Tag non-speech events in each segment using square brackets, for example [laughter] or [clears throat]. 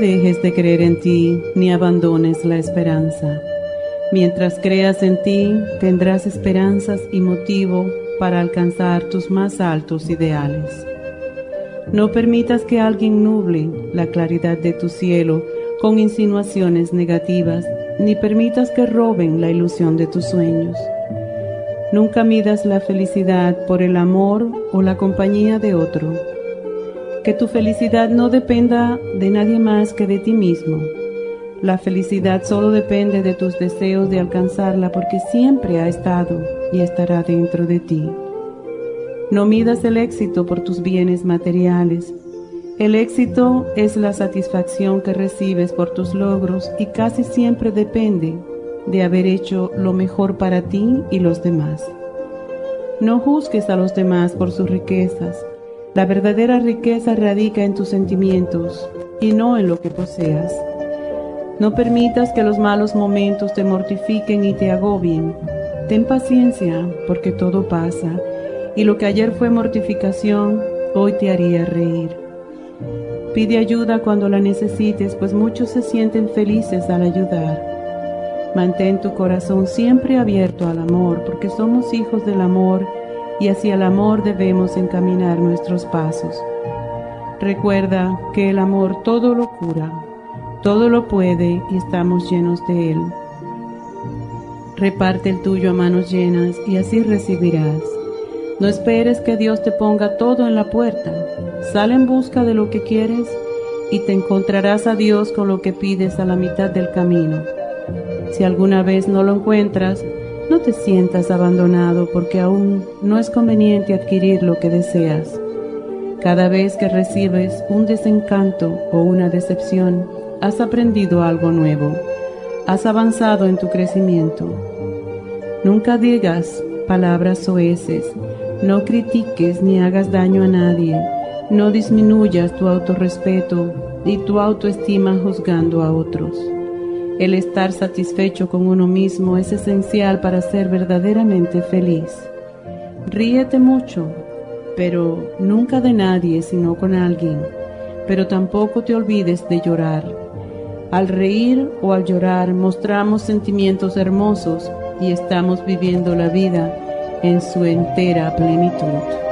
Dejes de creer en ti ni abandones la esperanza. Mientras creas en ti, tendrás esperanzas y motivo para alcanzar tus más altos ideales. No permitas que alguien nuble la claridad de tu cielo con insinuaciones negativas, ni permitas que roben la ilusión de tus sueños. Nunca midas la felicidad por el amor o la compañía de otro que tu felicidad no dependa de nadie más que de ti mismo. La felicidad solo depende de tus deseos de alcanzarla porque siempre ha estado y estará dentro de ti. No midas el éxito por tus bienes materiales. El éxito es la satisfacción que recibes por tus logros y casi siempre depende de haber hecho lo mejor para ti y los demás. No juzgues a los demás por sus riquezas la verdadera riqueza radica en tus sentimientos y no en lo que poseas. No permitas que los malos momentos te mortifiquen y te agobien. Ten paciencia porque todo pasa y lo que ayer fue mortificación, hoy te haría reír. Pide ayuda cuando la necesites, pues muchos se sienten felices al ayudar. Mantén tu corazón siempre abierto al amor, porque somos hijos del amor y hacia el amor debemos encaminar nuestros pasos. Recuerda que el amor todo lo cura, todo lo puede y estamos llenos de él. Reparte el tuyo a manos llenas y así recibirás. No esperes que Dios te ponga todo en la puerta. Sal en busca de lo que quieres y te encontrarás a Dios con lo que pides a la mitad del camino. Si alguna vez no lo encuentras, no te sientas abandonado porque aún no es conveniente adquirir lo que deseas. Cada vez que recibes un desencanto o una decepción, has aprendido algo nuevo, has avanzado en tu crecimiento. Nunca digas palabras soeces, no critiques ni hagas daño a nadie, no disminuyas tu autorrespeto y tu autoestima juzgando a otros. El estar satisfecho con uno mismo es esencial para ser verdaderamente feliz. Ríete mucho, pero nunca de nadie sino con alguien. Pero tampoco te olvides de llorar. Al reír o al llorar mostramos sentimientos hermosos y estamos viviendo la vida en su entera plenitud.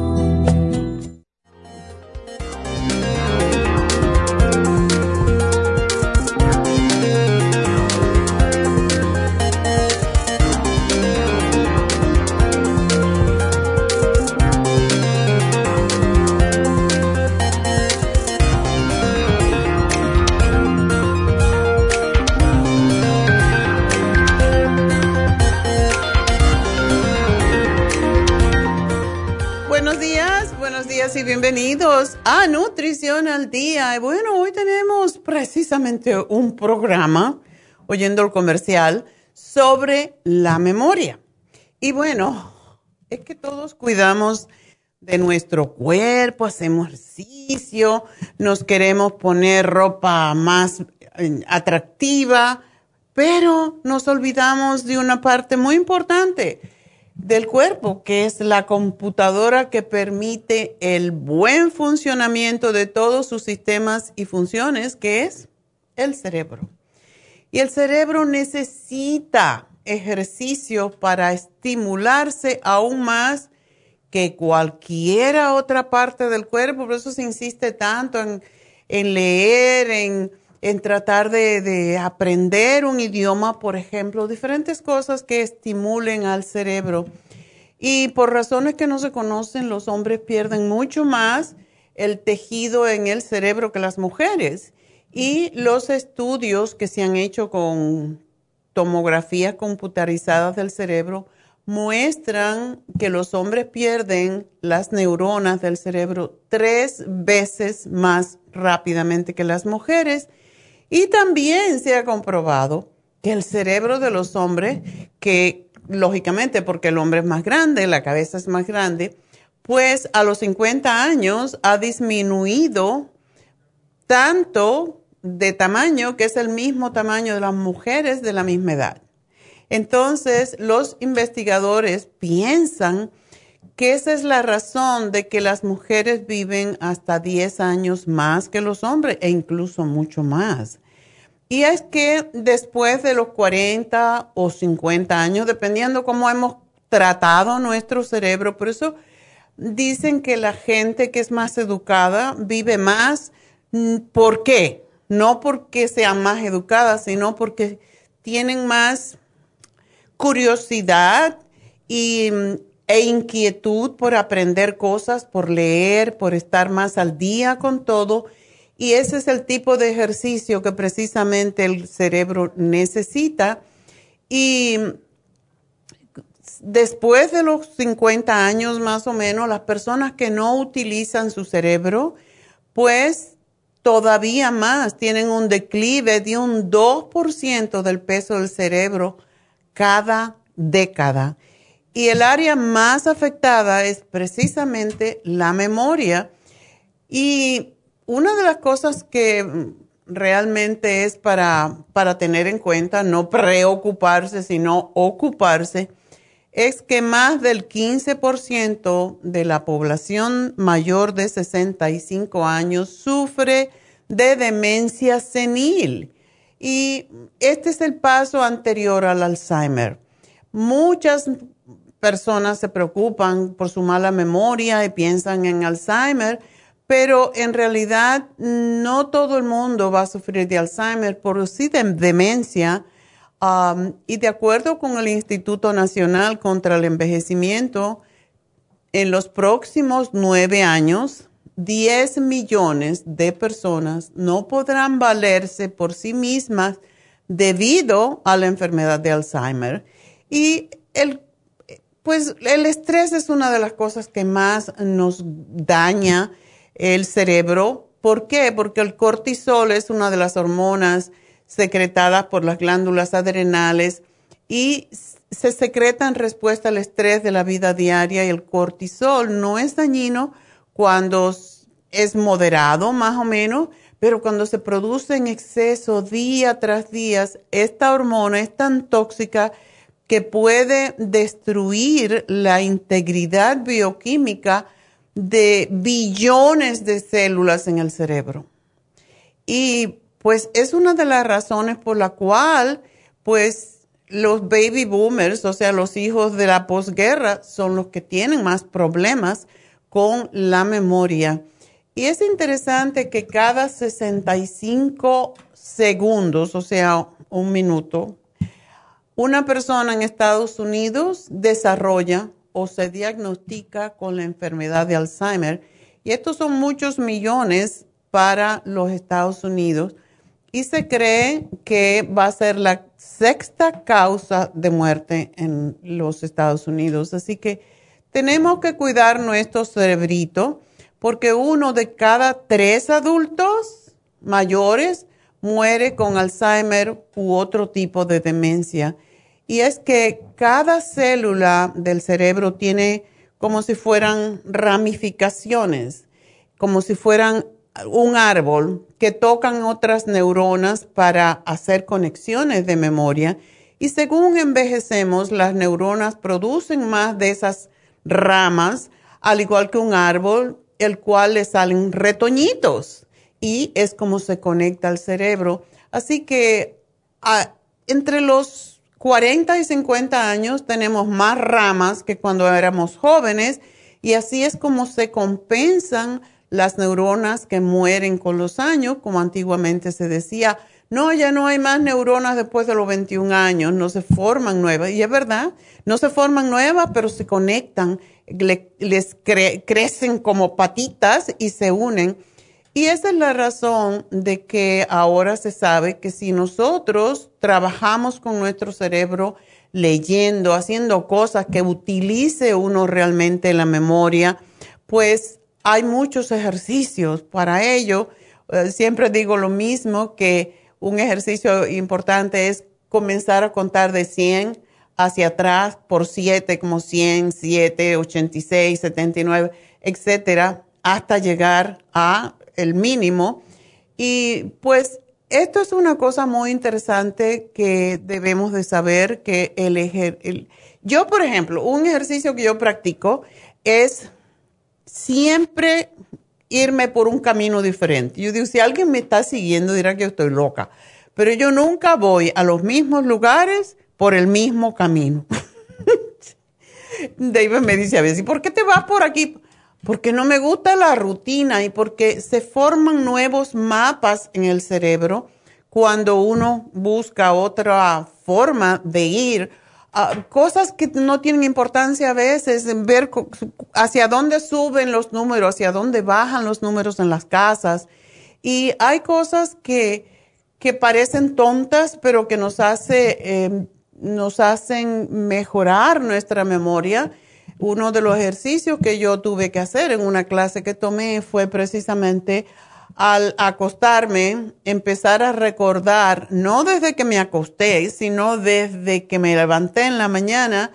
Bienvenidos a Nutrición al Día. Bueno, hoy tenemos precisamente un programa, oyendo el comercial, sobre la memoria. Y bueno, es que todos cuidamos de nuestro cuerpo, hacemos ejercicio, nos queremos poner ropa más eh, atractiva, pero nos olvidamos de una parte muy importante del cuerpo, que es la computadora que permite el buen funcionamiento de todos sus sistemas y funciones, que es el cerebro. Y el cerebro necesita ejercicio para estimularse aún más que cualquier otra parte del cuerpo. Por eso se insiste tanto en, en leer, en en tratar de, aprender un idioma, por ejemplo, diferentes cosas que estimulen al cerebro. Y por razones que no se conocen, los hombres pierden mucho más el tejido en el cerebro que las mujeres. Y los estudios que se han hecho con tomografías computarizadas del cerebro muestran que los hombres pierden las neuronas del cerebro tres veces más rápidamente que las mujeres y también se ha comprobado que el cerebro de los hombres, que lógicamente porque el hombre es más grande, la cabeza es más grande, pues a los 50 años ha disminuido tanto de tamaño que es el mismo tamaño de las mujeres de la misma edad. Entonces, los investigadores piensan que esa es la razón de que las mujeres viven hasta 10 años más que los hombres e incluso mucho más. Y es que después de los 40 o 50 años, dependiendo cómo hemos tratado nuestro cerebro, por eso dicen que la gente que es más educada vive más. Mm, ¿Por qué? No porque sean más educadas, sino porque tienen más curiosidad y e inquietud por aprender cosas, por leer, por estar más al día con todo. Y ese es el tipo de ejercicio que precisamente el cerebro necesita. Y después de los 50 años más o menos, las personas que no utilizan su cerebro, pues todavía más tienen un declive de un 2% del peso del cerebro cada década. Y el área más afectada es precisamente la memoria. Y una de las cosas que realmente es para, para tener en cuenta, no preocuparse, sino ocuparse, es que más del 15% de la población mayor de 65 años sufre de demencia senil. Y este es el paso anterior al Alzheimer. Muchas personas se preocupan por su mala memoria y piensan en Alzheimer, pero en realidad no todo el mundo va a sufrir de Alzheimer, por sí de demencia. Um, y de acuerdo con el Instituto Nacional contra el Envejecimiento, en los próximos nueve años, 10 millones de personas no podrán valerse por sí mismas debido a la enfermedad de Alzheimer. Y el pues el estrés es una de las cosas que más nos daña el cerebro. ¿Por qué? Porque el cortisol es una de las hormonas secretadas por las glándulas adrenales y se secreta en respuesta al estrés de la vida diaria y el cortisol no es dañino cuando es moderado más o menos, pero cuando se produce en exceso día tras día, esta hormona es tan tóxica que puede destruir la integridad bioquímica de billones de células en el cerebro. Y pues es una de las razones por la cual pues los baby boomers, o sea, los hijos de la posguerra, son los que tienen más problemas con la memoria. Y es interesante que cada 65 segundos, o sea, un minuto, una persona en Estados Unidos desarrolla o se diagnostica con la enfermedad de Alzheimer. Y estos son muchos millones para los Estados Unidos. Y se cree que va a ser la sexta causa de muerte en los Estados Unidos. Así que tenemos que cuidar nuestro cerebrito porque uno de cada tres adultos mayores muere con Alzheimer u otro tipo de demencia. Y es que cada célula del cerebro tiene como si fueran ramificaciones, como si fueran un árbol que tocan otras neuronas para hacer conexiones de memoria. Y según envejecemos, las neuronas producen más de esas ramas, al igual que un árbol, el cual le salen retoñitos y es como se conecta al cerebro. Así que entre los 40 y 50 años tenemos más ramas que cuando éramos jóvenes y así es como se compensan las neuronas que mueren con los años, como antiguamente se decía, no, ya no hay más neuronas después de los 21 años, no se forman nuevas. Y es verdad, no se forman nuevas, pero se conectan, les crecen como patitas y se unen. Y esa es la razón de que ahora se sabe que si nosotros trabajamos con nuestro cerebro leyendo, haciendo cosas que utilice uno realmente la memoria, pues hay muchos ejercicios para ello. Eh, siempre digo lo mismo, que un ejercicio importante es comenzar a contar de 100 hacia atrás por 7, como 100, 7, 86, 79, etcétera, hasta llegar a el mínimo. Y pues esto es una cosa muy interesante que debemos de saber que el, el, yo, por ejemplo, un ejercicio que yo practico es siempre irme por un camino diferente. Yo digo, si alguien me está siguiendo dirá que yo estoy loca, pero yo nunca voy a los mismos lugares por el mismo camino. [laughs] David me dice a veces, ¿por qué te vas por aquí? Porque no me gusta la rutina y porque se forman nuevos mapas en el cerebro cuando uno busca otra forma de ir. cosas que no tienen importancia a veces, ver hacia dónde suben los números, hacia dónde bajan los números en las casas. Y hay cosas que, que parecen tontas, pero que nos, hace, eh, nos hacen mejorar nuestra memoria uno de los ejercicios que yo tuve que hacer en una clase que tomé fue precisamente al acostarme, empezar a recordar, no desde que me acosté, sino desde que me levanté en la mañana,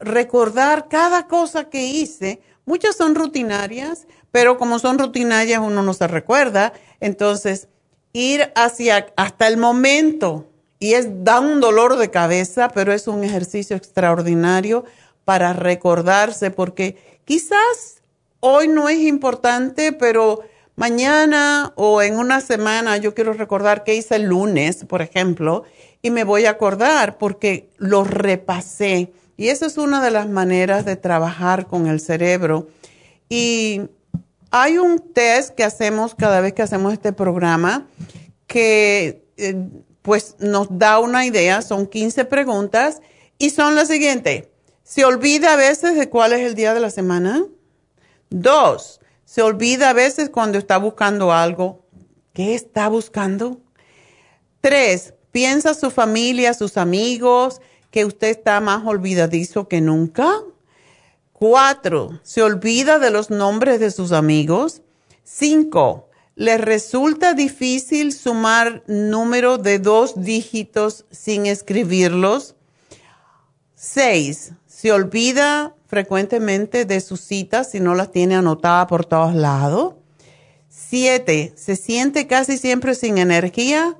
recordar cada cosa que hice. Muchas son rutinarias, pero como son rutinarias uno no se recuerda. Entonces, ir hacia hasta el momento, y es da un dolor de cabeza, pero es un ejercicio extraordinario para recordarse, porque quizás hoy no es importante, pero mañana o en una semana yo quiero recordar qué hice el lunes, por ejemplo, y me voy a acordar porque lo repasé. Y esa es una de las maneras de trabajar con el cerebro. Y hay un test que hacemos cada vez que hacemos este programa que eh, pues nos da una idea, son 15 preguntas y son las siguientes. Se olvida a veces de cuál es el día de la semana. Dos, se olvida a veces cuando está buscando algo. ¿Qué está buscando? Tres, piensa su familia, sus amigos, que usted está más olvidadizo que nunca. Cuatro, se olvida de los nombres de sus amigos. Cinco, le resulta difícil sumar números de dos dígitos sin escribirlos. Seis, se olvida frecuentemente de sus citas si no las tiene anotadas por todos lados. Siete, se siente casi siempre sin energía.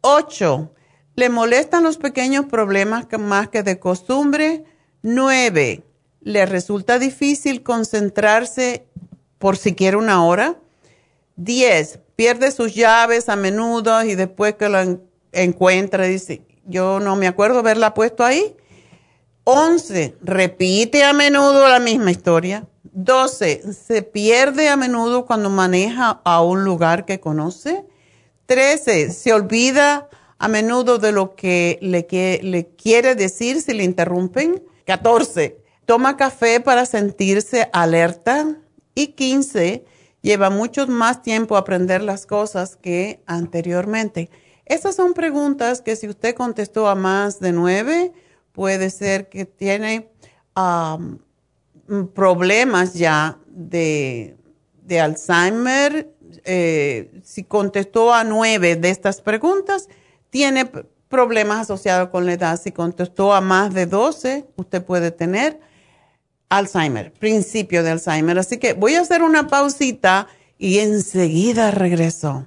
Ocho, le molestan los pequeños problemas más que de costumbre. Nueve, le resulta difícil concentrarse por siquiera una hora. Diez, pierde sus llaves a menudo y después que lo encuentra dice, yo no me acuerdo haberla puesto ahí. 11. Repite a menudo la misma historia. 12. Se pierde a menudo cuando maneja a un lugar que conoce. 13. Se olvida a menudo de lo que le, quiere decir si le interrumpen. 14. Toma café para sentirse alerta. Y 15. Lleva mucho más tiempo aprender las cosas que anteriormente. Estas son preguntas que si usted contestó a más de nueve, puede ser que tiene problemas ya de, de Alzheimer, eh, si contestó a nueve de estas preguntas, tiene problemas asociados con la edad. Si contestó a más de 12, usted puede tener Alzheimer, principio de Alzheimer. Así que voy a hacer una pausita y enseguida regreso.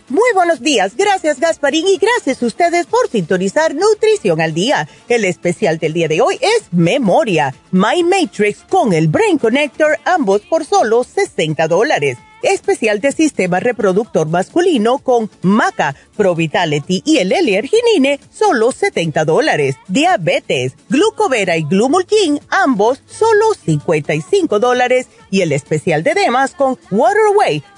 Muy buenos días, gracias Gasparín y gracias a ustedes por sintonizar Nutrición al Día. El especial del día de hoy es Memoria, My Matrix con el Brain Connector, ambos por solo 60 dólares especial de sistema reproductor masculino con Maca, Pro Vitality y el L-Arginine, solo 70 dólares. Diabetes, Glucovera y Glumulgin, ambos solo 55 dólares. Y el especial de Demas con Waterway,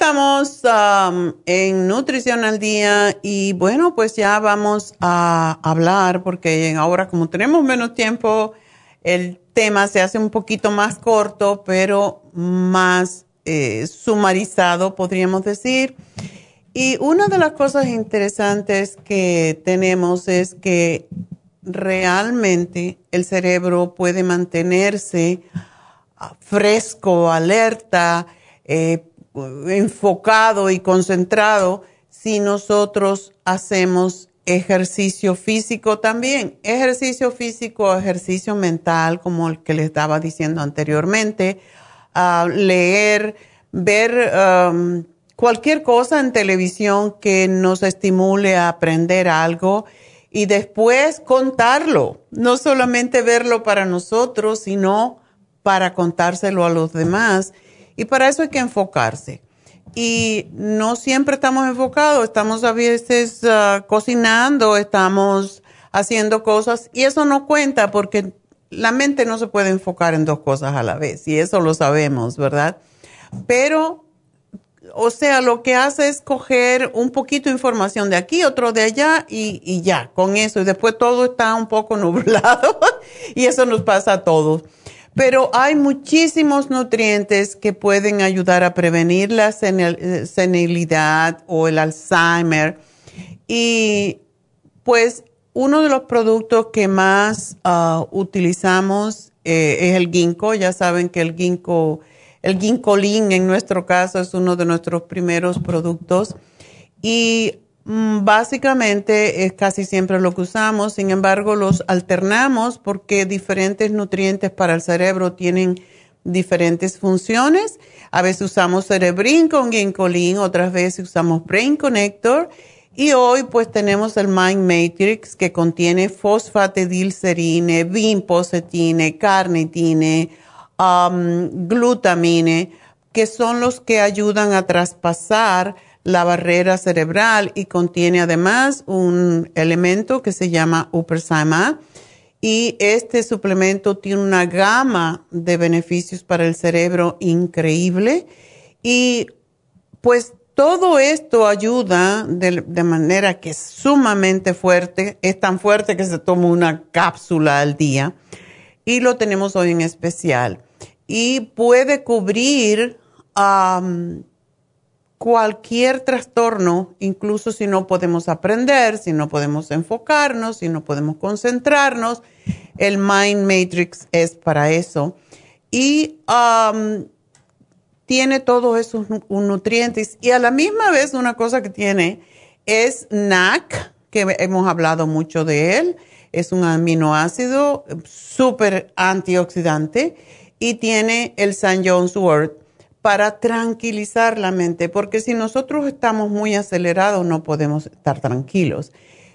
Estamos um, en Nutrición al Día y bueno, pues ya vamos a hablar porque ahora como tenemos menos tiempo, el tema se hace un poquito más corto, pero más eh, sumarizado, podríamos decir. Y una de las cosas interesantes que tenemos es que realmente el cerebro puede mantenerse ah, fresco, alerta, eh, enfocado y concentrado si nosotros hacemos ejercicio físico también. Ejercicio físico, ejercicio mental, como el que les estaba diciendo anteriormente, leer, ver um, cualquier cosa en televisión que nos estimule a aprender algo y después contarlo, no solamente verlo para nosotros, sino para contárselo a los demás y para eso hay que enfocarse. Y no siempre estamos enfocados, estamos a veces ah, cocinando, estamos haciendo cosas y eso no cuenta porque la mente no se puede enfocar en dos cosas a la vez y eso lo sabemos, ¿verdad? Pero, o sea, lo que hace es coger un poquito de información de aquí, otro de allá y, y ya, con eso. Y después todo está un poco [laughs] nublado y eso nos pasa a todos. Pero hay muchísimos nutrientes que pueden ayudar a prevenir la senilidad o el Alzheimer. Y pues uno de los productos que más ah, utilizamos eh, es el ginkgo. Ya saben que el ginkgo El ginkolín en nuestro caso es uno de nuestros primeros productos y básicamente es casi siempre lo que usamos, sin embargo los alternamos porque diferentes nutrientes para el cerebro tienen diferentes funciones. A veces usamos Cerebrin con Ginkgolin, otras veces usamos Brain Connector y hoy pues tenemos el Mind Matrix que contiene fosfatidilcerine, vinposetine, carnitine, um, glutamine, que son los que ayudan a traspasar la barrera cerebral y contiene además un elemento que se llama Upersama y este suplemento tiene una gama de beneficios para el cerebro increíble y pues todo esto ayuda de, manera que es sumamente fuerte, es tan fuerte que se toma una cápsula al día y lo tenemos hoy en especial y puede cubrir cualquier trastorno, incluso si no podemos aprender, si no podemos enfocarnos, si no podemos concentrarnos. El Mind Matrix es para eso. Y tiene todos esos nutrientes. Y a la misma vez una cosa que tiene es NAC, que hemos hablado mucho de él. Es un aminoácido súper antioxidante. Y tiene el St. John's Wort para tranquilizar la mente, porque si nosotros estamos muy acelerados no podemos estar tranquilos.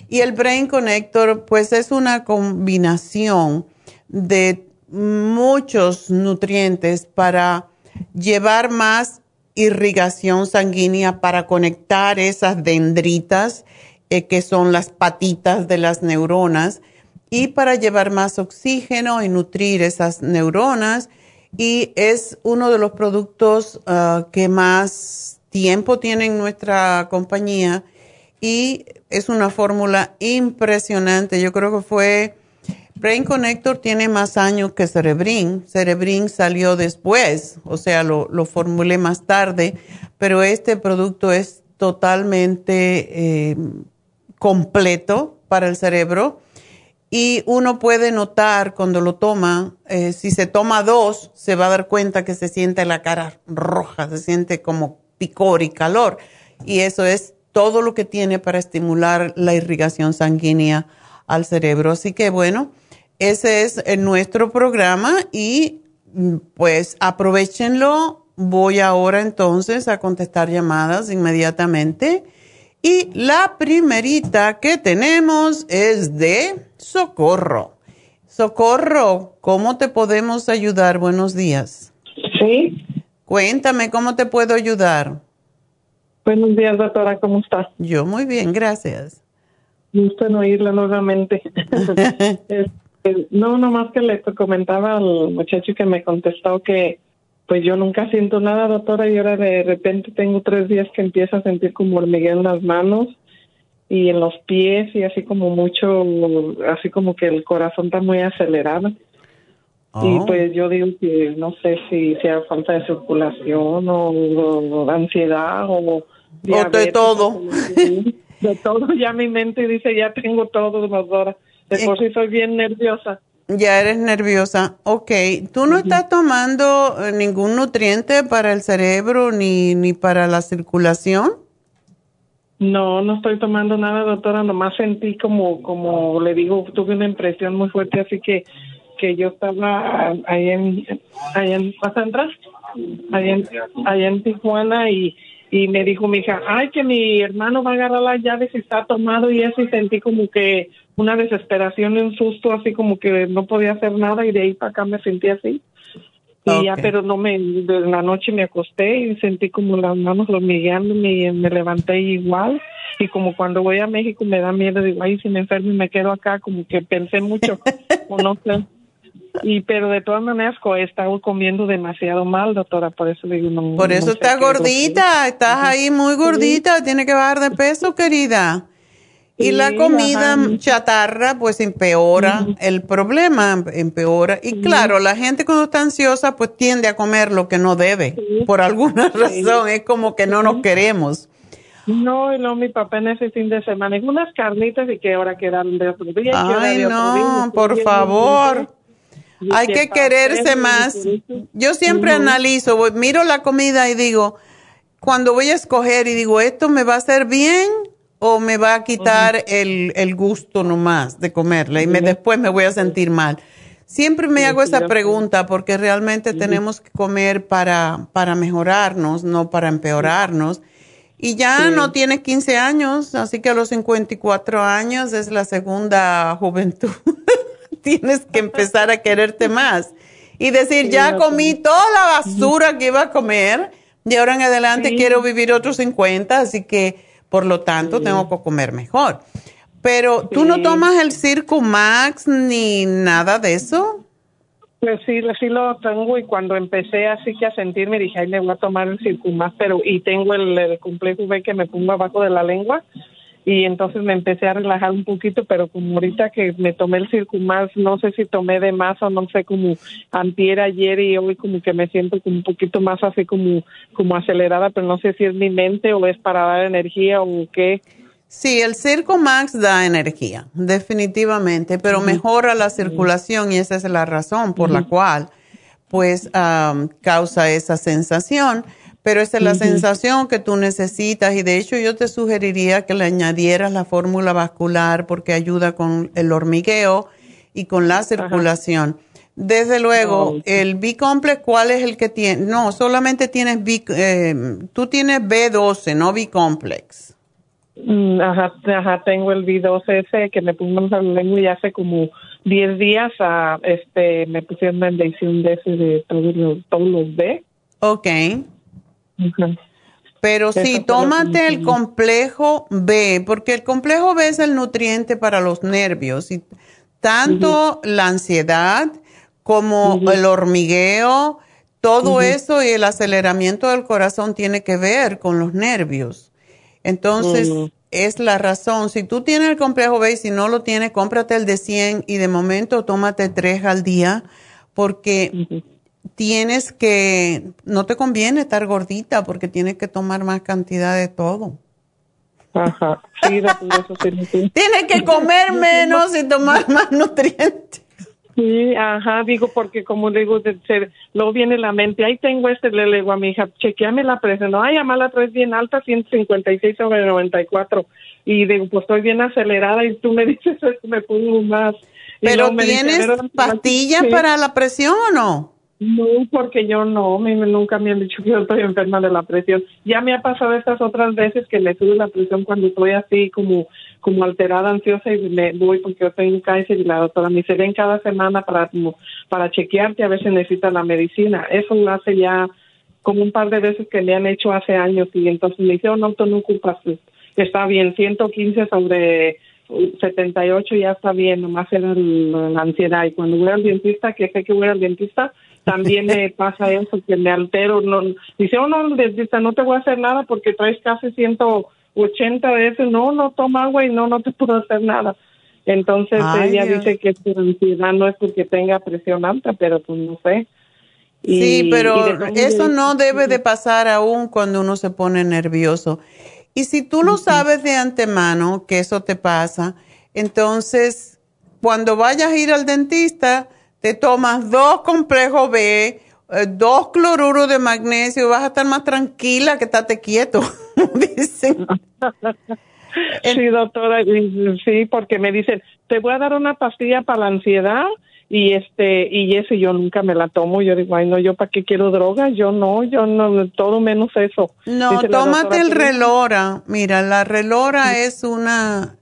Y el Brain Connector, pues es una combinación de muchos nutrientes para llevar más irrigación sanguínea, para conectar esas dendritas, eh, que son las patitas de las neuronas, y para llevar más oxígeno y nutrir esas neuronas y es uno de los productos ah, que más tiempo tiene en nuestra compañía y es una fórmula impresionante. Yo creo que fue, Brain Connector tiene más años que Cerebrin. Cerebrin salió después, o sea, lo, formulé más tarde, pero este producto es totalmente eh, completo para el cerebro y uno puede notar cuando lo toma, eh, si se toma dos, se va a dar cuenta que se siente la cara roja, se siente como picor y calor. Y eso es todo lo que tiene para estimular la irrigación sanguínea al cerebro. Así que bueno, ese es eh, nuestro programa y mm, pues aprovechenlo. Voy ahora entonces a contestar llamadas inmediatamente. Y la primerita que tenemos es de Socorro. Socorro, ¿cómo te podemos ayudar? Buenos días. Sí. Cuéntame, ¿cómo te puedo ayudar? Buenos días, doctora, ¿cómo está? Yo muy bien, gracias. Gusto en oírla nuevamente. [laughs] [laughs] Este, no, nomás que le comentaba al muchacho que me contestó que pues yo nunca siento nada, doctora, y ahora de repente tengo tres días que empiezo a sentir como hormigueo en las manos y en los pies y así como mucho, así como que el corazón está muy acelerado. Y oh. pues yo digo que no sé si sea falta de circulación o, ansiedad o... O de todo. [laughs] De todo, ya mi mente dice, ya tengo todo, doctora. De por sí soy bien nerviosa. Ya eres nerviosa. Ok, ¿tú no estás tomando eh, ningún nutriente para el cerebro ni, ni para la circulación? No, no estoy tomando nada, doctora. Nomás sentí como, como le digo, tuve una impresión muy fuerte, así que que yo estaba ahí en, ahí en, atrás, ahí en, ahí en Tijuana y, y me dijo mi hija, ay, que mi hermano va a agarrar las llaves y está tomado y eso y sentí como que una desesperación y un susto, así como que no podía hacer nada y de ahí para acá me sentí así. Y ya, pero no me, de la noche me acosté y sentí como las manos hormigueándome y me levanté igual. Y como cuando voy a México me da miedo, digo, ay, si me enfermo y me quedo acá, como que pensé mucho, [laughs] o no sé. Y pero de todas maneras he estado comiendo demasiado mal, doctora, por eso digo no. Por eso está gordita, estás ahí muy gordita, tiene que bajar de peso, querida. Y la comida chatarra pues empeora el problema, empeora. Y claro, la gente cuando está ansiosa pues tiende a comer lo que no debe, por alguna [laughs] razón, es como que no nos queremos. No, y no, mi papá en ese fin de semana, unas carnitas y que ahora quedan de otro día. Ay, no, por favor. Hay que quererse más. Yo siempre analizo, miro la comida y digo, cuando voy a escoger y digo, ¿esto me va a hacer bien o me va a quitar el, el, gusto nomás de comerla y me, después me voy a sentir mal? Siempre me hago esa pregunta porque realmente tenemos que comer para, para mejorarnos, no para empeorarnos. Y ya no tienes 15 años, así que a los 54 años es la segunda juventud. [laughs] tienes que empezar a quererte más y decir, ya comí toda la basura que iba a comer y ahora en adelante quiero vivir otros 50, así que por lo tanto tengo que comer mejor. Pero tú no tomas el Circo Max ni nada de eso? Pues sí, sí lo tengo y cuando empecé así que a sentirme dije, ay, me voy a tomar el Circo Max, pero y tengo el, el complejo B que me pongo abajo de la lengua y entonces me empecé a relajar un poquito, pero como ahorita que me tomé el más no sé si tomé de más o no sé, como antier, ayer y hoy como que me siento como un poquito más así como, como acelerada, pero no sé si es mi mente o es para dar energía o qué. Sí, el Circo Max da energía, definitivamente, pero mejora la circulación y esa es la razón por la cual pues causa esa sensación pero esa es la sensación que tú necesitas y de hecho yo te sugeriría que le añadieras la fórmula vascular porque ayuda con el hormigueo y con la circulación. Desde luego, oh, el B-complex, ¿cuál es el que tiene? No, solamente tienes B, eh, tú tienes B12, no B-complex. Mm, ajá, ajá, tengo el B12 ese que me puso en la lengua y hace como 10 días a, este, me pusieron la inyección de ese de todos los, todos los B. Ok. Pero sí, tómate el complejo B, porque el complejo B es el nutriente para los nervios. Y tanto la ansiedad como el hormigueo, todo eso y el aceleramiento del corazón tiene que ver con los nervios. Entonces, es la razón. Si tú tienes el complejo B y si no lo tienes, cómprate el de 100 y de momento tómate tres al día, porque tienes que, no te conviene estar gordita porque tienes que tomar más cantidad de todo. Ajá, sí, eso sí, Tienes que comer menos y tomar [laughs] más nutrientes. Sí, ajá, digo, porque como digo, de ser, luego viene la mente, ahí tengo este, le digo a mi hija, chequeame la presión, no, ay, amá la traes bien alta, 156 sobre 94, y digo, pues estoy bien acelerada y tú me [laughs] dices me pongo más. Pero tienes pastillas para la presión o no? No, porque yo no, me, nunca me han dicho que yo estoy enferma de la presión. Ya me ha pasado estas otras veces que me sube la presión cuando estoy así como como alterada, ansiosa y me voy porque yo tengo cáncer y la doctora me dice ven cada semana para para chequearte a ver si necesitas la medicina. Eso lo hace ya como un par de veces que me han hecho hace años y entonces me dice, oh, no, tú no ocupas, está bien, 115 sobre 78 ya está bien, nomás era la ansiedad. Y cuando voy al dentista, que sé que voy al dentista, también me pasa eso, que me altero. No, dice, oh, no, dentista, no te voy a hacer nada porque traes casi 180 veces. No, no toma agua y no, no te puedo hacer nada. Entonces ella dice que su ansiedad no es porque tenga presión alta, pero pues no sé. sí, pero eso no debe de pasar aún cuando uno se pone nervioso. Y si tú lo sabes de antemano que eso te pasa, entonces cuando vayas a ir al dentista, te tomas dos complejos B, eh, dos cloruros de magnesio, vas a estar más tranquila que estate quieto, [laughs] dicen. [laughs] Sí, doctora, sí, porque me dicen, te voy a dar una pastilla para la ansiedad y este y eso yo nunca me la tomo. Yo digo ay no yo para qué quiero droga yo no yo no todo menos eso no tómate el relora. Mira la relora es una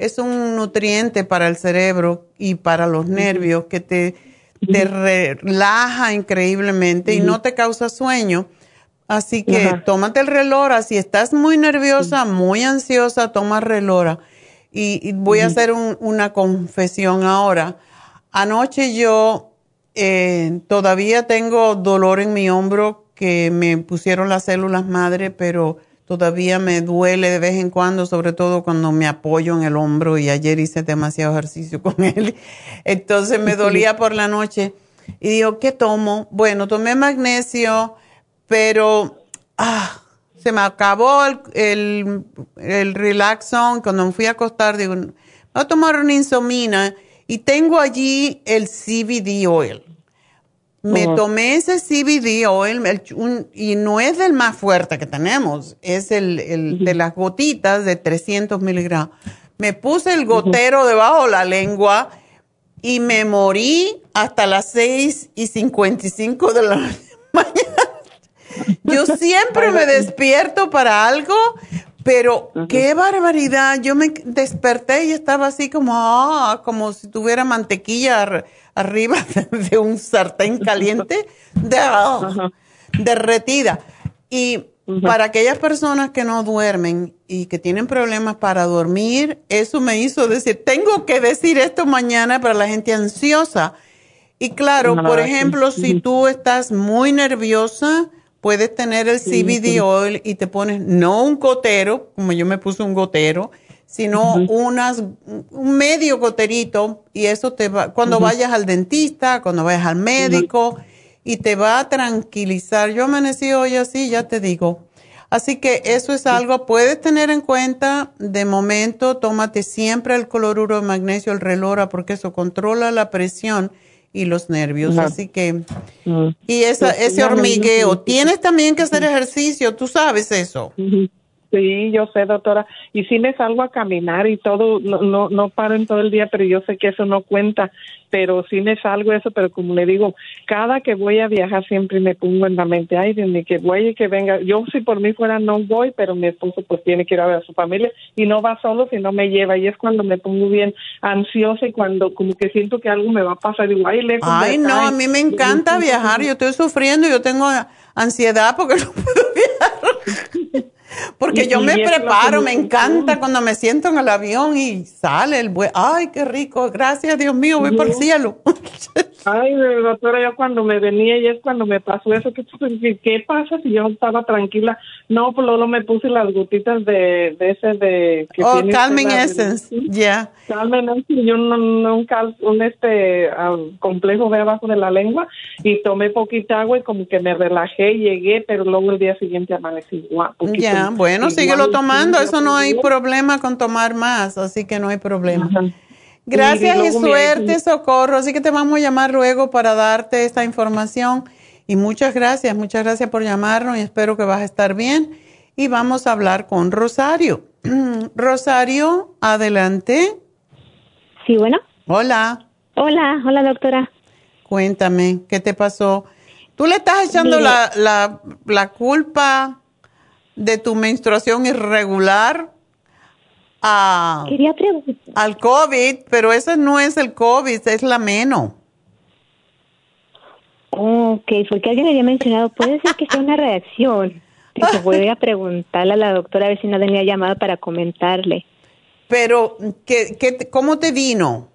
es un nutriente para el cerebro y para los nervios que te te relaja increíblemente y no te causa sueño. Así que tómate el relora si estás muy nerviosa muy ansiosa toma relora y, voy a hacer una confesión ahora. Anoche yo eh, todavía tengo dolor en mi hombro que me pusieron las células madre, pero todavía me duele de vez en cuando, sobre todo cuando me apoyo en el hombro y ayer hice demasiado ejercicio con [laughs] él. Entonces me dolía por la noche y digo, ¿qué tomo? Bueno, tomé magnesio, pero ah, se me acabó el, el, el relaxón. Cuando me fui a acostar, digo, voy a tomar una insomina Y tengo allí el CBD oil. Me tomé ese CBD oil y no es el más fuerte que tenemos, es el, de las gotitas de 300 miligramos. Me puse el gotero debajo de la lengua y me morí hasta las 6 y 55 de la [laughs] mañana. Yo siempre me despierto para algo, pero qué barbaridad. Yo me desperté y estaba así como, ah, como si tuviera mantequilla arriba [laughs] de un sartén caliente, derretida. Y para aquellas personas que no duermen y que tienen problemas para dormir, eso me hizo decir, tengo que decir esto mañana para la gente ansiosa. Y claro, por ejemplo, si tú estás muy nerviosa, puedes tener el CBD oil y te pones no un gotero, como yo me puse un gotero, sino unas, un medio goterito y eso te va, cuando vayas al dentista, cuando vayas al médico y te va a tranquilizar. Yo amanecí hoy así, ya te digo. Así que eso es algo, puedes tener en cuenta, de momento, tómate siempre el cloruro de magnesio, el relora, porque eso controla la presión y los nervios. Así que, y esa, ese hormigueo, tienes también que hacer ejercicio, tú sabes eso. Sí, yo sé, doctora. Y si me salgo a caminar y todo, no, no, no paro en todo el día, pero yo sé que eso no cuenta. Pero sí me salgo eso, pero como le digo, cada que voy a viajar siempre me pongo en la mente, ay, de que voy y que venga. Yo si por mí fuera no voy, pero mi esposo pues tiene que ir a ver a su familia y no va solo si no me lleva. Y es cuando me pongo bien ansiosa y cuando como que siento que algo me va a pasar. Digo, ay, lejos Ay, no, a mí me encanta viajar. Yo estoy sufriendo, yo tengo ansiedad porque [laughs] no puedo viajar. [laughs] Porque yo me preparo, me encanta cuando me siento en el avión y sale el buen, ay, qué rico, gracias Dios mío, voy por el cielo. [laughs] Ay, doctora, yo cuando me venía y es cuando me pasó eso, ¿qué, qué pasa si yo estaba tranquila? No, pues luego me puse las gotitas de, de ese de... Que oh, Calming Essence, ya. Calming Essence y un, un, un, este complejo de abajo de la lengua y tomé poquita agua y como que me relajé, llegué, pero luego el día siguiente amanecí guapo. Ya, bueno, síguelo tomando, eso no hay problema con tomar más, así que no hay problema. Gracias y, suerte, Socorro. Así que te vamos a llamar luego para darte esta información. Y muchas gracias, muchas gracias por llamarnos y espero que vas a estar bien. Y vamos a hablar con Rosario. [clears throat] Rosario, adelante. Sí, bueno. Hola. Hola, hola doctora. Cuéntame, ¿qué te pasó? ¿Tú le estás echando la, la, la culpa de tu menstruación irregular Quería al COVID, pero ese no es el COVID, es la meno. Ok, porque alguien había mencionado, puede ser que sea una reacción. [laughs] voy a preguntarle a la doctora a ver si no tenía llamado para comentarle. Pero, ¿qué, qué, ¿cómo te vino?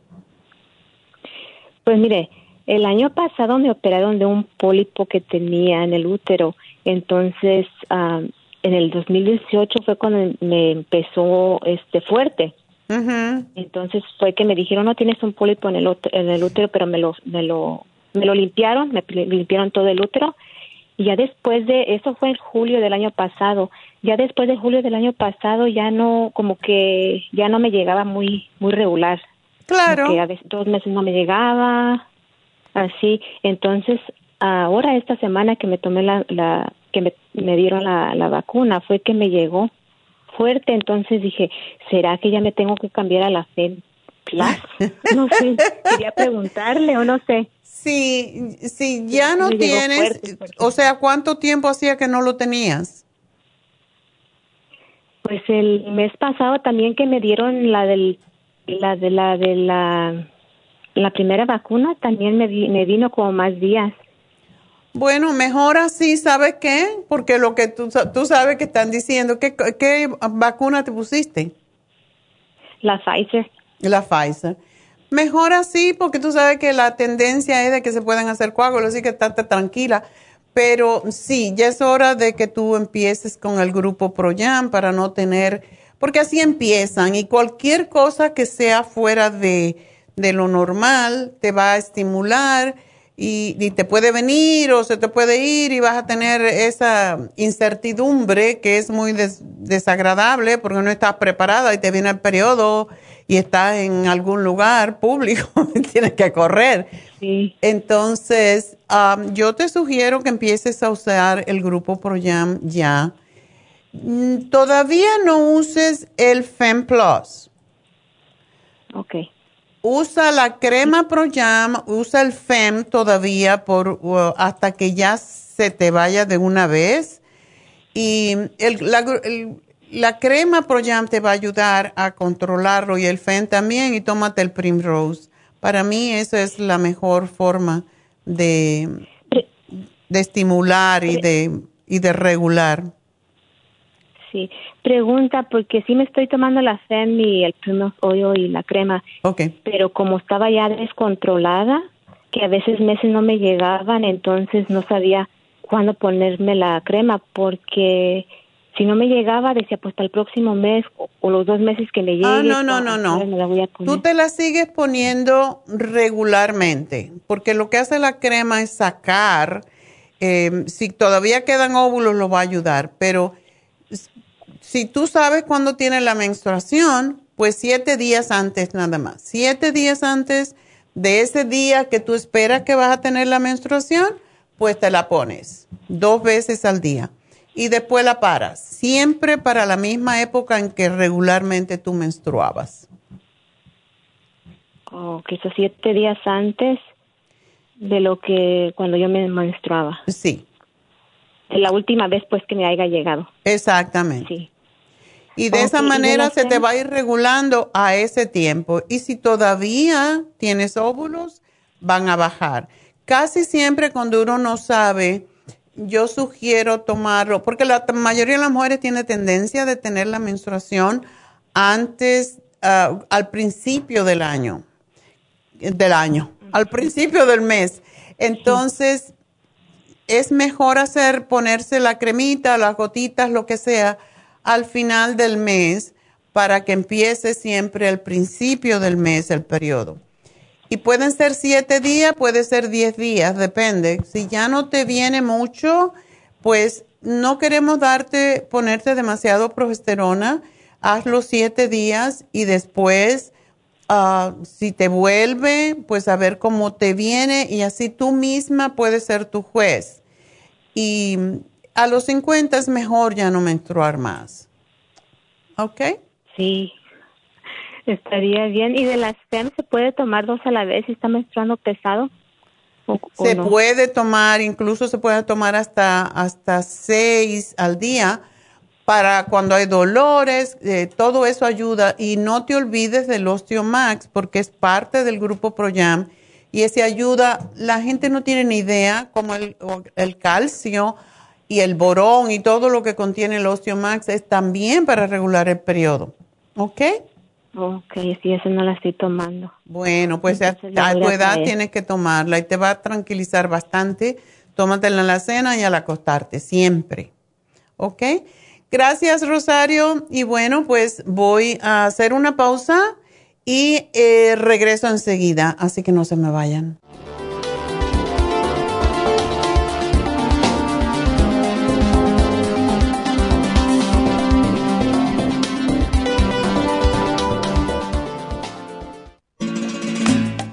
Pues mire, el año pasado me operaron de un pólipo que tenía en el útero. Entonces, ah, en el 2018 fue cuando me empezó este fuerte. Entonces fue que me dijeron, no tienes un pólipo en el, en el útero, pero me lo, me lo, me lo limpiaron, me limpiaron todo el útero. Y ya después de, eso fue en julio del año pasado, ya después de julio del año pasado ya no, como que ya no me llegaba muy, muy regular. Claro. Que a veces dos meses no me llegaba, así. Entonces, ahora esta semana que me tomé la, la que me, me dieron la, la vacuna fue que me llegó fuerte, entonces dije, ¿será que ya me tengo que cambiar a la FED [laughs] No sé, quería preguntarle o no sé. Sí, sí, ya no tienes, o sea, ¿cuánto tiempo hacía que no lo tenías? Pues el mes pasado también que me dieron la del, la de la de la, la primera vacuna, también me, me vino como más días. Bueno, mejor así, ¿sabes qué? Porque lo que tú, tú sabes que están diciendo, ¿qué, ¿qué vacuna te pusiste? La Pfizer. La Pfizer. Mejor así, porque tú sabes que la tendencia es de que se puedan hacer coágulos, así que estate tranquila. Pero sí, ya es hora de que tú empieces con el grupo Proyam para no tener, porque así empiezan y cualquier cosa que sea fuera de, de lo normal te va a estimular y, te puede venir o se te puede ir y vas a tener esa incertidumbre que es muy desagradable porque no estás preparada y te viene el periodo y estás en algún lugar público, [laughs] tienes que correr. Sí. Entonces, um, yo te sugiero que empieces a usar el grupo ProYam ya. Mm, Todavía no uses el Fem Plus. Ok. Usa la crema ProYam, usa el FEM todavía por uh, hasta que ya se te vaya de una vez. Y el- la, el- la crema ProYam te va a ayudar a controlarlo y el FEM también. Y tómate el Primrose. Para mí esa es la mejor forma de, de estimular y de, y de regular. Sí. Pregunta, porque sí me estoy tomando la FEM y el Primos Oil y la crema, Ok. pero como estaba ya descontrolada, que a veces meses no me llegaban, entonces no sabía cuándo ponerme la crema, porque si no me llegaba, decía, pues hasta el próximo mes o, o los dos meses que me llegue. Ah, no, no, no, no. ahora me la voy a poner. Tú te la sigues poniendo regularmente, porque lo que hace la crema es sacar, eh, si todavía quedan óvulos lo va a ayudar, pero si tú sabes cuándo tienes la menstruación, pues siete días antes nada más. Siete días antes de ese día que tú esperas que vas a tener la menstruación, pues te la pones dos veces al día y después la paras, siempre para la misma época en que regularmente tú menstruabas. Oh, que esos siete días antes de lo que cuando yo me menstruaba. Sí, la última vez pues que me haya llegado. exactamente. Sí. Y de esa ¿y de manera se te va a ir regulando a ese tiempo. Y si todavía tienes óvulos, van a bajar. Casi siempre cuando uno no sabe, yo sugiero tomarlo, porque la mayoría de las mujeres tiene tendencia de tener la menstruación antes, ah, al principio del año, del año, al principio del mes. Entonces, es mejor hacer, ponerse la cremita, las gotitas, lo que sea, al final del mes para que empiece siempre al principio del mes el periodo. Y pueden ser siete días, puede ser diez días, depende. Si ya no te viene mucho, pues no queremos darte, ponerte demasiado progesterona. Haz los siete días y después, ah, si te vuelve, pues a ver cómo te viene y así tú misma puedes ser tu juez. Y a los 50 es mejor ya no menstruar más. ¿Ok? Sí. Estaría bien. ¿Y de las FEM se puede tomar dos a la vez si está menstruando pesado? ¿O- o Se no? puede tomar, incluso se puede tomar hasta, hasta seis al día para cuando hay dolores, eh, todo eso ayuda. Y no te olvides del Osteomax porque es parte del grupo ProYam y ese ayuda. La gente no tiene ni idea como el, el calcio y el borón y todo lo que contiene el Osteomax es también para regular el periodo. ¿Ok? Ok, sí, eso no la estoy tomando. Bueno, pues a, Entonces a tu edad traer. tienes que tomarla y te va a tranquilizar bastante. Tómatela en la cena y al acostarte, siempre. ¿Ok? Gracias, Rosario. Y bueno, pues voy a hacer una pausa y eh, regreso enseguida, así que no se me vayan.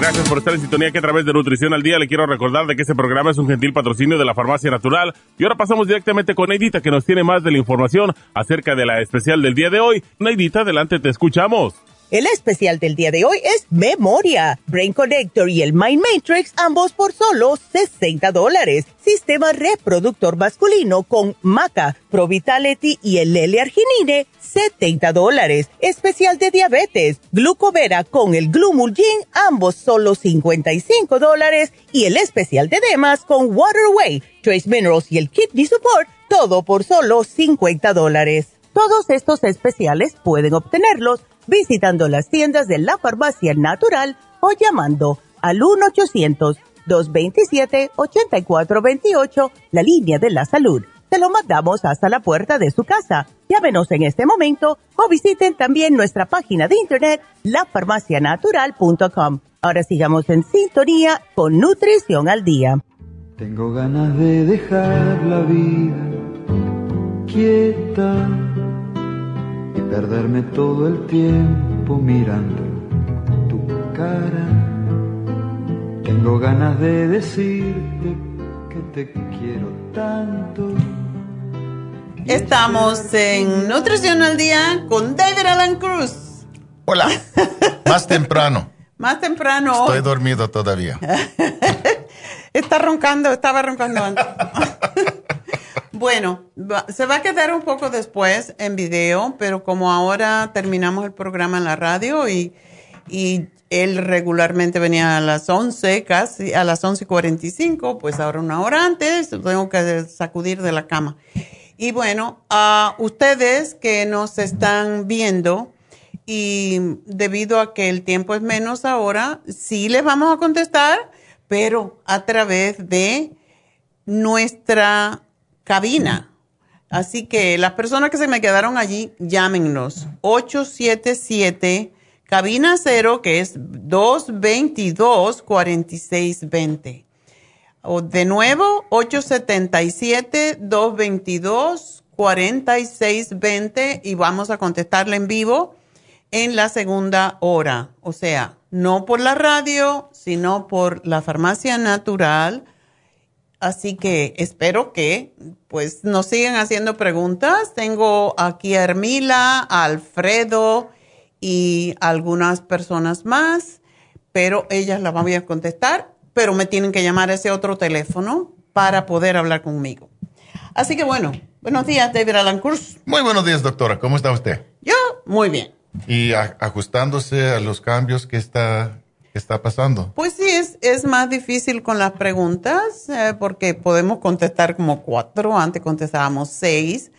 Gracias por estar en sintonía que a través de Nutrición al Día le quiero recordar de que este programa es un gentil patrocinio de la Farmacia Natural. Y ahora pasamos directamente con Neidita que nos tiene más de la información acerca de la especial del día de hoy. Neidita, adelante, te escuchamos. El especial del día de hoy es Memoria, Brain Connector y el Mind Matrix, ambos por solo 60 dólares. Sistema reproductor masculino con Maca, Pro Vitality y el L-Arginine, 70 dólares. Especial de diabetes, Glucovera con el Glumulgin, ambos solo 55 dólares. Y el especial de Demas con Waterway, Trace Minerals y el Kidney Support, todo por solo 50 dólares. Todos estos especiales pueden obtenerlos visitando las tiendas de la farmacia natural o llamando al 1-800-227-8428, la línea de la salud. Se lo mandamos hasta la puerta de su casa. Llámenos en este momento o visiten también nuestra página de internet, lafarmacianatural.com. Ahora sigamos en sintonía con Nutrición al Día. Tengo ganas de dejar la vida quieta y perderme todo el tiempo mirando tu cara. Tengo ganas de decirte que te quiero tanto. Estamos en Nutrición al Día con David Alan Cruz. Hola, [laughs] más temprano. Más temprano. Estoy dormido todavía. [laughs] Está roncando, estaba roncando antes. [laughs] bueno, se va a quedar un poco después en video, pero como ahora terminamos el programa en la radio y, y él regularmente venía a las 11, casi a las 11.45, pues ahora una hora antes, tengo que sacudir de la cama. Y bueno, a ustedes que nos están viendo y debido a que el tiempo es menos ahora, sí les vamos a contestar, pero a través de nuestra cabina. Así que las personas que se me quedaron allí, llámenos. 877 cabina cero, que es 222-4620. O de nuevo, 877-222-4620 y vamos a contestarle en vivo en la segunda hora. O sea, no por la radio, sino por la farmacia natural. Así que espero que pues nos sigan haciendo preguntas. Tengo aquí a Hermila, a Alfredo y algunas personas más, pero ellas las voy a contestar, pero me tienen que llamar a ese otro teléfono para poder hablar conmigo. Así que bueno, buenos días, David Alan Cruz. Muy buenos días, doctora. ¿Cómo está usted? Yo, muy bien. Y a- ajustándose a los cambios que está, que está pasando. Pues sí, es, es más difícil con las preguntas eh, porque podemos contestar como cuatro, antes contestábamos seis,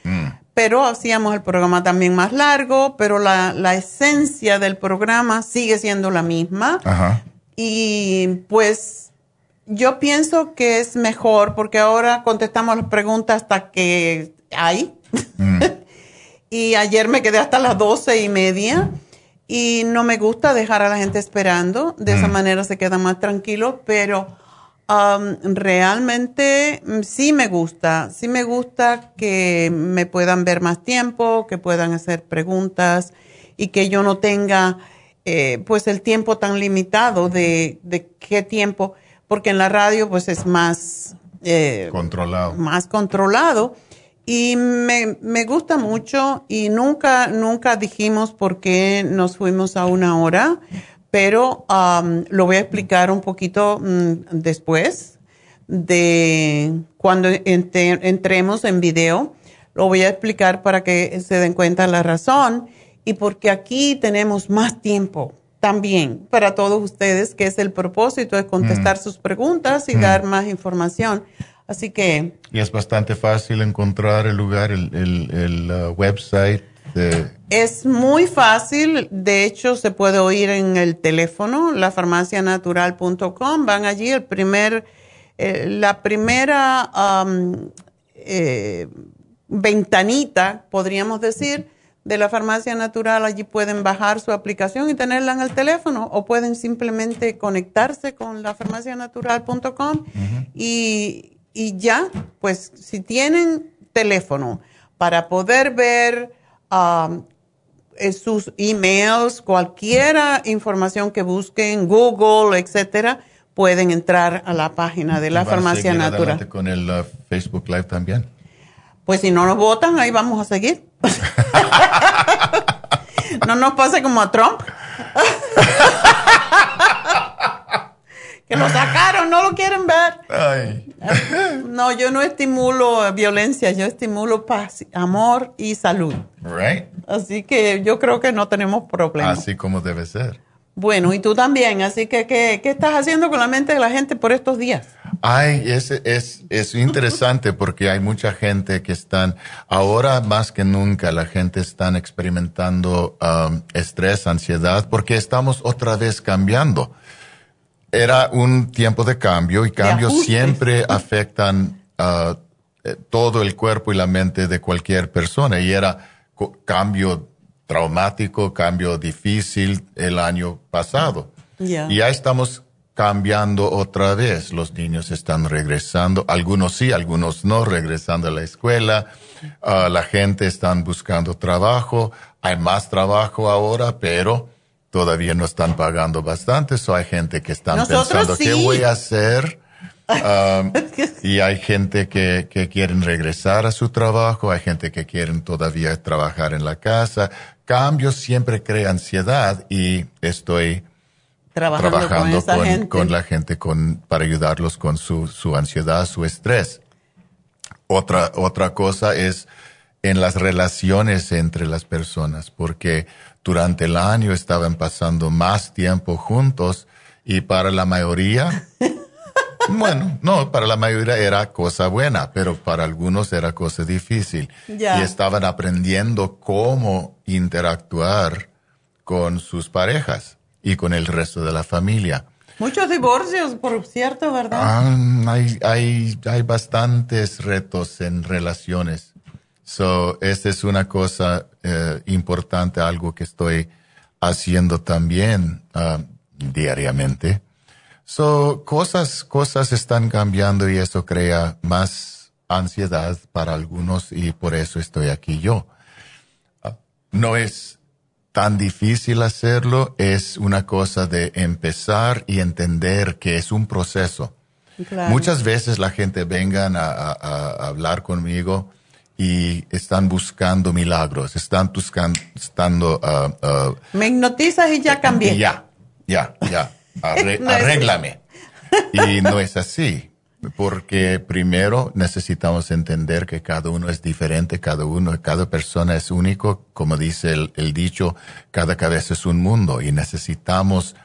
pero hacíamos el programa también más largo, pero la, la esencia del programa sigue siendo la misma. Ajá. Y pues yo pienso que es mejor porque ahora contestamos las preguntas hasta que hay. [laughs] y ayer me quedé hasta las doce y media y no me gusta dejar a la gente esperando. De esa manera se quedan más tranquilos, pero um, realmente mm, sí me gusta. Sí me gusta que me puedan ver más tiempo, que puedan hacer preguntas y que yo no tenga eh, pues el tiempo tan limitado de, de qué tiempo, porque en la radio pues es más... eh, Controlado. más controlado. Y me, me gusta mucho y nunca, nunca dijimos por qué nos fuimos a una hora, pero um, lo voy a explicar un poquito mm, después de cuando ente- entremos en video. Lo voy a explicar para que se den cuenta la razón y porque aquí tenemos más tiempo también para todos ustedes, que es el propósito de contestar sus preguntas y dar más información. Así que Y es bastante fácil encontrar el lugar, el, el, el, uh, website de... Es muy fácil, de hecho se puede oír en el teléfono, lafarmacianatural.com, van allí, el primer, eh, la primera eh, ventanita, podríamos decir, de la farmacia natural, allí pueden bajar su aplicación y tenerla en el teléfono o pueden simplemente conectarse con lafarmacianatural.com y, y ya, pues si tienen teléfono para poder ver um, sus emails, cualquier información que busquen, Google, etcétera, pueden entrar a la página de la farmacia natural. con el uh, Facebook Live también? Pues si no nos votan, ahí vamos a seguir. [laughs] [laughs] no nos pase como a Trump. [laughs] que lo sacaron, no lo quieren ver. No, yo no estimulo violencia, yo estimulo paz, amor y salud. Right. Así que yo creo que no tenemos problema. Así como debe ser. Bueno, y tú también. Así que, ¿qué, qué estás haciendo con la mente de la gente por estos días? Ay, es, es, es interesante porque hay mucha gente que están, ahora más que nunca, la gente está experimentando um, estrés, ansiedad, porque estamos otra vez cambiando. Era un tiempo de cambio y cambios siempre [laughs] afectan uh, todo el cuerpo y la mente de cualquier persona. Y era cambio traumático, cambio difícil el año pasado. Y ya estamos cambiando otra vez. Los niños están regresando, algunos sí, algunos no, regresando a la escuela. Ah, la gente está buscando trabajo. Hay más trabajo ahora, pero todavía no están pagando bastante. So hay gente que están pensando, ¿qué voy a hacer? [laughs] Um, y hay gente que, que quieren regresar a su trabajo, hay gente que quieren todavía trabajar en la casa. Cambios siempre crea ansiedad y estoy trabajando, con, la gente con, para ayudarlos con su, su ansiedad, su estrés. Otra, otra cosa es en las relaciones entre las personas, porque durante el año estaban pasando más tiempo juntos y para la mayoría [laughs] Bueno, no, para la mayoría era cosa buena, pero para algunos era cosa difícil. Y estaban aprendiendo cómo interactuar con sus parejas y con el resto de la familia. Muchos divorcios, por cierto, ¿verdad? Ah, hay, hay, hay bastantes retos en relaciones. So, esta es una cosa eh, importante, algo que estoy haciendo también ah, diariamente So, cosas, cosas están cambiando y eso crea más ansiedad para algunos y por eso estoy aquí yo. Ah, no es tan difícil hacerlo, es una cosa de empezar y entender que es un proceso. Muchas veces la gente vengan a, hablar conmigo y están buscando milagros, están buscando... Estando, uh, Me hipnotizas y ya cambié. Ya, ya, ya. [laughs] arréglame. Y no es así, porque primero necesitamos entender que cada uno es diferente, cada uno, cada persona es único, como dice el, dicho, cada cabeza es un mundo y necesitamos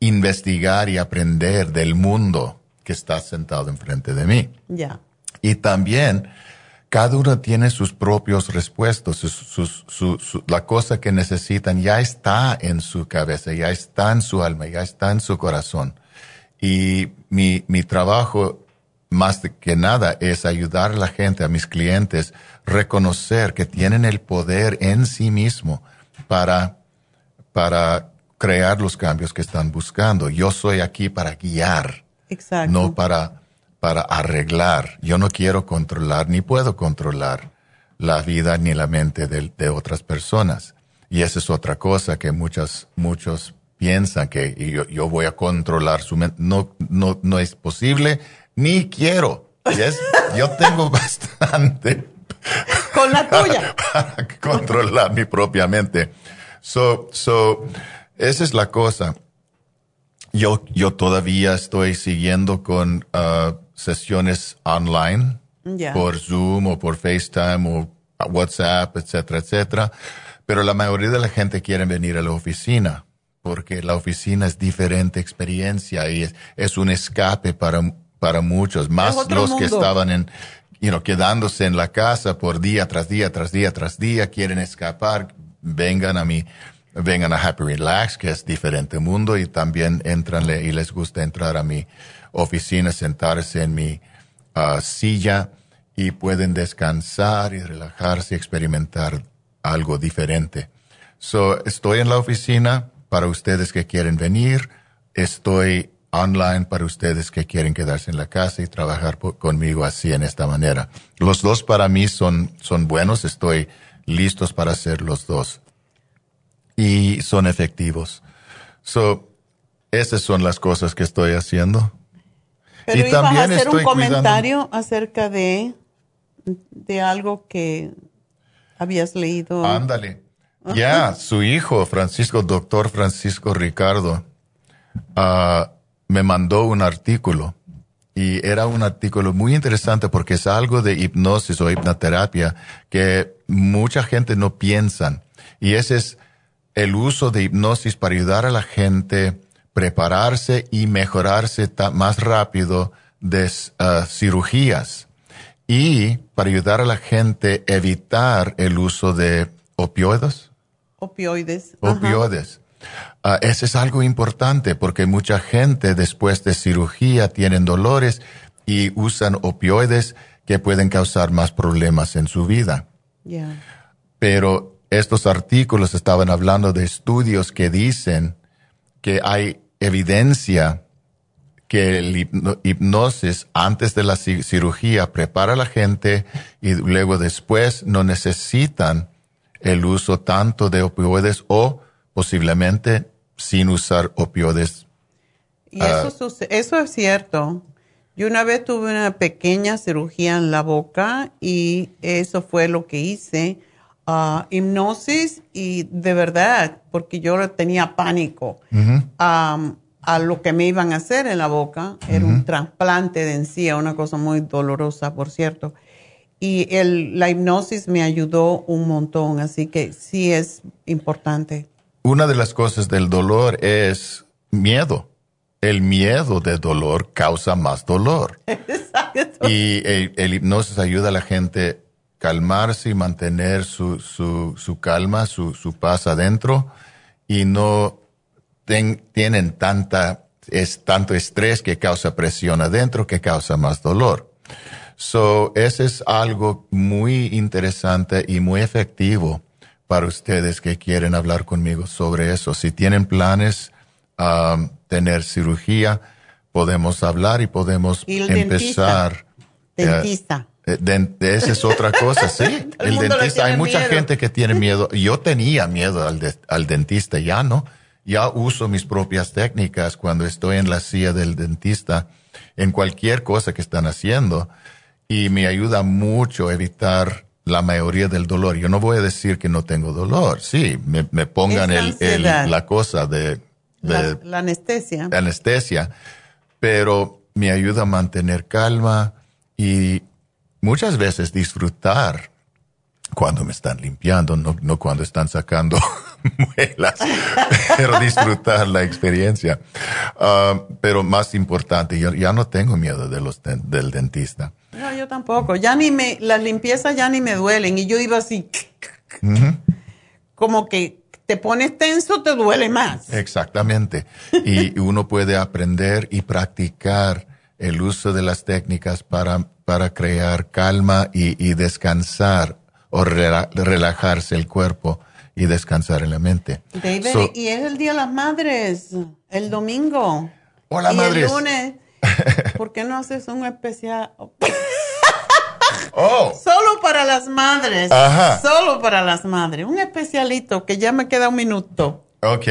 investigar y aprender del mundo que está sentado enfrente de mí. Ya. Y también cada uno tiene sus propios respuestas, la cosa que necesitan ya está en su cabeza, ya está en su alma, ya está en su corazón. Y mi, mi trabajo más que nada es ayudar a la gente, a mis clientes, reconocer que tienen el poder en sí mismo para, para crear los cambios que están buscando. Yo soy aquí para guiar, no para para arreglar. Yo no quiero controlar ni puedo controlar la vida ni la mente de, otras personas. Y esa es otra cosa que muchos, muchos piensan que yo, voy a controlar su mente. No, no, no es posible, ni quiero. Yo tengo [laughs] bastante. Con la tuya. [laughs] para controlar mi propia mente. So, so, esa es la cosa. Yo, yo todavía estoy siguiendo con uh, sesiones online por Zoom o por FaceTime o WhatsApp, etcétera, etcétera. Pero la mayoría de la gente quiere venir a la oficina porque la oficina es diferente experiencia y es, un escape para, para muchos, más los que estaban en, you know, quedándose en la casa por día tras día, tras día, tras día, quieren escapar, vengan a mi, vengan a Happy Relax, que es diferente mundo, y también entran y les gusta entrar a mi oficina, sentarse en mi ah, silla y pueden descansar y relajarse y experimentar algo diferente. So, estoy en la oficina para ustedes que quieren venir. Estoy online para ustedes que quieren quedarse en la casa y trabajar conmigo así en esta manera. Los dos para mí son, son buenos, estoy listos para hacer los dos. Y son efectivos. So, esas son las cosas que estoy haciendo. Pero y también a hacer un comentario acerca de, de algo que habías leído. Ándale. Ya, su hijo, Francisco, doctor Francisco Ricardo, uh, me mandó un artículo y era un artículo muy interesante porque es algo de hipnosis o hipnoterapia que mucha gente no piensa. Y ese es el uso de hipnosis para ayudar a la gente prepararse y mejorarse más rápido de uh, cirugías y para ayudar a la gente a evitar el uso de opioides. Opioides. Opioides. Uh, eso es algo importante porque mucha gente después de cirugía tienen dolores y usan opioides que pueden causar más problemas en su vida. Pero estos artículos estaban hablando de estudios que dicen que hay evidencia que el hipnosis antes de la cirugía prepara a la gente y luego después no necesitan el uso tanto de opioides o posiblemente sin usar opioides. Y eso, ah, eso es cierto. Yo una vez tuve una pequeña cirugía en la boca y eso fue lo que hice. Uh, hipnosis y de verdad, porque yo tenía pánico a lo que me iban a hacer en la boca. Era un trasplante de encía, una cosa muy dolorosa, por cierto. Y el, la hipnosis me ayudó un montón, así que sí es importante una de las cosas del dolor es miedo. El miedo de dolor causa más dolor. [laughs] Exacto. Y el, hipnosis ayuda a la gente a calmarse y mantener su, su, calma, su, su, paz adentro y no tienen tanta, es tanto estrés que causa presión adentro que causa más dolor. So, ese es algo muy interesante y muy efectivo para ustedes que quieren hablar conmigo sobre eso. Si tienen planes a um, tener cirugía, podemos hablar y podemos empezar. Dentista. Eh, esa es otra cosa, sí. [laughs] el, dentista, hay mucha gente que tiene miedo. Yo tenía miedo al, al dentista, ya no. Ya uso mis propias técnicas cuando estoy en la silla del dentista, en cualquier cosa que están haciendo, y me ayuda mucho a evitar la mayoría del dolor. Yo no voy a decir que no tengo dolor. Sí, me, pongan el, la cosa de, la, anestesia. anestesia, pero me ayuda a mantener calma y muchas veces disfrutar cuando me están limpiando, no, no cuando están sacando [laughs] muelas, pero disfrutar la experiencia. Ah, pero más importante, yo ya no tengo miedo de los del dentista. No, yo tampoco. Ya ni me, las limpiezas ya ni me duelen. Y yo iba así, como que te pones tenso, te duele más. Exactamente. Y uno puede aprender y practicar el uso de las técnicas para, para crear calma y, descansar o relajarse el cuerpo y descansar en la mente. David, y es el Día de las Madres, el domingo. Hola, y madres. El lunes. [laughs] ¿Por qué no haces un especial? Oh. Solo para las madres. Ajá. Solo para las madres. Un especialito que ya me queda un minuto. Ok.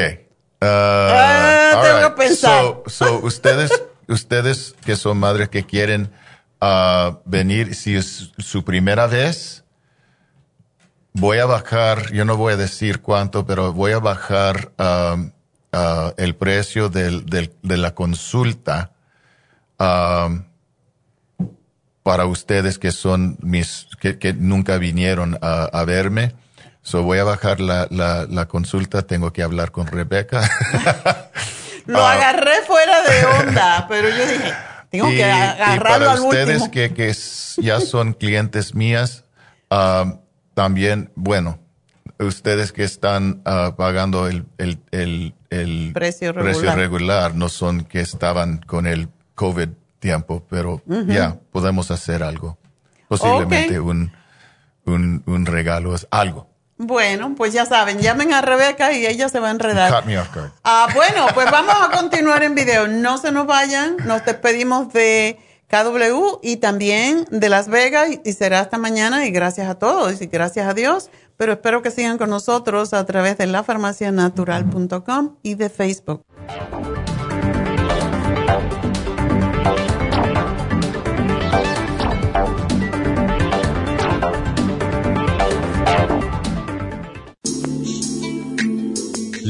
Uh, ah, tengo que pensar. So, ustedes, ustedes que son madres que quieren uh, venir, si es su primera vez, voy a bajar, yo no voy a decir cuánto, pero voy a bajar um, uh, el precio de la consulta. Para ustedes que son mis, que, nunca vinieron a, verme. So voy a bajar la, la, la consulta, tengo que hablar con Rebeca. [laughs] Lo ah. agarré fuera de onda, [laughs] pero yo dije, tengo que agarrarlo y para ustedes que, que ya son clientes mías, uh, también, bueno, ustedes que están uh, pagando el, el, el, el precio, regular. precio regular, no son que estaban con el COVID tiempo, pero ya podemos hacer algo. Posiblemente un, un, un, regalo algo. Bueno, pues ya saben, llamen a Rebeca y ella se va a enredar. Caught me off guard. Ah, bueno, pues vamos a continuar en video. No se nos vayan, nos despedimos de KW y también de Las Vegas y será hasta mañana y gracias a todos y gracias a Dios. Pero espero que sigan con nosotros a través de lafarmacianatural.com y de Facebook.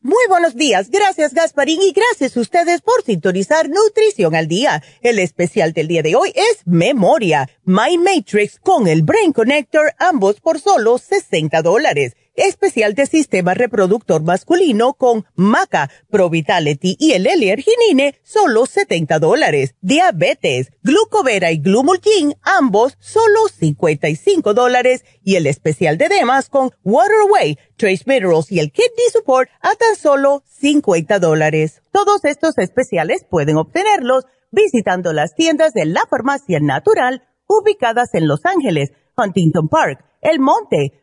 Muy buenos días, gracias Gasparín y gracias a ustedes por sintonizar Nutrición al Día. El especial del día de hoy es Memoria, My Matrix con el Brain Connector, ambos por solo 60 dólares. Especial de sistema reproductor masculino con Maca, Pro Vitality y el L-Arginine, solo 70 dólares. Diabetes, Glucovera y Glumulgin, ambos solo 55 dólares. Y el especial de Demas con Waterway, Trace Minerals y el Kidney Support a tan solo 50 dólares. Todos estos especiales pueden obtenerlos visitando las tiendas de la Farmacia Natural ubicadas en Los Ángeles, Huntington Park, El Monte,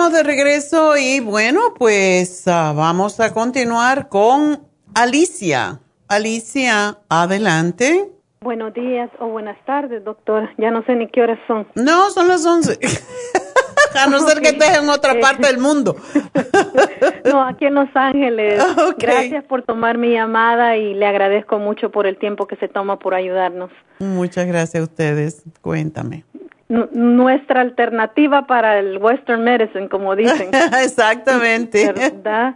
Estamos de regreso y bueno, pues ah, vamos a continuar con Alicia. Alicia, adelante. Buenos días o buenas tardes, doctora. Ya no sé ni qué horas son. No, son las 11. [laughs] a no ser que estés en otra parte del mundo. [laughs] no, aquí en Los Ángeles. [laughs] Gracias por tomar mi llamada y le agradezco mucho por el tiempo que se toma por ayudarnos. Muchas gracias a ustedes. Cuéntame. Nuestra alternativa para el Western Medicine, como dicen. [laughs] Exactamente. ¿Verdad?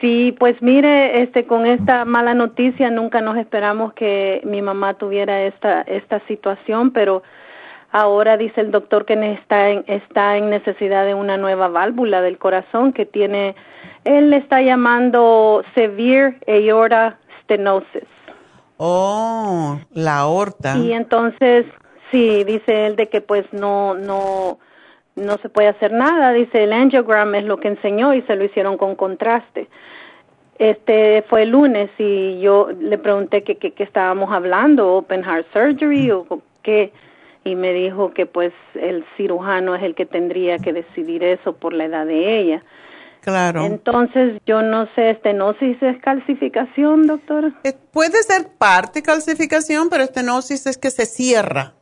Sí, pues mire, este con esta mala noticia nunca nos esperamos que mi mamá tuviera esta esta situación, pero ahora dice el doctor que está en, está en necesidad de una nueva válvula del corazón que tiene él le está llamando severe aorta stenosis. Oh, la aorta. Y entonces sí, dice él de que pues no no no se puede hacer nada, dice el angiogram es lo que enseñó y se lo hicieron con contraste. Este fue el lunes y yo le pregunté que, que, estábamos hablando, open heart surgery o qué, y me dijo que pues el cirujano es el que tendría que decidir eso por la edad de ella. Claro. Entonces, yo no sé, estenosis es calcificación, doctora. Eh, puede ser parte calcificación, pero estenosis es que se cierra.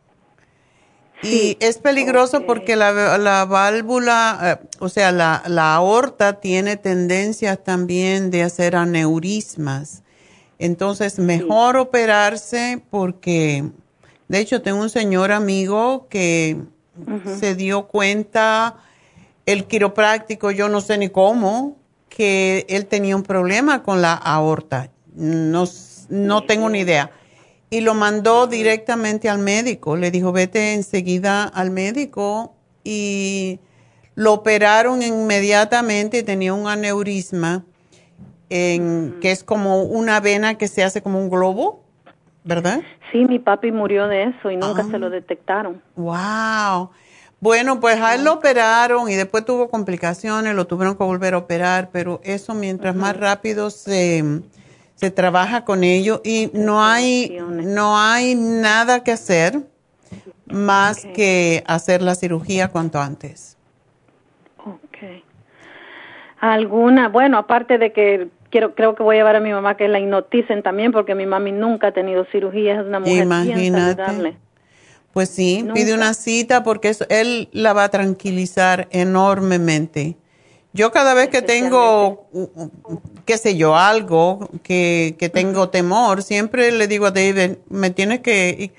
Y es peligroso porque la, la válvula, eh, o sea, la, la aorta tiene tendencias también de hacer aneurismas. Entonces, mejor operarse porque, de hecho, tengo un señor amigo que se dio cuenta el quiropráctico, yo no sé ni cómo, que él tenía un problema con la aorta. No, no tengo ni idea. Y lo mandó directamente al médico. Le dijo, vete enseguida al médico. Y lo operaron inmediatamente. Tenía un aneurisma, en, que es como una vena que se hace como un globo, ¿verdad? Sí, mi papi murió de eso y nunca se lo detectaron. ¡Wow! Bueno, pues a él lo operaron y después tuvo complicaciones, lo tuvieron que volver a operar, pero eso mientras más rápido se, se trabaja con ello y no hay, no hay nada que hacer más que hacer la cirugía cuanto antes. Ok. ¿Alguna? Bueno, aparte de que quiero creo que voy a llevar a mi mamá que la hipnoticen también porque mi mami nunca ha tenido cirugía, es una mujer bien saludable. Pues sí, pide una cita porque eso, él la va a tranquilizar enormemente. Yo cada vez que tengo, qué sé yo, algo que, que tengo temor, siempre le digo a David, me tienes que...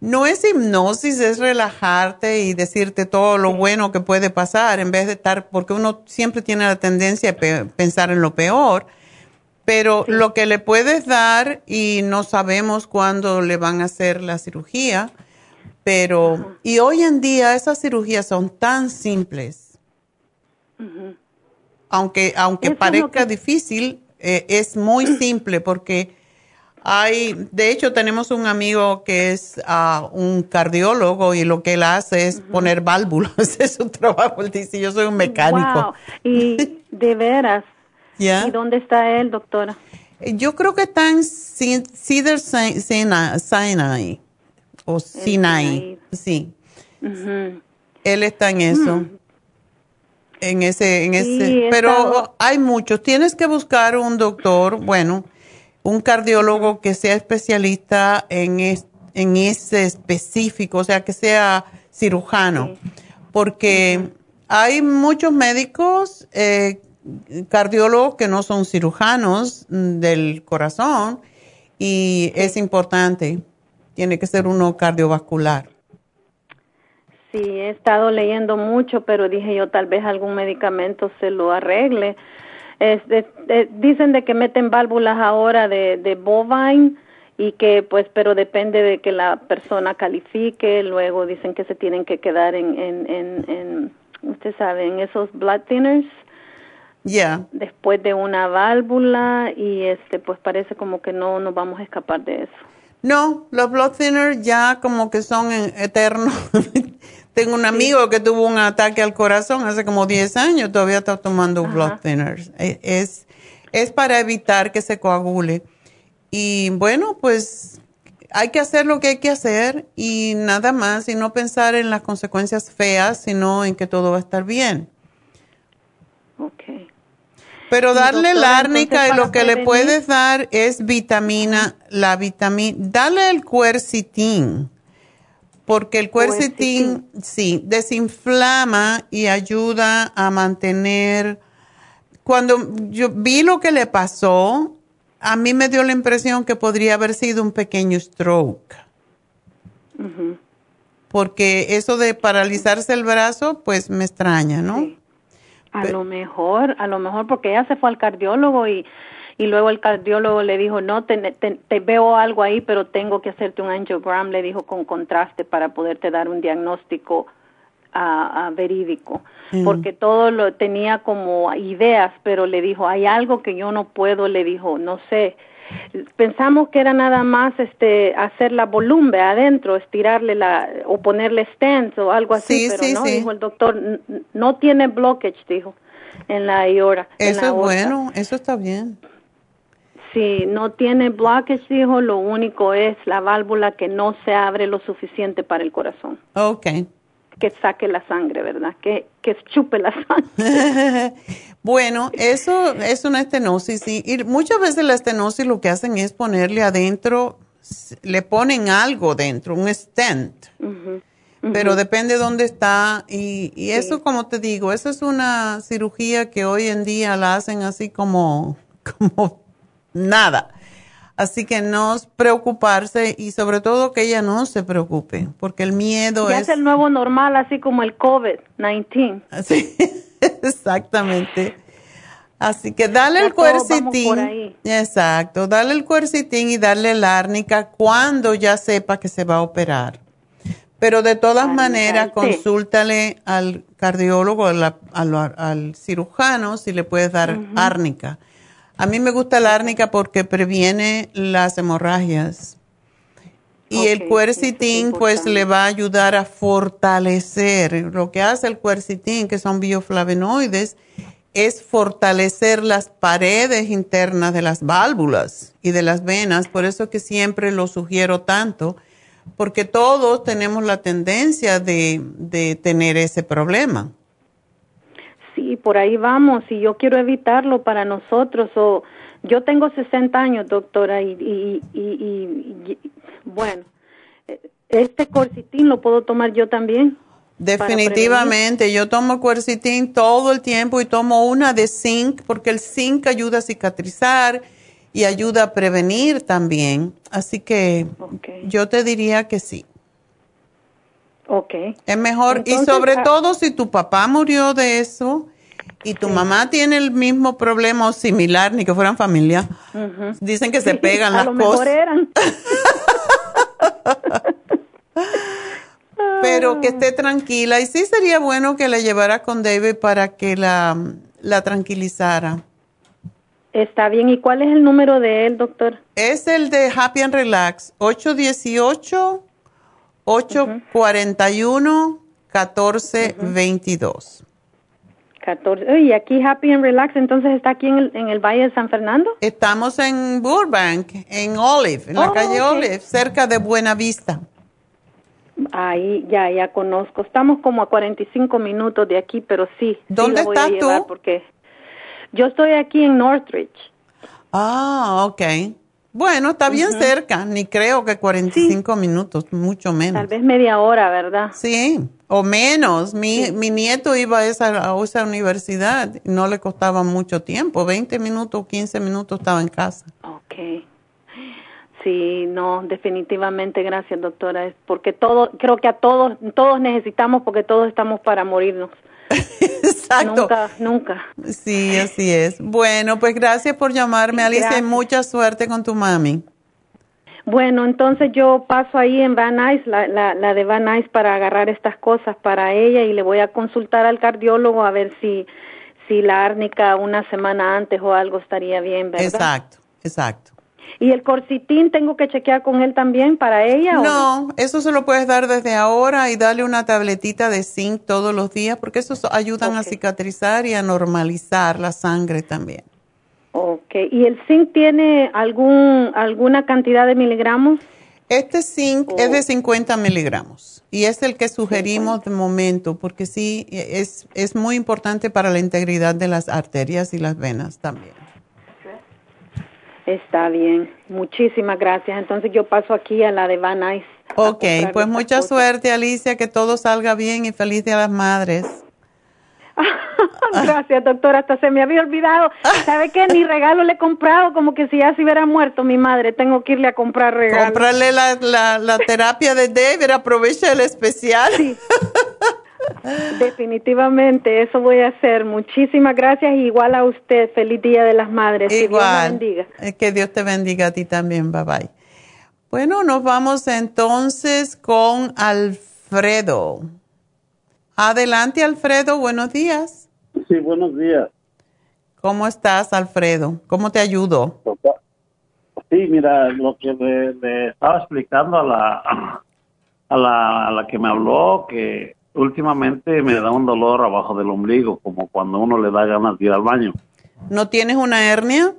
No es hipnosis, es relajarte y decirte todo lo bueno que puede pasar en vez de estar, porque uno siempre tiene la tendencia a pensar en lo peor, pero lo que le puedes dar y no sabemos cuándo le van a hacer la cirugía, pero, y hoy en día esas cirugías son tan simples. Aunque, aunque parezca difícil, eh, es muy [clears throat] simple porque hay, de hecho tenemos un amigo que es ah, un cardiólogo y lo que él hace es poner válvulas, [laughs] es su trabajo, él dice, yo soy un mecánico. Y [laughs] de veras. ¿Y dónde está él, doctora? Yo creo que está en Cedar Sinai o Sinai. Sí. Él está en eso. Mm. En ese, en ese. Pero hay muchos. Tienes que buscar un doctor, bueno, un cardiólogo que sea especialista en, en ese específico, o sea, que sea cirujano. Porque hay muchos médicos, eh, cardiólogos que no son cirujanos del corazón y es importante tiene que ser uno cardiovascular. Sí, he estado leyendo mucho, pero dije yo tal vez algún medicamento se lo arregle. dicen de que meten válvulas ahora de, de bovine y que pues pero depende de que la persona califique luego dicen que se tienen que quedar en en en, en usted sabe en esos blood thinners ya después de una válvula y este pues parece como que no nos vamos a escapar de eso no, los blood thinners ya como que son eternos. [laughs] Tengo un amigo que tuvo un ataque al corazón hace como 10 años, todavía está tomando blood thinners. E, es, es para evitar que se coagule. Y bueno, pues hay que hacer lo que hay que hacer y nada más, y no pensar en las consecuencias feas, sino en que todo va a estar bien. Okay. Pero darle la árnica y lo que le puedes dar es vitamina, la vitamina, dale el cuercitín, porque el cuercitín, sí, desinflama y ayuda a mantener. Cuando yo vi lo que le pasó, a mí me dio la impresión que podría haber sido un pequeño stroke. Porque eso de paralizarse el brazo, pues me extraña, ¿no? A lo mejor, a lo mejor porque ella se fue al cardiólogo y, y luego el cardiólogo le dijo, no, te, te, veo algo ahí, pero tengo que hacerte un angiogram, le dijo con contraste para poderte dar un diagnóstico a, verídico, mm. porque todo lo tenía como ideas, pero le dijo, hay algo que yo no puedo, le dijo, no sé, pensamos que era nada más este hacer la volumen adentro, estirarle la o ponerle stents o algo así, pero no, dijo el doctor, no tiene blockage, dijo, en la aorta. Eso es bueno, eso está bien. Sí, no tiene blockage, dijo, lo único es la válvula que no se abre lo suficiente para el corazón. Okay que saque la sangre, ¿verdad? Que, que chupe la sangre. [laughs] bueno, eso es una estenosis y, muchas veces la estenosis lo que hacen es ponerle adentro, le ponen algo dentro, un stent. Pero depende dónde está y, y eso, como te digo, eso es una cirugía que hoy en día la hacen así como, [laughs] como nada. Así que no preocuparse y sobre todo que ella no se preocupe, porque el miedo ya es... es el nuevo normal, así como el COVID-19. Sí, [laughs] exactamente. Así que dale Ya el cuercitín. Exacto, dale el cuercitín y darle la árnica cuando ya sepa que se va a operar. Pero de todas maneras, sí. consúltale al cardiólogo, a la- a lo- al cirujano, si le puedes dar árnica. A mí me gusta la árnica porque previene las hemorragias. Y el cuercitín, pues, le va a ayudar a fortalecer. Lo que hace el cuercitín, que son bioflavonoides, es fortalecer las paredes internas de las válvulas y de las venas. Por eso que siempre lo sugiero tanto, porque todos tenemos la tendencia de, de tener ese problema. Sí, por ahí vamos y yo quiero evitarlo para nosotros. O yo tengo 60 años, doctora, y, y, y, bueno, eh, este corcitín lo puedo tomar yo también. Definitivamente, yo tomo cuercitín todo el tiempo y tomo una de zinc porque el zinc ayuda a cicatrizar y ayuda a prevenir también. Así que yo te diría que sí. Ok. Es mejor Entonces, y sobre ah- todo si tu papá murió de eso y tu mamá tiene el mismo problema o similar, ni que fueran familia. Dicen que se Sí, pegan a las lo mejor cosas. eran. [laughs] pero que esté tranquila. Y sí sería bueno que la llevara con David para que la, la tranquilizara. Está bien. ¿Y cuál es el número de él, doctor? Es el de Happy and Relax, 818-841-1422. 14. Y aquí Happy and Relax, entonces está aquí en el, en el Valle de San Fernando. Estamos en Burbank, en Olive, en la Oh, calle. Olive, cerca de Buena Vista. Ahí ya, ya conozco. Estamos como a 45 minutos de aquí, pero sí. sí ¿Dónde la voy a estás tú? Porque yo estoy aquí en Northridge. Ah, ok. Bueno, está bien cerca, ni creo que 45 minutos, mucho menos. Tal vez media hora, ¿verdad? Sí, o menos. Mi, mi nieto iba a esa, a esa universidad, y no le costaba mucho tiempo, 20 minutos, 15 minutos estaba en casa. Ok. Sí, no, definitivamente, gracias, doctora. Es porque todo, creo que a todos, todos necesitamos porque todos estamos para morirnos. [laughs] Exacto. Nunca, nunca. Sí, así es. Bueno, pues gracias por llamarme, Alicia, y mucha suerte con tu mami. Bueno, entonces yo paso ahí en Van Nuys, la, la, la de Van Nuys, para agarrar estas cosas para ella y le voy a consultar al cardiólogo a ver si, si la árnica una semana antes o algo estaría bien, ¿verdad? Exacto, exacto. ¿Y el corcitín tengo que chequear con él también para ella? o No, eso se lo puedes dar desde ahora y darle una tabletita de zinc todos los días porque esos ayudan a cicatrizar y a normalizar la sangre también. Ok, ¿y el zinc tiene algún, alguna cantidad de miligramos? Este zinc es de 50 miligramos y es el que sugerimos de momento porque sí es, es muy importante para la integridad de las arterias y las venas también. Está bien, muchísimas gracias. Entonces yo paso aquí a la de Van Nuys. Ok, pues mucha suerte Alicia, que todo salga bien y feliz Día de las Madres. [laughs] Gracias, doctora. Hasta se me había olvidado. [laughs] ¿Sabe qué? Ni regalo le he comprado, como que si ya se hubiera muerto mi madre, tengo que irle a comprar regalos. Comprarle la, la, la terapia de David, aprovecha el especial. [laughs] Definitivamente, eso voy a hacer. Muchísimas gracias y igual a usted. Feliz Día de las Madres. Que Dios Igual. bendiga. Eh, Que Dios te bendiga a ti también. Bye bye. Bueno, nos vamos entonces con Alfredo. Adelante, Alfredo. Buenos días. Sí, buenos días. ¿Cómo estás, Alfredo? ¿Cómo te ayudo? Sí, mira, lo que le, le estaba explicando a la, a la a la que me habló que últimamente me da un dolor abajo del ombligo, como cuando uno le da ganas de ir al baño. ¿No tienes una hernia?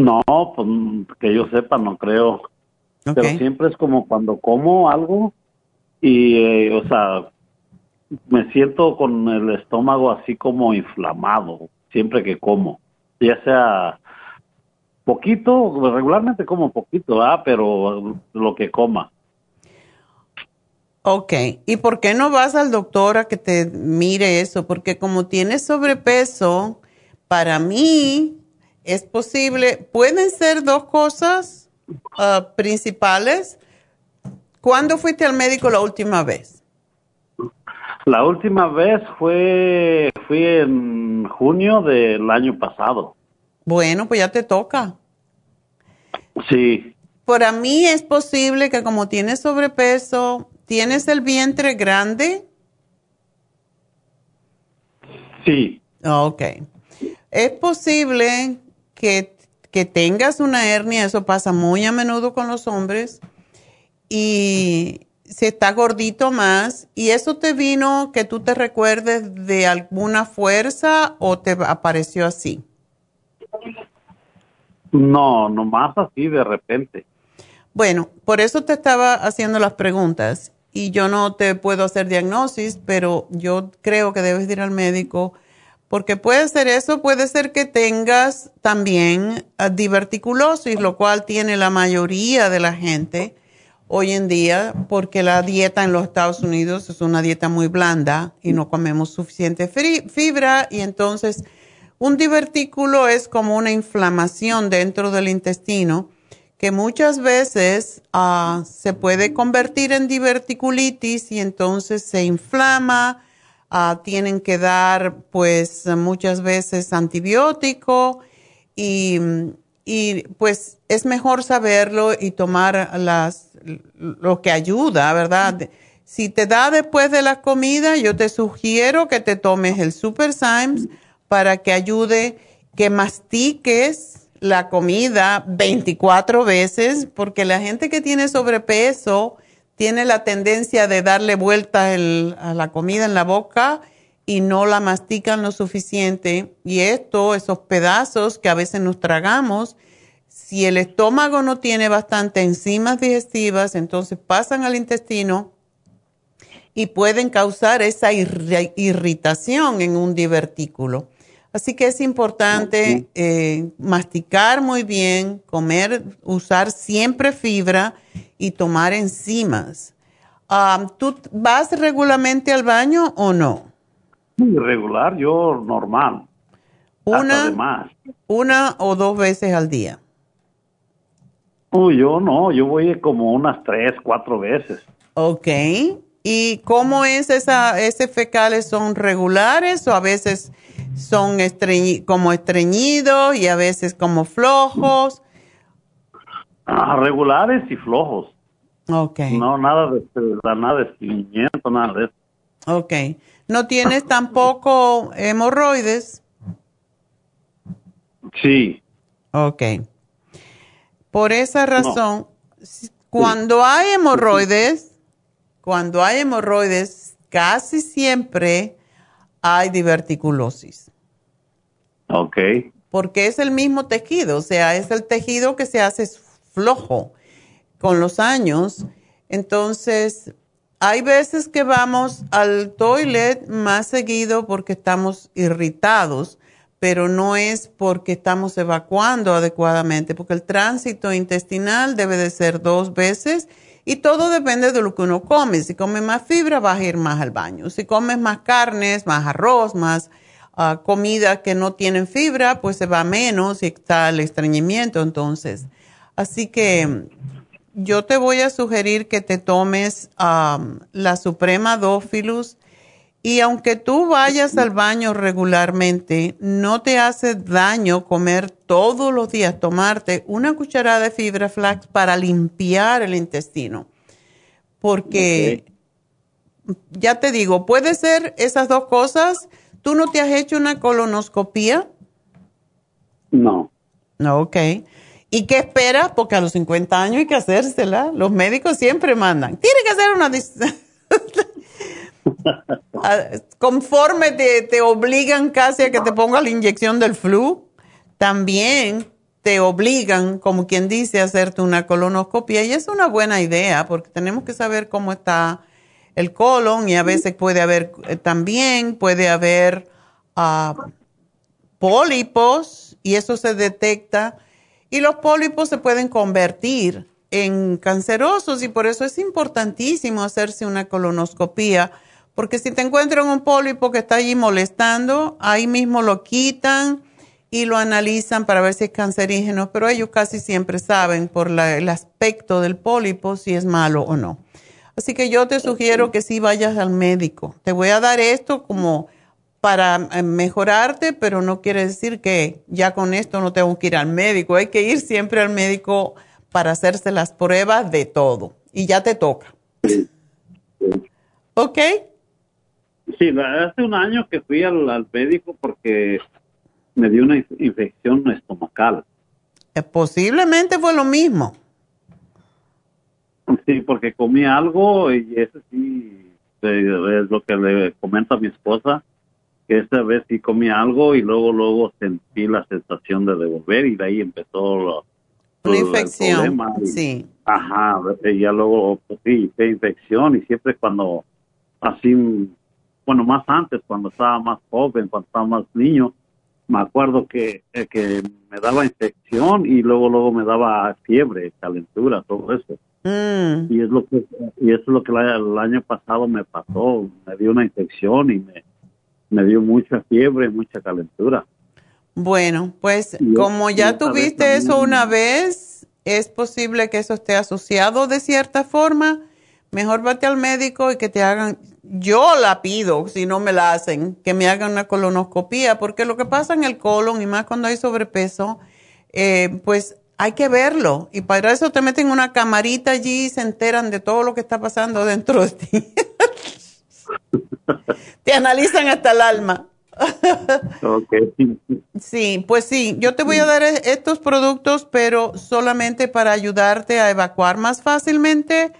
No, pues que yo sepa, no creo. Pero siempre es como cuando como algo y, eh, o sea, me siento con el estómago así como inflamado siempre que como, ya sea poquito, regularmente como poquito, ¿ah? pero lo que coma. Ok, ¿y por qué no vas al doctor a que te mire eso? Porque como tienes sobrepeso, para mí es posible, pueden ser dos cosas ah, principales. ¿Cuándo fuiste al médico la última vez? La última vez fue, fui en junio del año pasado. Bueno, pues ya te toca. Sí. Para mí es posible que como tienes sobrepeso, tienes el vientre grande. Sí. Ok. Es posible que, que tengas una hernia, eso pasa muy a menudo con los hombres, y se está gordito más, y eso te vino que tú te recuerdes de alguna fuerza o te apareció así. No, nomás así de repente. Bueno, por eso te estaba haciendo las preguntas y yo no te puedo hacer diagnosis, pero yo creo que debes ir al médico porque puede ser eso, puede ser que tengas también ah, diverticulosis, lo cual tiene la mayoría de la gente hoy en día, porque la dieta en los Estados Unidos es una dieta muy blanda y no comemos suficiente fibra y entonces un divertículo es como una inflamación dentro del intestino que muchas veces ah, se puede convertir en diverticulitis y entonces se inflama, ah, tienen que dar pues muchas veces antibiótico y, y, pues es mejor saberlo y tomar las, lo que ayuda, ¿verdad? Si te da después de la comida, yo te sugiero que te tomes el Super Symes para que ayude que mastiques la comida 24 veces, porque la gente que tiene sobrepeso tiene la tendencia de darle vuelta a la comida en la boca y no la mastican lo suficiente. Y esto, esos pedazos que a veces nos tragamos, si el estómago no tiene bastante enzimas digestivas, entonces pasan al intestino y pueden causar esa irritación en un divertículo. Así que es importante eh, masticar muy bien, comer, usar siempre fibra y tomar enzimas. ¿Tú vas regularmente al baño o no? Regular, yo normal. Una, una o dos veces al día. Uy, yo no, yo voy como unas tres, cuatro veces. Ok. ¿Y cómo es esa, ese fecales? ¿Son regulares o a veces son como estreñidos y a veces como flojos. Ah, regulares y flojos. Ok. No, nada de, nada de estreñimiento, nada de eso. Ok. ¿No tienes tampoco hemorroides? Sí. Ok. Por esa razón, cuando hay hemorroides, cuando hay hemorroides, casi siempre hay diverticulosis. Ok. Porque es el mismo tejido, o sea, es el tejido que se hace flojo con los años. Entonces, hay veces que vamos al toilet más seguido porque estamos irritados, pero no es porque estamos evacuando adecuadamente, porque el tránsito intestinal debe de ser dos veces y todo depende de lo que uno come. Si come más fibra, vas a ir más al baño. Si comes más carnes, más arroz, más uh, comida que no tienen fibra, pues se va menos y está el estreñimiento entonces. Así que yo te voy a sugerir que te tomes la Suprema Dófilus y aunque tú vayas al baño regularmente, no te hace daño comer todos los días, tomarte una cucharada de fibra flax para limpiar el intestino. Porque, ya te digo, puede ser esas dos cosas. ¿Tú no te has hecho una colonoscopía? No. No, ok. ¿Y qué esperas? Porque a los 50 años hay que hacérsela. Los médicos siempre mandan. Tiene que hacer una... [laughs] Ah, conforme te, obligan casi a que te ponga la inyección del flu, también te obligan, como quien dice, a hacerte una colonoscopia. Y es una buena idea porque tenemos que saber cómo está el colon y a veces puede haber eh, también, puede haber ah, pólipos y eso se detecta. Y los pólipos se pueden convertir en cancerosos y por eso es importantísimo hacerse una colonoscopia porque si te encuentran un pólipo que está allí molestando, ahí mismo lo quitan y lo analizan para ver si es cancerígeno, pero ellos casi siempre saben por el aspecto del pólipo si es malo o no. Así que yo te sugiero que sí vayas al médico. Te voy a dar esto como para eh, mejorarte, pero no quiere decir que ya con esto no tengo que ir al médico. Hay que ir siempre al médico para hacerse las pruebas de todo. Y ya te toca. ¿Ok? Sí, hace un año que fui al, médico porque me dio una infección estomacal. Eh, posiblemente fue lo mismo. Sí, porque comí algo y eso sí es lo que le comento a mi esposa, que esta vez sí comí algo y luego luego sentí la sensación de devolver y de ahí empezó la infección. sí. Ajá, y ya luego pues, sí, fue infección y siempre cuando así bueno, más antes, cuando estaba más joven, cuando estaba más niño, me acuerdo que, eh, que me daba infección y luego luego me daba fiebre, calentura, todo eso. Mm. Y es lo que y eso es lo que el año pasado me pasó, me dio una infección y me, me dio mucha fiebre, mucha calentura. Bueno, pues como ya tuviste eso una vez, es posible que eso esté asociado de cierta forma. Mejor vete al médico y que te hagan yo la pido, si no me la hacen, que me hagan una colonoscopía, porque lo que pasa en el colon, y más cuando hay sobrepeso, eh, pues hay que verlo. Y para eso te meten una camarita allí y se enteran de todo lo que está pasando dentro de ti. [laughs] te analizan hasta el alma. [laughs] Sí, pues sí, yo te voy a dar e-, estos productos, pero solamente para ayudarte a evacuar más fácilmente,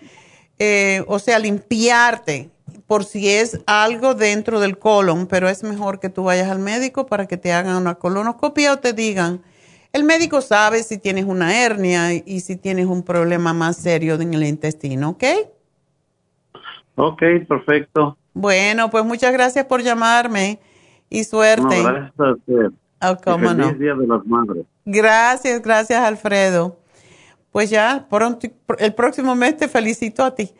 eh, o sea, limpiarte por si es algo dentro del colon, pero es mejor que tú vayas al médico para que te hagan una colonoscopia o te digan, el médico sabe si tienes una hernia y si tienes un problema más serio en el intestino, ¿ok? Ok, perfecto. Bueno, pues muchas gracias por llamarme y suerte. gracias a usted. Oh, cómo no. Día de las Madres. Gracias, gracias Alfredo. Pues ya, el próximo mes te felicito a ti.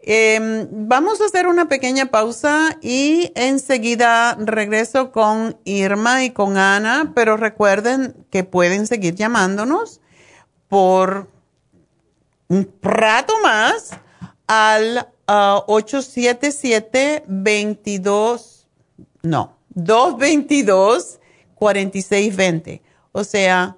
Em, vamos a hacer una pequeña pausa y enseguida regreso con Irma y con Ana, pero recuerden que pueden seguir llamándonos por un rato más al 877-22, ah, no, 222-4620. O sea,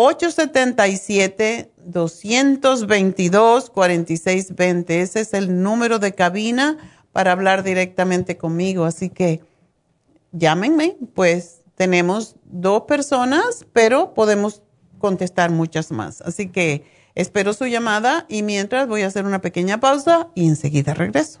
877-222-4620. Ese es el número de cabina para hablar directamente conmigo. Así que llámenme, pues tenemos dos personas, pero podemos contestar muchas más. Así que espero su llamada y mientras voy a hacer una pequeña pausa y enseguida regreso.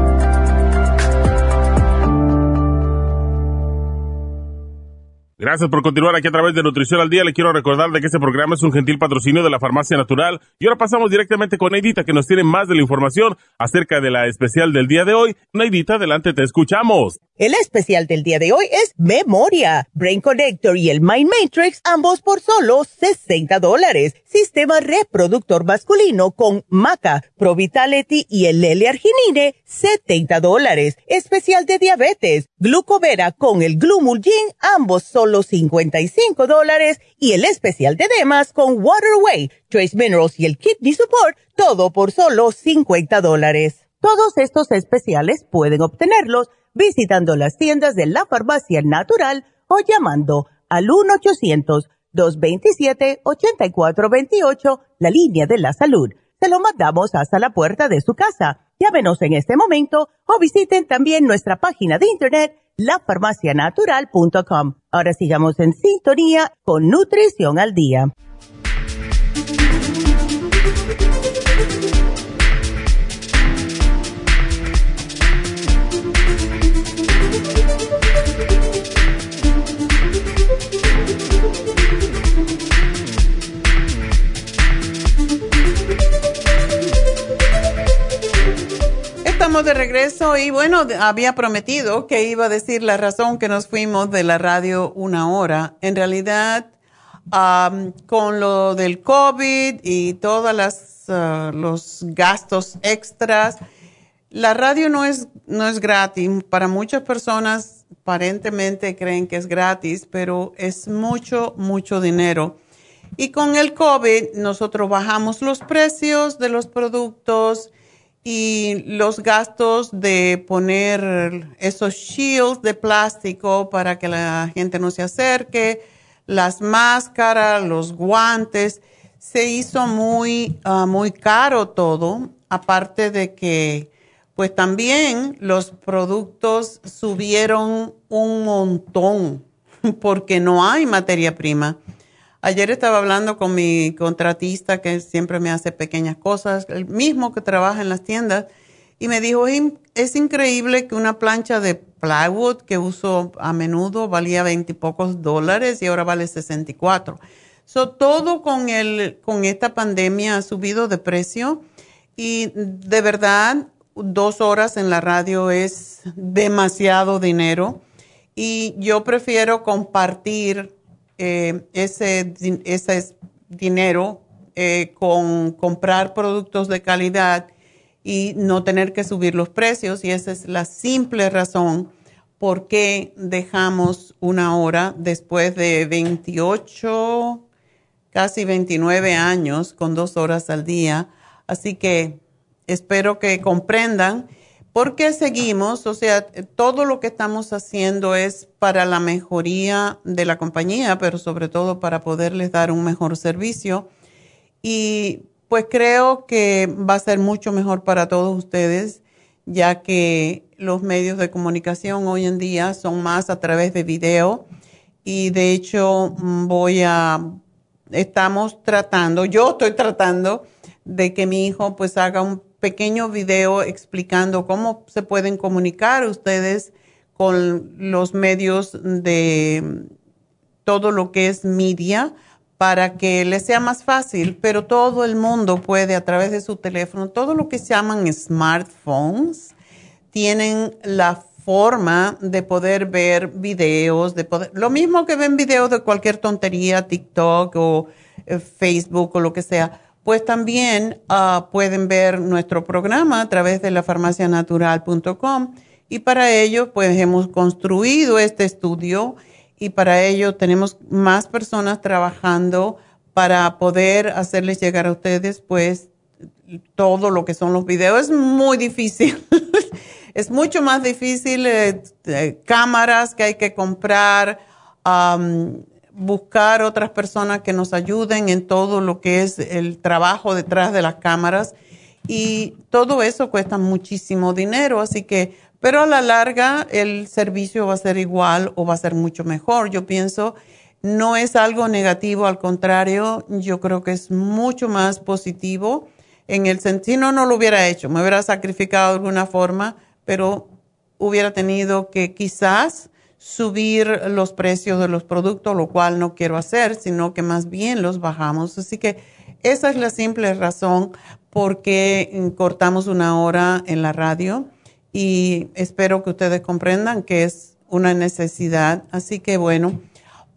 Gracias por continuar aquí a través de Nutrición al Día. Le quiero recordar de que este programa es un gentil patrocinio de la Farmacia Natural. Y ahora pasamos directamente con Neidita, que nos tiene más de la información acerca de la especial del día de hoy. Neidita, adelante, te escuchamos. El especial del día de hoy es Memoria, Brain Connector y el Mind Matrix, ambos por solo 60 dólares. Sistema reproductor masculino con Maca, Pro Vitality y el L-Arginine, 70 dólares. Especial de diabetes, Glucovera con el Glumulgin, ambos solo 55 dólares. Y el especial de Demas con Waterway, Trace Minerals y el Kidney Support, todo por solo 50 dólares. Todos estos especiales pueden obtenerlos visitando las tiendas de la farmacia natural o llamando al 1-800-227-8428, la línea de la salud. Se lo mandamos hasta la puerta de su casa. Llámenos en este momento o visiten también nuestra página de internet lafarmacianatural.com. Ahora sigamos en sintonía con Nutrición al Día. De regreso y bueno, había prometido que iba a decir la razón que nos fuimos de la radio una hora. En realidad, con lo del COVID y todos uh, los gastos extras, la radio no es, no es gratis. Para muchas personas aparentemente creen que es gratis, pero es mucho, mucho dinero. Y con el COVID nosotros bajamos los precios de los productos y los gastos de poner esos shields de plástico para que la gente no se acerque, las máscaras, los guantes, se hizo muy, ah, muy caro todo, aparte de que pues también los productos subieron un montón [laughs] porque no hay materia prima. Ayer estaba hablando con mi contratista que siempre me hace pequeñas cosas, el mismo que trabaja en las tiendas, y me dijo, es increíble que una plancha de plywood que uso a menudo valía veinte y pocos dólares y ahora vale 64. So, todo con, el, con esta pandemia ha subido de precio y de verdad dos horas en la radio es demasiado dinero y yo prefiero compartir eh, ese, ese dinero eh, con comprar productos de calidad y no tener que subir los precios. Y esa es la simple razón por qué dejamos una hora después de 28, casi 29 años con dos horas al día. Así que espero que comprendan ¿Por qué seguimos? O sea, todo lo que estamos haciendo es para la mejoría de la compañía, pero sobre todo para poderles dar un mejor servicio. Y pues creo que va a ser mucho mejor para todos ustedes, ya que los medios de comunicación hoy en día son más a través de video. Y de hecho voy a, estamos tratando, yo estoy tratando de que mi hijo pues haga un pequeño video explicando cómo se pueden comunicar ustedes con los medios de todo lo que es media para que les sea más fácil, pero todo el mundo puede a través de su teléfono, todo lo que se llaman smartphones, tienen la forma de poder ver videos, de poder, lo mismo que ven videos de cualquier tontería, TikTok o eh, Facebook o lo que sea pues también ah, pueden ver nuestro programa a través de la farmacianatural.com y para ello pues hemos construido este estudio y para ello tenemos más personas trabajando para poder hacerles llegar a ustedes pues todo lo que son los videos. Es muy difícil, [laughs] es mucho más difícil eh, eh, cámaras que hay que comprar buscar otras personas que nos ayuden en todo lo que es el trabajo detrás de las cámaras y todo eso cuesta muchísimo dinero, así que pero a la larga el servicio va a ser igual o va a ser mucho mejor. Yo pienso, no es algo negativo, al contrario, yo creo que es mucho más positivo en el sentido, no, no lo hubiera hecho, me hubiera sacrificado de alguna forma, pero hubiera tenido que quizás subir los precios de los productos, lo cual no quiero hacer, sino que más bien los bajamos. Así que esa es la simple razón por qué cortamos una hora en la radio y espero que ustedes comprendan que es una necesidad. Así que bueno,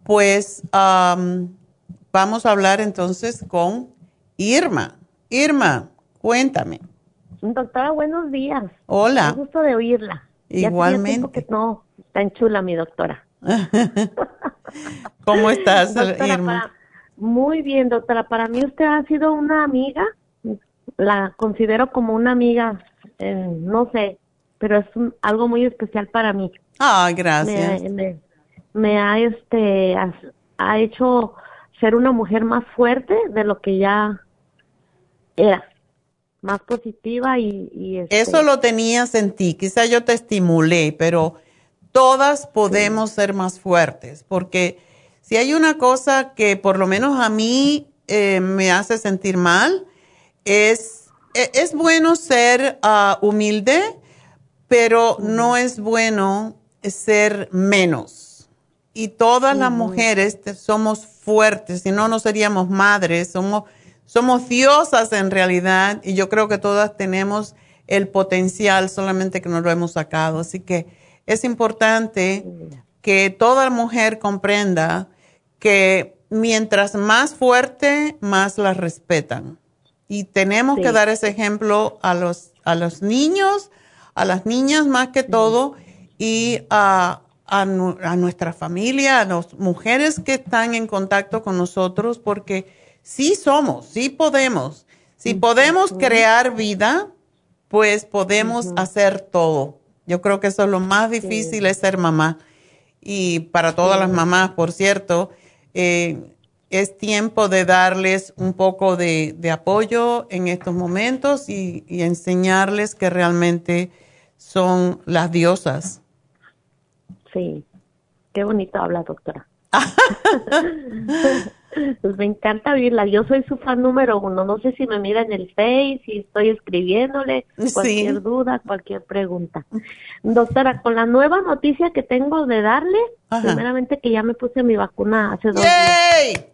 pues vamos a hablar entonces con Irma. Irma, cuéntame. Doctora, buenos días. Hola. Un gusto de oírla. Igualmente. que no, tan chula mi doctora. [laughs] ¿Cómo estás, Irma? muy bien, doctora. Para mí usted ha sido una amiga. La considero como una amiga, eh, no sé, pero es algo muy especial para mí. Ah, gracias. Me, ha, este, ha hecho ser una mujer más fuerte de lo que ya era más positiva y... Este Eso lo tenías en ti, quizá yo te estimulé, pero todas podemos ser más fuertes, porque si hay una cosa que por lo menos a mí eh, me hace sentir mal, es, e, es bueno ser ah, humilde, pero no es bueno ser menos. Y todas las mujeres somos fuertes, si no, no seríamos madres, somos somos diosas en realidad y yo creo que todas tenemos el potencial, solamente que no lo hemos sacado. Así que es importante que toda mujer comprenda que mientras más fuerte, más la respetan. Y tenemos que dar ese ejemplo a los, a los niños, a las niñas más que todo, y a, a nuestra familia, a las mujeres que están en contacto con nosotros, porque sí somos, sí podemos. Si podemos crear vida, pues podemos hacer todo. Yo creo que eso es lo más difícil es ser mamá. Y para todas las mamás, por cierto, eh, es tiempo de darles un poco de, apoyo en estos momentos y, y, enseñarles que realmente son las diosas. Sí, qué bonito habla, doctora. [laughs] Pues me encanta oírla. Yo soy su fan número uno. No sé si me mira en el Face, si estoy escribiéndole cualquier duda, cualquier pregunta. Doctora, con la nueva noticia que tengo de darle, primeramente que ya me puse mi vacuna hace dos días.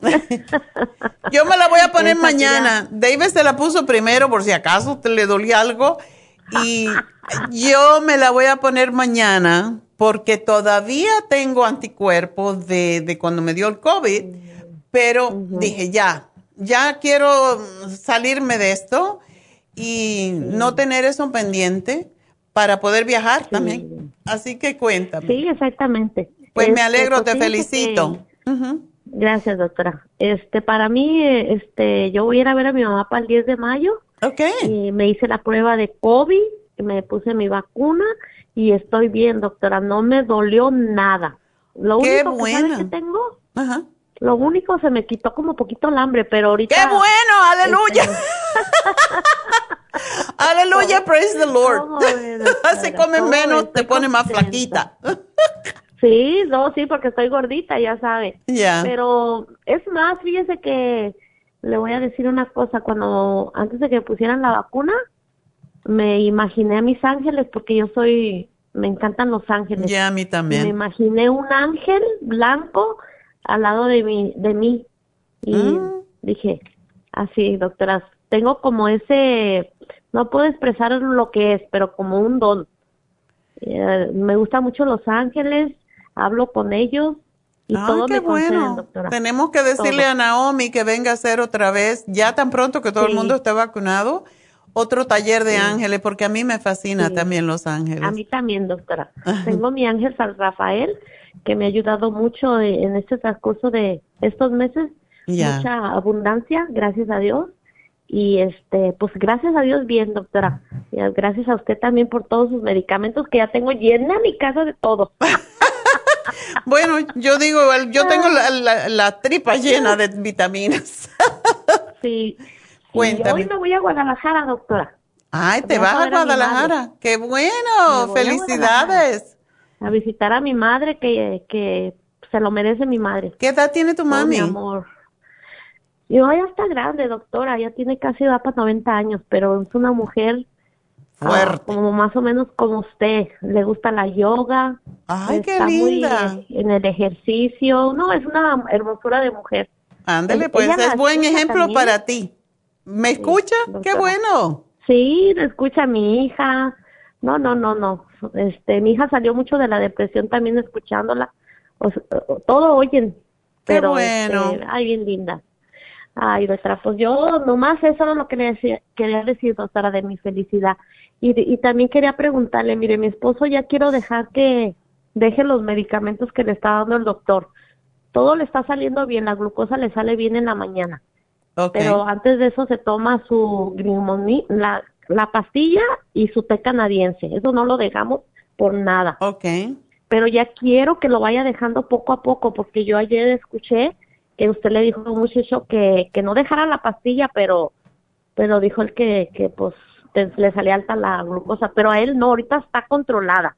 [laughs] Yo me la voy a poner mañana. David se la puso primero por si acaso te le dolía algo. Y [laughs] yo me la voy a poner mañana porque todavía tengo anticuerpos de, de cuando me dio el COVID, pero dije, ya, ya quiero salirme de esto y no tener eso pendiente para poder viajar también. Así que cuéntame. Sí, exactamente. Pues me este, alegro, te pues felicito. Gracias, doctora. Este, para mí, este, yo voy a ir a ver a mi mamá para el 10 de mayo. Ok. Y me hice la prueba de COVID, me puse mi vacuna y estoy bien, doctora. No me dolió nada. Lo Qué único que, tengo, lo único se me quitó como poquito el hambre, pero ahorita. ¡Qué bueno! ¡Aleluya! Este, [laughs] ¡Aleluya! Praise the Lord. Se [laughs] come menos, te pone más flaquita. [laughs] sí, no, sí, porque estoy gordita, ya sabe. Ya. Pero es más, fíjese que le voy a decir una cosa. Cuando, antes de que pusieran la vacuna, me imaginé a mis ángeles porque yo soy, me encantan los ángeles. Ya, a mí también. Me imaginé un ángel blanco al lado de mí, de mí. Y mm. dije, así, doctora, tengo como ese, no puedo expresar lo que es, pero como un don. Eh, me gustan mucho los ángeles, hablo con ellos y todo me bueno. doctora. Tenemos que decirle a Naomi que venga a hacer otra vez, ya tan pronto que todo el mundo esté vacunado, otro taller de ángeles, porque a mí me fascina también los ángeles. A mí también, doctora. Tengo mi ángel San Rafael, que me ha ayudado mucho en este transcurso de estos meses. Mucha abundancia, gracias a Dios. Y este, pues gracias a Dios bien, doctora. Gracias a usted también por todos sus medicamentos que ya tengo llena mi casa de todo. [laughs] bueno, yo digo, yo tengo la, la tripa llena de vitaminas. sí. Cuéntame. hoy me voy a Guadalajara, doctora. Ay, te vas a Guadalajara. Qué bueno, felicidades. A, visitar a mi madre que, que se lo merece mi madre. ¿Qué edad tiene tu mami? mi amor. Yo ya está grande, doctora, ya tiene casi edad para 90 años, pero es una mujer ah, fuerte. como más o menos como usted. Le gusta la yoga. Ay, qué linda. en el ejercicio. No, es una hermosura de mujer. Ándele, pues es buen ejemplo para ti. ¿Me escucha? qué bueno. Sí, me escucha mi hija. No, no, no, no. Este, mi hija salió mucho de la depresión también escuchándola. todo oyen. Pero, qué bueno. Este, ay, bien linda. Ay, nuestra, pues yo nomás eso era lo que le decía, quería decir, doctora, de mi felicidad. Y, y también quería preguntarle, mire, mi esposo ya quiero dejar que deje los medicamentos que le está dando el doctor. Todo le está saliendo bien, la glucosa le sale bien en la mañana. Pero antes de eso se toma su la, la pastilla y su té canadiense. Eso no lo dejamos por nada. Ok. Pero ya quiero que lo vaya dejando poco a poco, porque yo ayer escuché que usted le dijo a un muchacho que, que no dejara la pastilla, pero pero dijo el que, que pues le salía alta la glucosa, pero a él no, ahorita está controlada.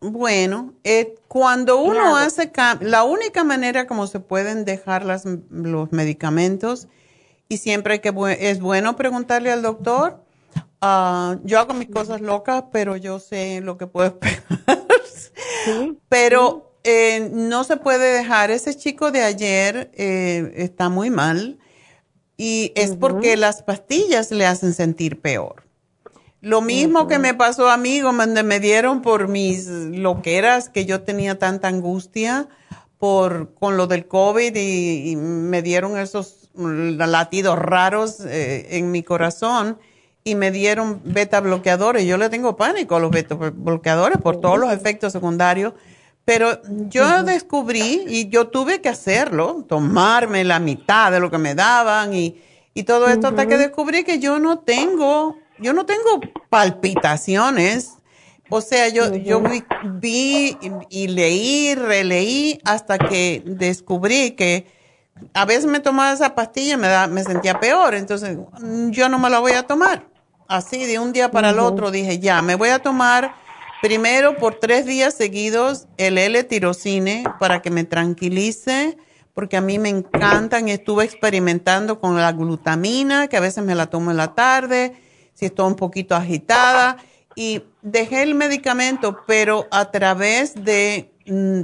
Bueno, eh, cuando uno hace, la única manera como se pueden dejar las, los medicamentos, y siempre que es bueno preguntarle al doctor, ah, yo hago mis cosas locas, pero yo sé lo que puedo esperar. Pero eh, no se puede dejar. Ese chico de ayer eh, está muy mal y es porque las pastillas le hacen sentir peor. Lo mismo que me pasó a mí, donde me dieron por mis loqueras, que yo tenía tanta angustia por con lo del COVID y, me dieron esos latidos raros eh, en mi corazón y me dieron beta bloqueadores. Yo le tengo pánico a los beta bloqueadores por todos los efectos secundarios pero yo descubrí, y yo tuve que hacerlo, tomarme la mitad de lo que me daban y, todo esto, hasta que descubrí que yo no tengo, yo no tengo palpitaciones. O sea, yo, yo vi, y, leí, releí hasta que descubrí que a veces me tomaba esa pastilla y me, da, me sentía peor. Entonces, yo no me la voy a tomar. Así, de un día para el otro, dije, ya, me voy a tomar Primero, por tres días seguidos, el L-tirocine para que me tranquilice, porque a mí me encantan. Estuve experimentando con la glutamina, que a veces me la tomo en la tarde, si estoy un poquito agitada. Y dejé el medicamento, pero a través de... Mm,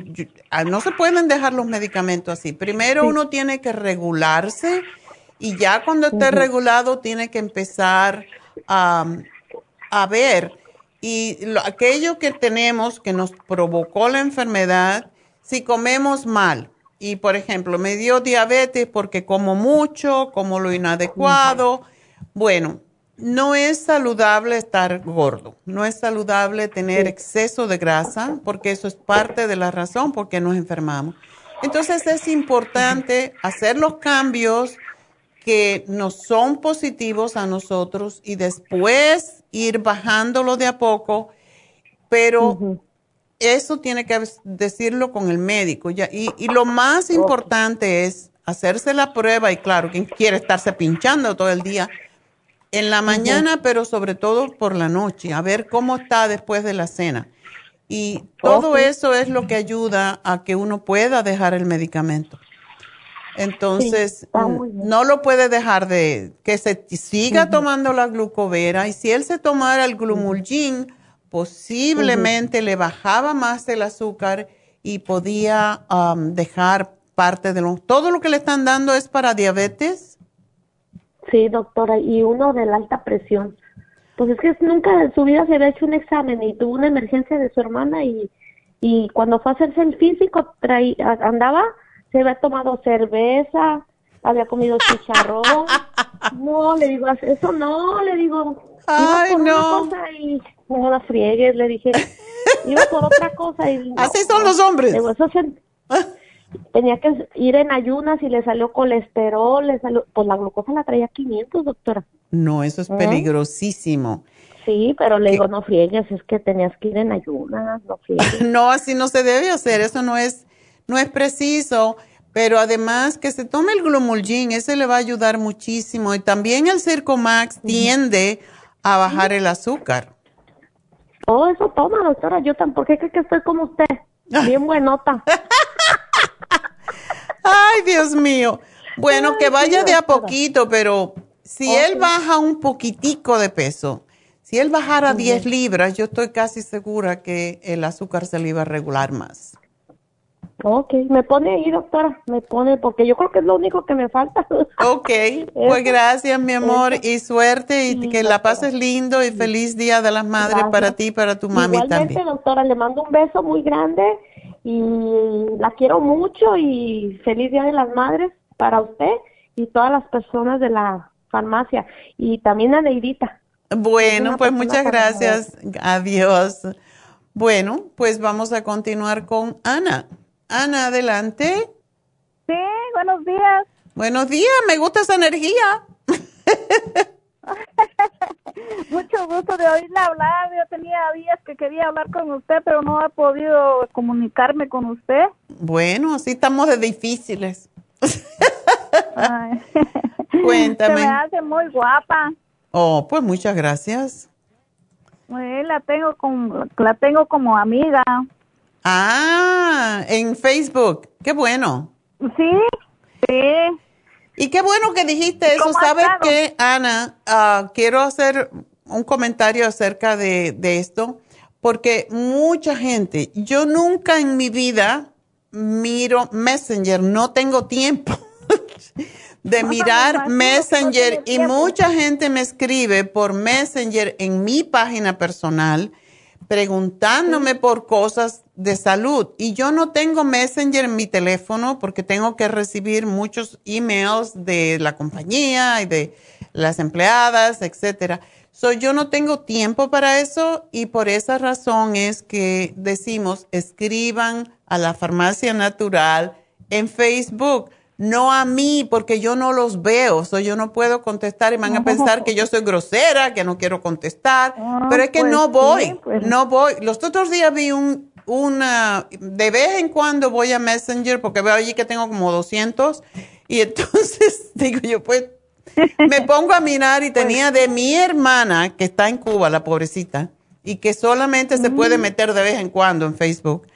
ah, no se pueden dejar los medicamentos así. Primero uno tiene que regularse y ya cuando esté regulado tiene que empezar a, a ver. Y aquello que tenemos que nos provocó la enfermedad, si comemos mal, y por ejemplo, me dio diabetes porque como mucho, como lo inadecuado, bueno, no es saludable estar gordo, no es saludable tener exceso de grasa, porque eso es parte de la razón por qué nos enfermamos. Entonces es importante hacer los cambios que no son positivos a nosotros y después ir bajándolo de a poco, pero eso tiene que decirlo con el médico. Ya, y, lo más importante es hacerse la prueba y claro, quien quiere estarse pinchando todo el día en la mañana, pero sobre todo por la noche, a ver cómo está después de la cena. Y todo eso es lo que ayuda a que uno pueda dejar el medicamento. Entonces, no lo puede dejar de que se siga tomando la glucovera y si él se tomara el glumulgin, posiblemente le bajaba más el azúcar y podía um, dejar parte de lo... ¿Todo lo que le están dando es para diabetes? Sí, doctora, y uno de la alta presión. Pues es que nunca en su vida se había hecho un examen y tuvo una emergencia de su hermana y, y cuando fue a hacerse el físico traía, andaba se había tomado cerveza, había comido [laughs] chicharrón. No, le digo, eso no, le digo. Ay, por no. Una cosa y no la friegues, le dije. Iba por otra cosa y. [laughs] Así son los hombres. [laughs] tenía que ir en ayunas y le salió colesterol, le salió, pues la glucosa la traía 500, doctora. No, eso es peligrosísimo. Sí, pero le digo, no friegues, es que tenías que ir en ayunas, no friegues. [laughs] no, así no se debe hacer, eso no es no es preciso, pero además que se tome el glumulgin, ese le va a ayudar muchísimo. Y también el Circo Max tiende a bajar el azúcar. Todo eso toma, doctora. Yo tampoco creo que estoy como usted. [laughs] Bien buenota. [laughs] Ay, Dios mío. Bueno, que vaya de a poquito, pero si él baja un poquitico de peso, si él bajara 10 libras, yo estoy casi segura que el azúcar se le iba a regular más. Ok, me pone ahí, doctora, me pone, porque yo creo que es lo único que me falta. Ok, [laughs] pues gracias, mi amor, y suerte, y que la pases lindo y feliz Día de las Madres para ti y para tu mami Igualmente, también. doctora, le mando un beso muy grande y la quiero mucho y feliz Día de las Madres para usted y todas las personas de la farmacia y también a Neidita. Bueno, pues muchas gracias. Adiós. Bueno, pues vamos a continuar con Ana. Ana, adelante. Sí, buenos días. Buenos días, me gusta esa energía. [laughs] [laughs] Mucho gusto de oírla hablar. Yo tenía días que quería hablar con usted, pero no he podido comunicarme con usted. Bueno, así estamos de difíciles. [laughs] [laughs] Cuéntame. Se me hace muy guapa. Oh, pues muchas gracias. Eh, la tengo como, la tengo como amiga. Ah, en Facebook. Qué bueno. Sí, sí. Y qué bueno que dijiste eso. ¿Sabes qué, Ana? Ah, quiero hacer un comentario acerca de, de esto, porque mucha gente, yo nunca en mi vida miro Messenger, no tengo tiempo [laughs] de mirar Messenger y mucha gente me escribe por Messenger en mi página personal preguntándome por cosas de salud y yo no tengo Messenger en mi teléfono porque tengo que recibir muchos emails de la compañía y de las empleadas, etcétera. So, yo no tengo tiempo para eso y por esa razón es que decimos escriban a la farmacia natural en Facebook no a mí, porque yo no los veo, so yo no puedo contestar y van a pensar que yo soy grosera, que no quiero contestar, pero es que pues no sí, voy, pues. no voy. Los otros días vi un, una, de vez en cuando voy a Messenger porque veo allí que tengo como 200 y entonces [laughs] digo yo, pues me pongo a mirar y tenía de mi hermana que está en Cuba, la pobrecita, y que solamente se puede meter de vez en cuando en Facebook.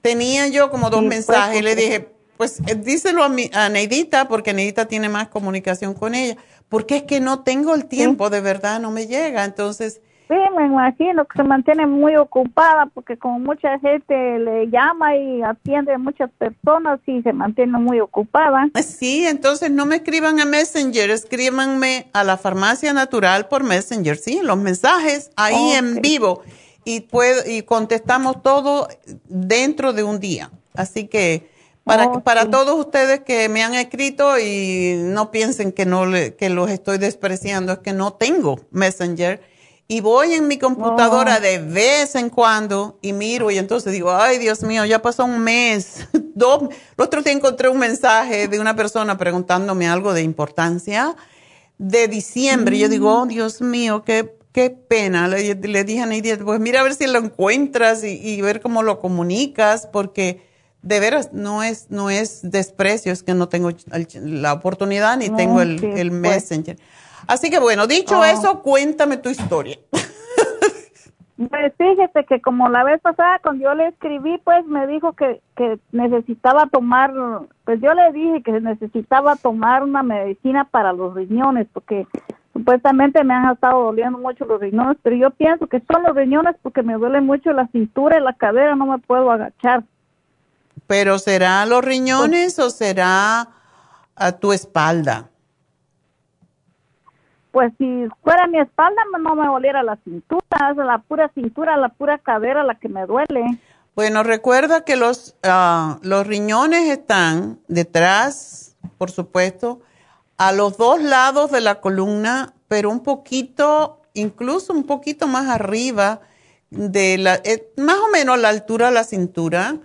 Tenía yo como dos Sí, mensajes y pues, le dije, pues eh, díselo a, mi, a Neidita porque Neidita tiene más comunicación con ella, porque es que no tengo el tiempo, de verdad, no me llega. Entonces, Sí, me imagino que se mantiene muy ocupada porque como mucha gente le llama y atiende a muchas personas y se mantiene muy ocupada. sí, entonces no me escriban a Messenger, escríbanme a la farmacia natural por Messenger, sí, los mensajes ahí en vivo y, puedo, y contestamos todo dentro de un día. Así que para, para todos ustedes que me han escrito y no piensen que, no le, que los estoy despreciando, es que no tengo Messenger y voy en mi computadora de vez en cuando y miro y entonces digo, ay Dios mío, ya pasó un mes, [laughs] dos. El otro día encontré un mensaje de una persona preguntándome algo de importancia de diciembre. Y yo digo, oh Dios mío, qué, qué pena. Le, le dije a Nidia, pues mira a ver si lo encuentras y, y ver cómo lo comunicas, porque de veras no es, no es desprecio, es que no tengo la oportunidad ni No, tengo el, sí, el pues. Así que bueno, dicho Oh. eso, cuéntame tu historia. [laughs] Pues fíjese que como la vez pasada cuando yo le escribí, pues me dijo que, que necesitaba tomar, pues yo le dije que necesitaba tomar una medicina para los riñones, porque supuestamente me han estado doliendo mucho los riñones, pero yo pienso que son los riñones porque me duele mucho la cintura y la cadera, no me puedo agachar. Pero ¿será los riñones o será a tu espalda? Pues si fuera mi espalda no me doliera la cintura, es la pura cintura, la pura cadera la que me duele. Bueno, recuerda que los, ah, los riñones están detrás, por supuesto, a los dos lados de la columna, pero un poquito, incluso un poquito más arriba de la, eh, más o menos a la altura de la cintura.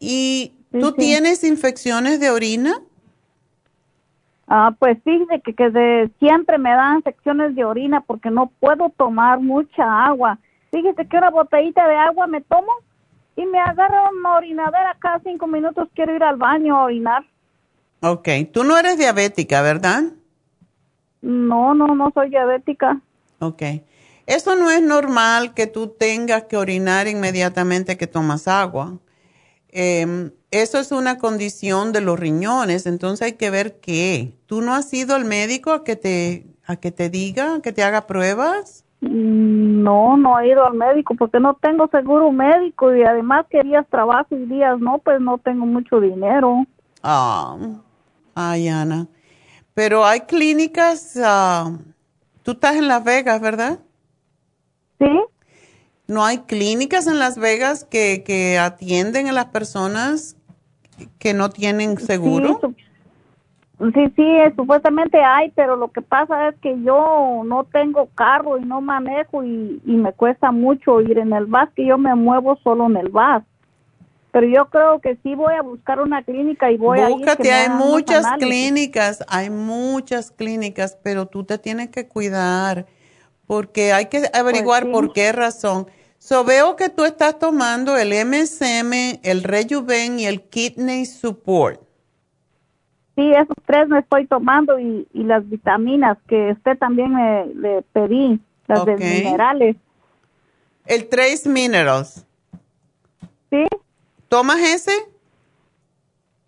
¿Y tú sí. tienes infecciones de orina? Ah, pues fíjese que, que de- siempre me dan secciones de orina porque no puedo tomar mucha agua. Fíjese que una botellita de agua me tomo y me agarra una orinadera cada cinco minutos. Quiero ir al baño a orinar. Ok, tú no eres diabética, ¿verdad? No, no, no soy diabética. Ok. Eso no es normal que tú tengas que orinar inmediatamente que tomas agua. Em, eso es una condición de los riñones, entonces hay que ver qué. ¿Tú no has ido al médico a que te, a que te diga, que te haga pruebas? Mm, No, no he ido al médico porque no tengo seguro médico y además que días trabajo y días no, pues no tengo mucho dinero. Ah, ay, Ana. Pero hay clínicas, ah, tú estás en Las Vegas, ¿verdad? Sí. ¿No hay clínicas en Las Vegas que, que atienden a las personas que no tienen seguro? Sí, sí, sí, eh, supuestamente hay, pero lo que pasa es que yo no tengo carro y no manejo y, y me cuesta mucho ir en el bus, que yo me muevo solo en el bus. Pero yo creo que sí voy a buscar una clínica y voy a ir. que Búscate, hay muchas clínicas, hay muchas clínicas, pero tú te tienes que cuidar porque hay que averiguar Pues sí. por qué razón. So, veo que tú estás tomando el MSM, el Rejuven y el Kidney Support. Sí, esos tres me estoy tomando y, y las vitaminas que usted también me le pedí, las Ok. de minerales. El Trace Minerals. ¿Sí? ¿Tomas ese?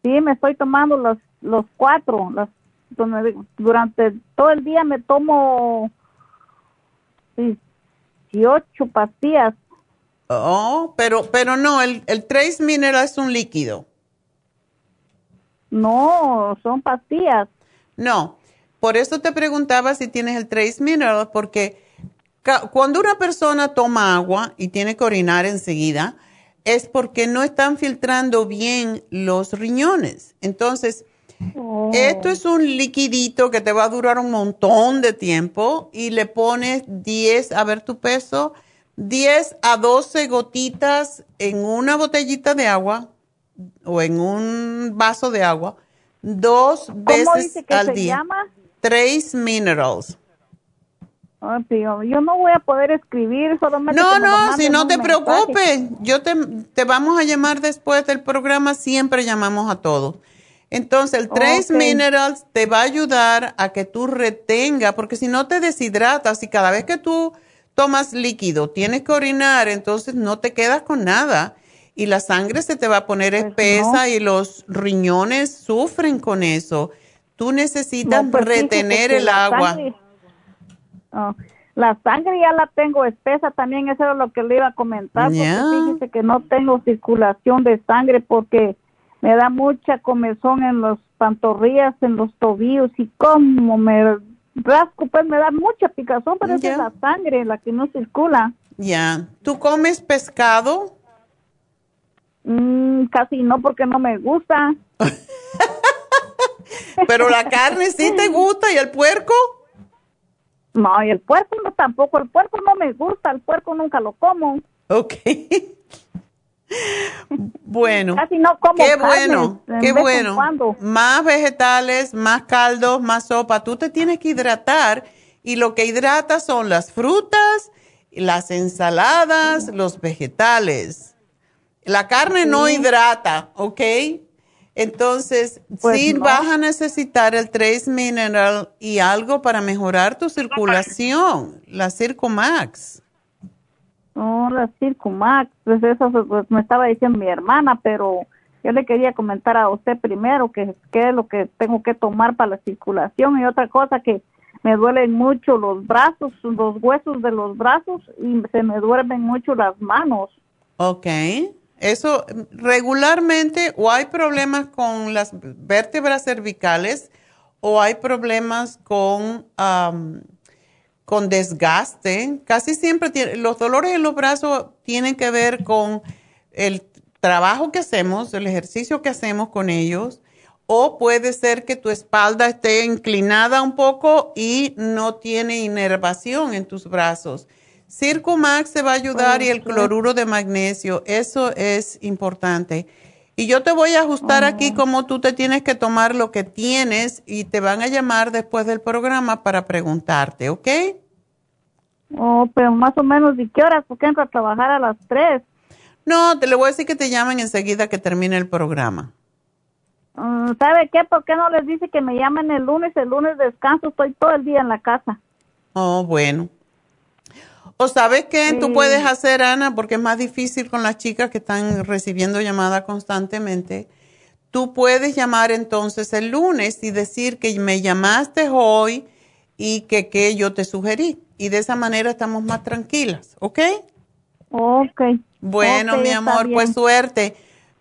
Sí, me estoy tomando los los cuatro, las durante todo el día me tomo 18 pastillas. Oh, pero, pero no, el, el Trace Mineral es un líquido. No, son pastillas. No, por eso te preguntaba si tienes el Trace Mineral, porque cuando una persona toma agua y tiene que orinar enseguida, es porque no están filtrando bien los riñones. Entonces, esto es un liquidito que te va a durar un montón de tiempo y le pones 10, a ver tu peso, 10 a 12 gotitas en una botellita de agua o en un vaso de agua, dos veces dice que al se día. llama? Trace Minerals. Tío, yo no voy a poder escribir, solamente No, no, si no te mensaje. preocupes, yo te, te vamos a llamar después del programa, siempre llamamos a todos. Entonces, el Trace. Minerals te va a ayudar a que tú retenga, porque si no te deshidratas y cada vez que tú tomas líquido tienes que orinar, entonces no te quedas con nada y la sangre se te va a poner espesa Pues no. y los riñones sufren con eso. Tú necesitas No, pues retener el agua. sangre- Oh, la sangre ya la tengo espesa también, eso era lo que le iba a comentar, Ya. porque fíjese que no tengo circulación de sangre porque me da mucha comezón en los pantorrillas, en los tobillos y como me rasco, pues me da mucha picazón, pero Ya. es la sangre la que no circula. Ya. ¿Tú comes pescado? Mm, casi no porque no me gusta. [laughs] Pero la carne sí te gusta y el puerco. No, y el puerco no tampoco, el puerco no me gusta, el puerco nunca lo como. Ok. [laughs] Bueno. Casi no como Qué carne, bueno, en qué bueno. Más vegetales, más caldos, más sopa. Tú te tienes que hidratar y lo que hidrata son las frutas, las ensaladas, los vegetales. La carne no hidrata, ¿ok? Entonces, Pues sí no. vas a necesitar el Trace Mineral y algo para mejorar tu circulación, la Circumax. Oh, la Circumax, pues eso pues, me estaba diciendo mi hermana, pero yo le quería comentar a usted primero que qué es lo que tengo que tomar para la circulación y otra cosa que me duelen mucho los brazos, los huesos de los brazos y se me duermen mucho las manos. Ok. Eso regularmente o hay problemas con las vértebras cervicales o hay problemas con, con desgaste. Casi siempre tiene- los dolores en los brazos tienen que ver con el trabajo que hacemos, el ejercicio que hacemos con ellos. O puede ser que tu espalda esté inclinada un poco y no tiene inervación en tus brazos. Circumax te va a ayudar y el cloruro de magnesio, eso es importante. Y yo te voy a ajustar aquí cómo tú te tienes que tomar lo que tienes y te van a llamar después del programa para preguntarte, ¿ok? Oh, pero más o menos, ¿y qué horas? Porque entro a trabajar a las tres. No, te le voy a decir que te llamen enseguida que termine el programa. Mm, ¿Sabe qué? ¿Por qué no les dice que me llamen el lunes? El lunes descanso, estoy todo el día en la casa. Oh, bueno. O sabes qué tú puedes hacer, Ana, porque es más difícil con las chicas que están recibiendo llamadas constantemente. Tú puedes llamar entonces el lunes y decir que me llamaste hoy y que, que yo te sugerí. Y de esa manera estamos más tranquilas, ¿ok? Ok. Bueno, mi amor, pues suerte.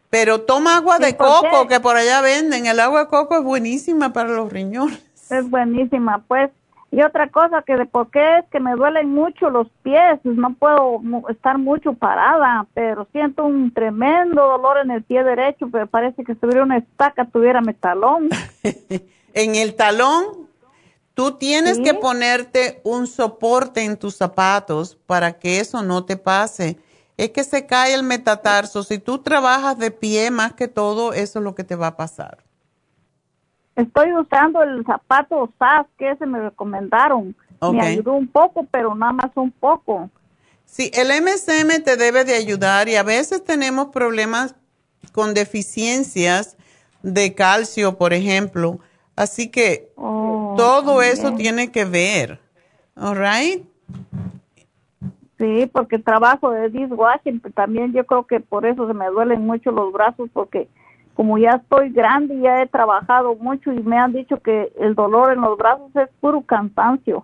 Pero toma agua de coco, que por allá venden. El agua de coco es buenísima para los riñones. Es buenísima, pues. Y otra cosa que de por qué es que me duelen mucho los pies, no puedo estar mucho parada, pero siento un tremendo dolor en el pie derecho, pero parece que si tuviera una estaca tuviera mi talón. [laughs] en el talón, tú tienes que ponerte un soporte en tus zapatos para que eso no te pase. Es que se cae el metatarso. Si tú trabajas de pie más que todo, eso es lo que te va a pasar. Estoy usando el zapato SAS que ese me recomendaron. Me ayudó un poco, pero nada más un poco. Sí, el MSM te debe de ayudar y a veces tenemos problemas con deficiencias de calcio, por ejemplo. Así que oh, todo eso tiene que ver. All right? Sí, porque trabajo de dishwashing, también yo creo que por eso se me duelen mucho los brazos porque como ya estoy grande y ya he trabajado mucho y me han dicho que el dolor en los brazos es puro cansancio.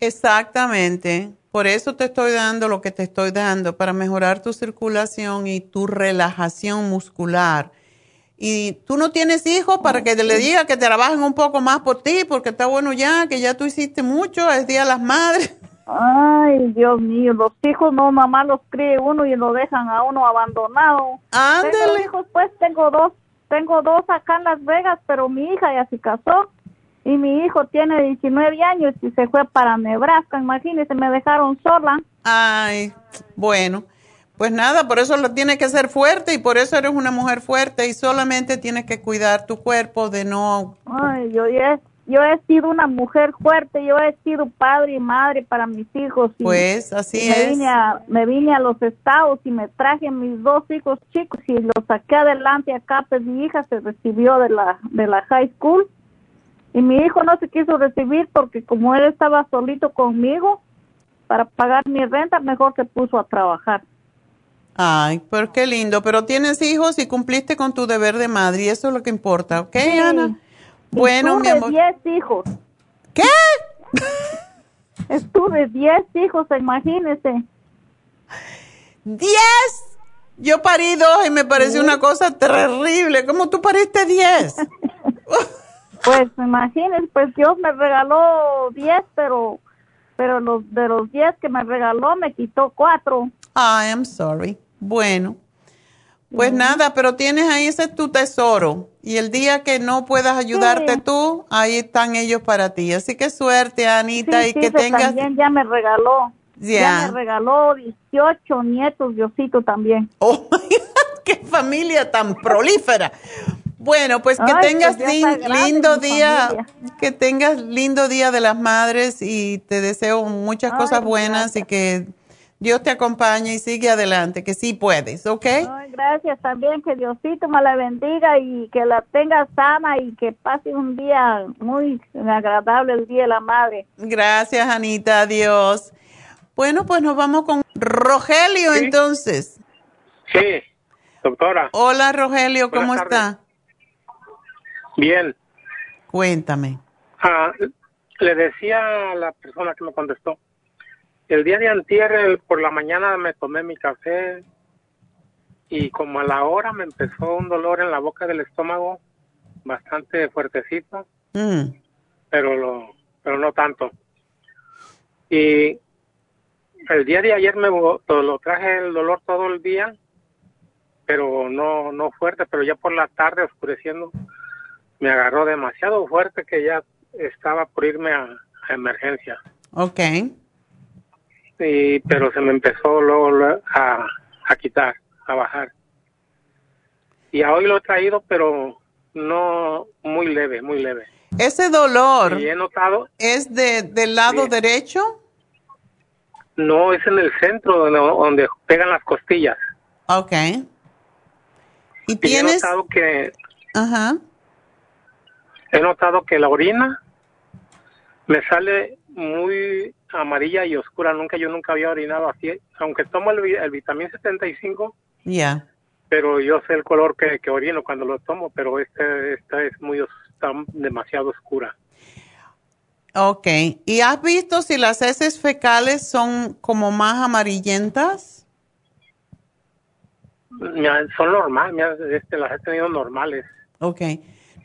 Exactamente. Por eso te estoy dando lo que te estoy dando, para mejorar tu circulación y tu relajación muscular. Y tú no tienes hijos para que le diga que trabajen un poco más por ti, porque está bueno ya, que ya tú hiciste mucho, es Día de las Madres. Ay, Dios mío, los hijos no, mamá los críe uno y lo dejan a uno abandonado. Ándale. hijos, pues tengo dos tengo dos acá en Las Vegas, pero mi hija ya se casó y mi hijo tiene 19 años y se fue para Nebraska. Imagínese, me dejaron sola. Ay, bueno. Pues nada, por eso lo tienes que ser fuerte y por eso eres una mujer fuerte y solamente tienes que cuidar tu cuerpo de no... Ay, yo ya yo he sido una mujer fuerte, yo he sido padre y madre para mis hijos. pues así me es. Vine a, me vine a los estados y me traje mis dos hijos chicos y los saqué adelante acá, pues mi hija se recibió de la, de la high school y mi hijo no se quiso recibir porque como él estaba solito conmigo para pagar mi renta, mejor se puso a trabajar. Ay, pero qué lindo, pero tienes hijos y cumpliste con tu deber de madre y eso es lo que importa, ¿ok, Ana? Bueno, mi amor. diez hijos. ¿Qué? [laughs] Estuve diez hijos, imagínese. ¿Diez? Yo parí dos y me pareció una cosa terrible. ¿Cómo tú pariste diez? [laughs] pues imagínese, pues Dios me regaló diez, pero pero los de los diez que me regaló me quitó cuatro. I am sorry. Bueno. Pues nada, pero tienes ahí ese tu tesoro. Y el día que no puedas ayudarte tú, ahí están ellos para ti. Así que suerte, Anita, y que tengas... También ya me regaló. Ya me regaló 18 nietos, Diosito también. ¡Oh, [laughs] qué familia tan prolífera! Bueno, pues que tengas pues lindo día, que tengas lindo día de las madres y te deseo muchas cosas buenas y que Dios te acompañe y sigue adelante, que sí puedes, ¿ok? gracias también, que Diosito me la bendiga y que la tenga sana y que pase un día muy agradable el Día de la Madre. Gracias, Anita, adiós. Bueno, pues nos vamos con Rogelio entonces. Sí, doctora. Hola, Rogelio, ¿cómo está? Bien. Cuéntame. Ah, le decía a la persona que me contestó el día de antier, por la mañana me tomé mi café y como a la hora me empezó un dolor en la boca del estómago bastante fuertecito, mm. pero lo, pero no tanto. Y el día de ayer me lo traje el dolor todo el día, pero no no fuerte, pero ya por la tarde oscureciendo me agarró demasiado fuerte que ya estaba por irme a, a emergencia. Okay y, pero se me empezó luego a, a quitar, a bajar. Y a hoy lo he traído, pero no muy leve, muy leve. ¿Ese dolor he notado, es de, del lado derecho? No, es en el centro donde, donde pegan las costillas. Ok. ¿Y, tienes? he notado que... Ajá. He notado que la orina me sale muy amarilla y oscura. Nunca, yo nunca había orinado así. Aunque tomo el, el vitamín 75, Ya. pero yo sé el color que, que orino cuando lo tomo, pero este, esta es muy, está demasiado oscura. Ok. ¿Y has visto si las heces fecales son como más amarillentas? Son normales, este, las he tenido normales. Ok.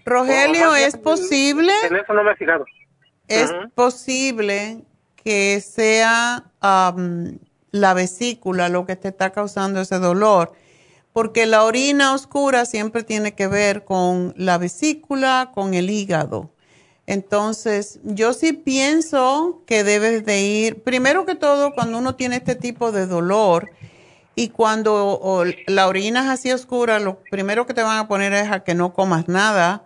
Rogelio, ¿es posible? En eso no me he fijado. Es posible que sea am, la vesícula lo que te está causando ese dolor, porque la orina oscura siempre tiene que ver con la vesícula, con el hígado. Entonces, yo sí pienso que debes de ir, primero que todo, cuando uno tiene este tipo de dolor y cuando la orina es así oscura, lo primero que te van a poner es a que no comas nada,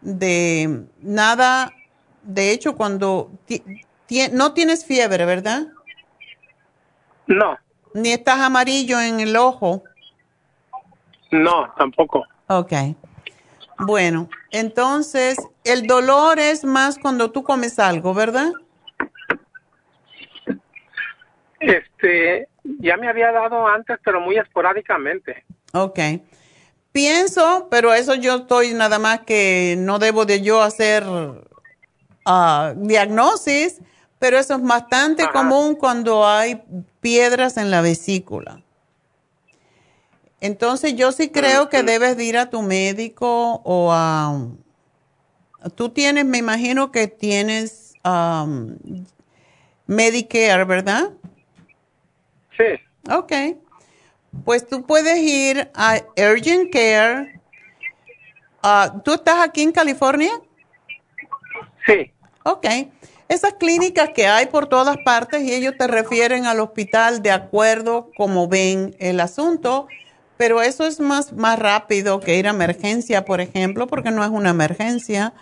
de nada, de hecho, cuando no tienes fiebre, ¿verdad? No, Ni estás amarillo en el ojo. no, tampoco. Ok. Bueno, entonces el dolor es más cuando tú comes algo, ¿verdad? Este, ya me había dado antes, pero muy esporádicamente. Ok. Pienso, pero eso yo estoy nada más que no debo de yo hacer ah, diagnosis, pero eso es bastante común cuando hay piedras en la vesícula. Entonces yo sí creo que debes de ir a tu médico o a... Tú tienes, me imagino que tienes um, Medicare, ¿verdad? Sí. Ok. Pues tú puedes ir a Urgent Care. Ah, ¿Tú estás aquí en California? Sí. Ok. Esas clínicas que hay por todas partes y ellos te refieren al hospital de acuerdo como ven el asunto, pero eso es más, más rápido que ir a emergencia, por ejemplo, porque no es una emergencia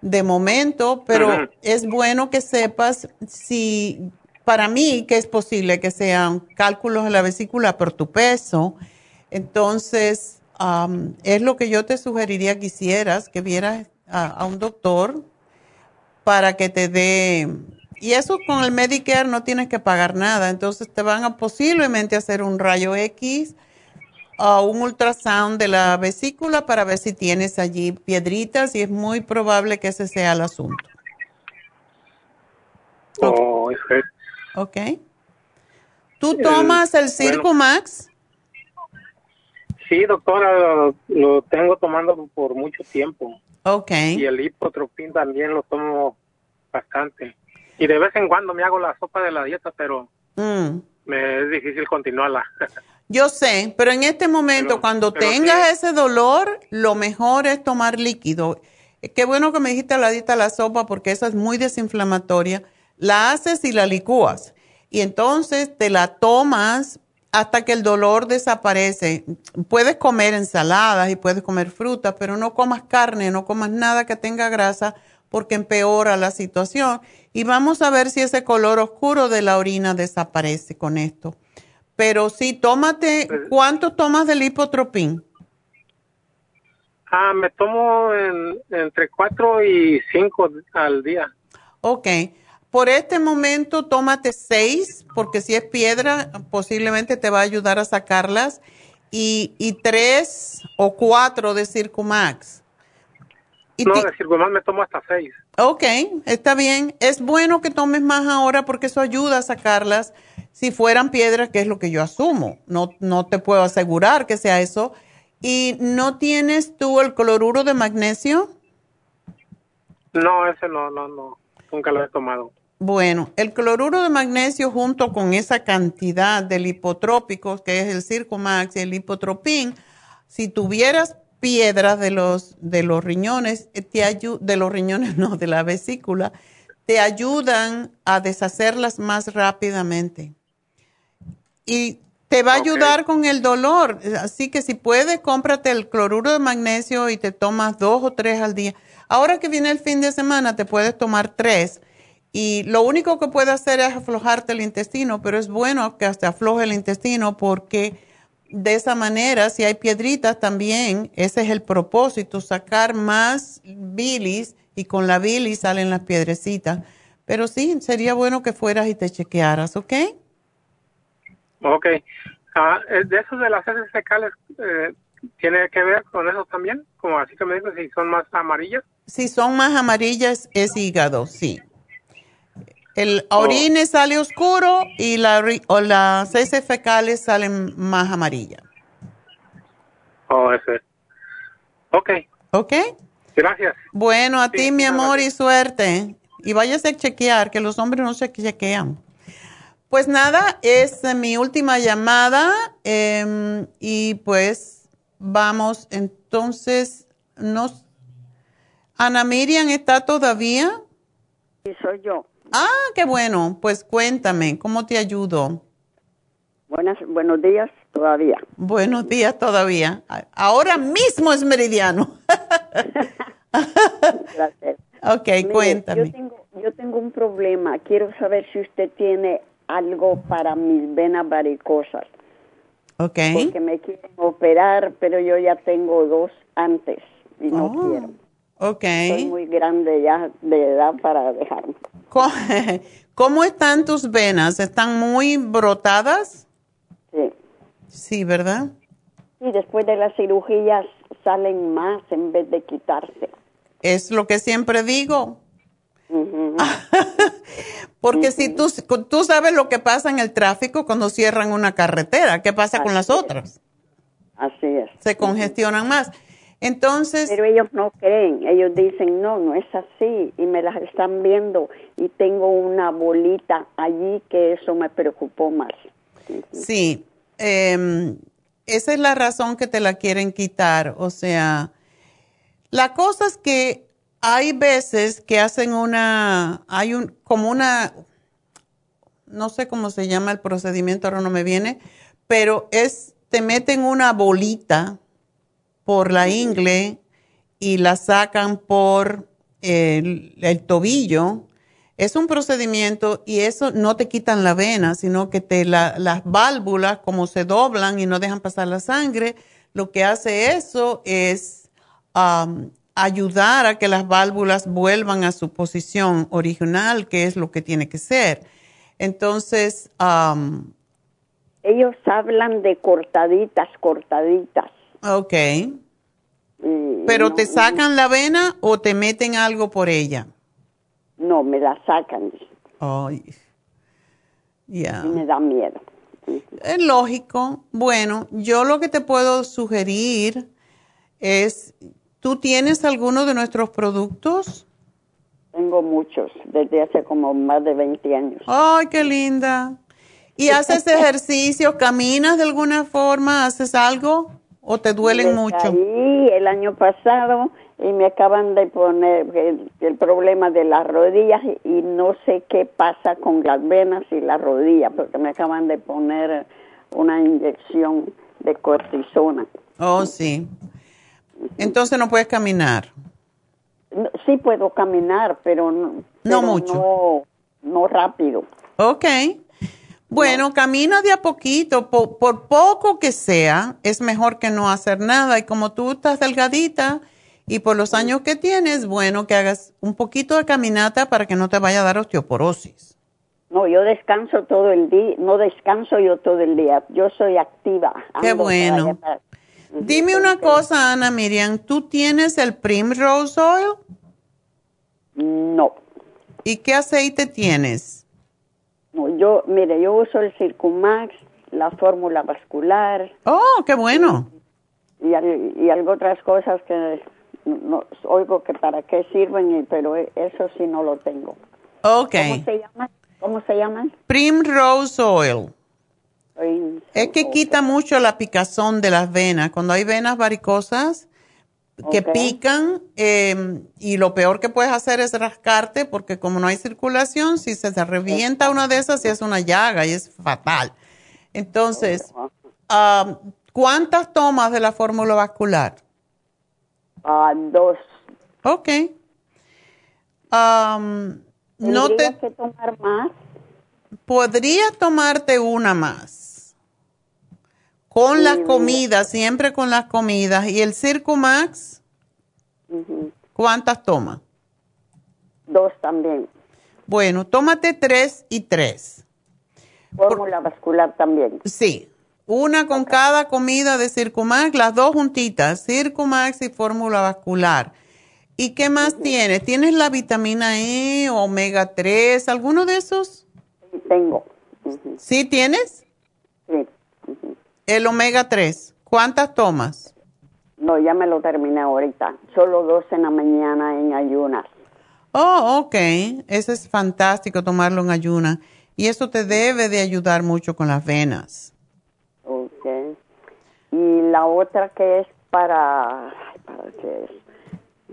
de momento, pero es bueno que sepas si para mí que es posible que sean cálculos de la vesícula por tu peso. Entonces, am, es lo que yo te sugeriría que hicieras, que vieras a, a un doctor para que te dé... Y eso con el Medicare no tienes que pagar nada. Entonces te van a posiblemente hacer un rayo X o un ultrasound de la vesícula para ver si tienes allí piedritas y es muy probable que ese sea el asunto. Oh. ¿Ok? ¿Tú tomas el. Circo Max? Sí, doctora, lo, lo tengo tomando por mucho tiempo. Ok. Y el hipotropín también lo tomo bastante. Y de vez en cuando me hago la sopa de la dieta, pero Mm. me es difícil continuarla. [laughs] Yo sé, pero en este momento, cuando pero tengas ese dolor, lo mejor es tomar líquido. Qué bueno que me dijiste la dieta la sopa porque esa es muy desinflamatoria. La haces y la licúas. Y entonces te la tomas hasta que el dolor desaparece. Puedes comer ensaladas y puedes comer frutas, pero no comas carne, no comas nada que tenga grasa porque empeora la situación. Y vamos a ver si ese color oscuro de la orina desaparece con esto. Pero sí, tómate, ¿cuánto tomas del hipotropín? ah, me tomo en- entre cuatro y cinco al día. Ok. Por este momento, tómate seis, porque si es piedra, posiblemente te va a ayudar a sacarlas. Y, y tres o cuatro de Circumax. Y no, decir, más me tomo hasta seis. Ok, está bien. Es bueno que tomes más ahora porque eso ayuda a sacarlas. Si fueran piedras, que es lo que yo asumo. No, no te puedo asegurar que sea eso. ¿Y no tienes tú el cloruro de magnesio? No, ese no, no, no, nunca lo he tomado. Bueno, el cloruro de magnesio junto con esa cantidad de lipotrópicos, que es el Circumax y el lipotropín, si tuvieras piedras de los, de los riñones, eh, te ayu- de los riñones, [laughs] no, de la vesícula, te ayudan a deshacerlas más rápidamente. Y te va a ayudar con el dolor. Así que si puedes, cómprate el cloruro de magnesio y te tomas dos o tres al día. Ahora que viene el fin de semana, te puedes tomar tres. Y lo único que puede hacer es aflojarte el intestino, pero es bueno que hasta afloje el intestino porque de esa manera, si hay piedritas también, ese es el propósito, sacar más bilis y con la bilis salen las piedrecitas. Pero sí, sería bueno que fueras y te chequearas, ¿ok? Ok. Ah, eh, de esos de las heces fecales, eh, ¿tiene que ver con eso también? Como así que me dijo, si son más amarillas. Si son más amarillas, es hígado, sí. El orine sale oscuro y la, ri- o las heces fecales salen más amarillas. Oh, ese. Ok. ¿Ok? Gracias. Bueno, a ti, mi amor, y suerte. Y váyase a chequear, que los hombres no se chequean. Pues nada, es mi última llamada em, y pues vamos, entonces, nos... Ana Miriam está todavía. Sí, soy yo. Ah, qué bueno. Pues cuéntame, ¿cómo te ayudo? Buenas, buenos días todavía. Buenos días todavía. Ahora mismo es meridiano. [laughs] Gracias. Ok, Mire, cuéntame. Yo tengo, yo tengo un problema. Quiero saber si usted tiene algo para mis venas varicosas. Ok. Porque me quieren operar, pero yo ya tengo dos antes y no Oh, quiero. Ok. Soy muy grande ya de edad para dejarme. [laughs] ¿Cómo están tus venas? ¿Están muy brotadas? Sí. Sí, ¿verdad? Y después de las cirugías salen más en vez de quitarse. Es lo que siempre digo. [laughs] Porque si tú, tú sabes lo que pasa en el tráfico cuando cierran una carretera, ¿qué pasa con las otras? Así es. Se congestionan más. Entonces... Pero ellos no creen, ellos dicen, no, no es así, y me las están viendo, y tengo una bolita allí que eso me preocupó más. Sí, em, esa es la razón que te la quieren quitar. O sea, la cosa es que hay veces que hacen una, hay un, como una, no sé cómo se llama el procedimiento, ahora no me viene, pero es, te meten una bolita por la ingle y la sacan por el, el tobillo. Es un procedimiento y eso no te quitan la vena, sino que te la- las válvulas como se doblan y no dejan pasar la sangre, lo que hace eso es am, ayudar a que las válvulas vuelvan a su posición original, que es lo que tiene que ser. Entonces, am, Ellos hablan de cortaditas, cortaditas. Ok. y ¿Pero no- te sacan la vena o te meten algo por ella? No, me la sacan Ay, ya. y me da miedo. Es lógico. Bueno, yo lo que te puedo sugerir es, ¿tú tienes alguno de nuestros productos? Tengo muchos, desde hace como más de 20 años. Ay, qué linda. ¿Y haces [laughs] ejercicio? ¿Caminas de alguna forma? ¿Haces algo? ¿O te duelen mucho? caí el año pasado y me acaban de poner el, el problema de las rodillas y, no sé qué pasa con las venas y las rodillas porque me acaban de poner una inyección de cortisona. Oh, sí. Entonces no puedes caminar. No, sí puedo caminar, pero no, pero mucho. No, no rápido. Ok. Bueno, camina de a poquito, po- por poco que sea, es mejor que no hacer nada. Y como tú estás delgadita y por los años que tienes, bueno, que hagas un poquito de caminata para que no te vaya a dar osteoporosis. No, yo descanso todo el día, no descanso yo todo el día, yo soy activa. Qué para bueno. para- Dime una cosa, Ana Miriam, ¿tú tienes el Primrose Oil? No. ¿Y qué aceite tienes? Yo, mire, yo uso el Circumax, la fórmula vascular Oh, qué bueno. y, y algo otras cosas que no, oigo que para qué sirven, y- pero e- eso sí no lo tengo. Ok. ¿Cómo se llama? ¿Cómo se llaman? Primrose Oil. Es que quita mucho la picazón de las venas. Cuando hay venas varicosas que pican, eh, y lo peor que puedes hacer es rascarte, porque como no hay circulación, si se te revienta una de esas, se hace una llaga y es fatal. Entonces, ah, ¿cuántas tomas de la fórmula vascular? Ah, dos. Ok. Am, no ¿Tendría te que tomar más? podría tomarte una más. Con las comidas, siempre con las comidas. ¿Y el Circumax? Ujú. ¿Cuántas tomas? Dos también. Bueno, tómate tres y tres. Fórmula vascular también. Sí, una con cada comida de Circumax, las dos juntitas, Circumax y fórmula vascular. ¿Y qué más tienes? ¿Tienes la vitamina E, omega 3, alguno de esos? Sí, tengo. ¿Sí tienes? Sí. El omega 3, ¿cuántas tomas? No, ya me lo terminé ahorita. Solo dos en la mañana en ayunas. Oh, ok. Eso es fantástico tomarlo en ayunas. Y eso te debe de ayudar mucho con las venas. Ok. Y la otra que es para... ¿Para qué es?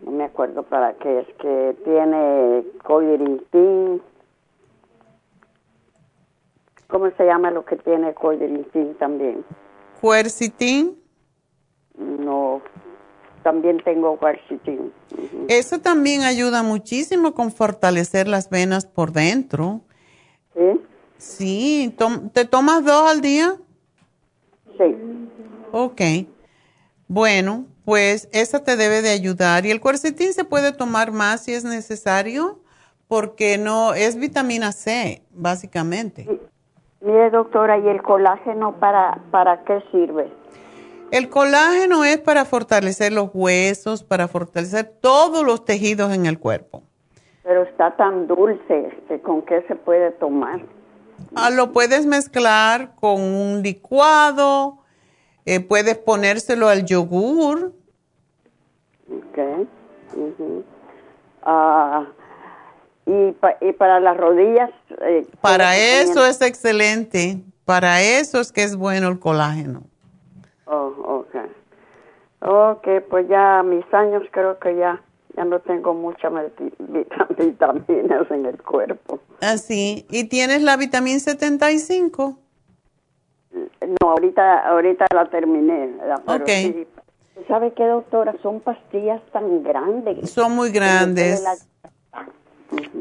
No me acuerdo para qué es. Que tiene codiritin. ¿Cómo se llama lo que tiene codiritin también? ¿Cuercitin? No, también tengo quercetin. Eso también ayuda muchísimo con fortalecer las venas por dentro. ¿Sí? Sí, ¿te tomas dos al día? Sí. Ok. Bueno, pues esa te debe de ayudar. Y el cuercetín se puede tomar más si es necesario, porque no es vitamina C, básicamente. Mire, doctora, ¿y el colágeno para, para qué sirve? El colágeno es para fortalecer los huesos, para fortalecer todos los tejidos en el cuerpo. Pero está tan dulce, este, ¿con qué se puede tomar? Ah, lo puedes mezclar con un licuado, eh, puedes ponérselo al yogur. Ok. Ah, y, y, para las rodillas. Eh, para eso es excelente. Para eso es que es bueno el colágeno. Oh, ok. Ok, pues ya mis años creo que ya ya no tengo muchas [laughs] vitaminas en el cuerpo. Así. ¿Y tienes la vitamina 75? No, ahorita, ahorita la terminé. ok. ¿Sabe qué, doctora? Son pastillas tan grandes. Son muy grandes.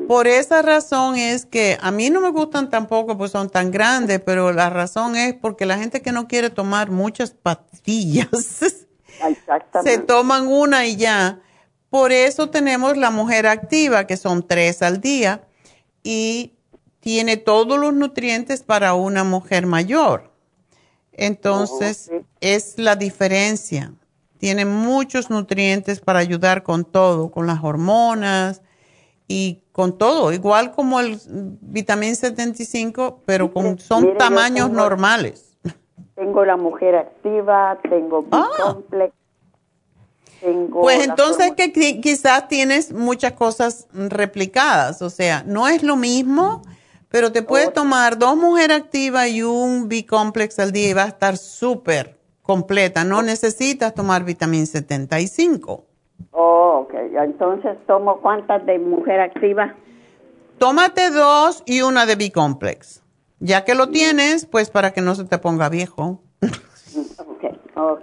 Por esa razón es que a mí no me gustan tampoco, pues son tan grandes, pero la razón es porque la gente que no quiere tomar muchas pastillas, se toman una y ya. Por eso tenemos la mujer activa, que son tres al día, y tiene todos los nutrientes para una mujer mayor. Entonces, es la diferencia. Tiene muchos nutrientes para ayudar con todo, con las hormonas y con todo, igual como el vitamina 75, pero con, son tamaños normales. Tengo la mujer activa, tengo B-complex, pues entonces que quizás tienes muchas cosas replicadas, o sea, no es lo mismo, pero te puedes tomar dos mujeres activas y un B-complex al día y va a estar súper completa. No necesitas tomar vitamina 75. Oh, ok. Entonces, ¿tomo cuántas de mujer activa? Tómate dos y una de B-complex. Ya que lo tienes, pues para que no se te ponga viejo. [laughs] ok, ok.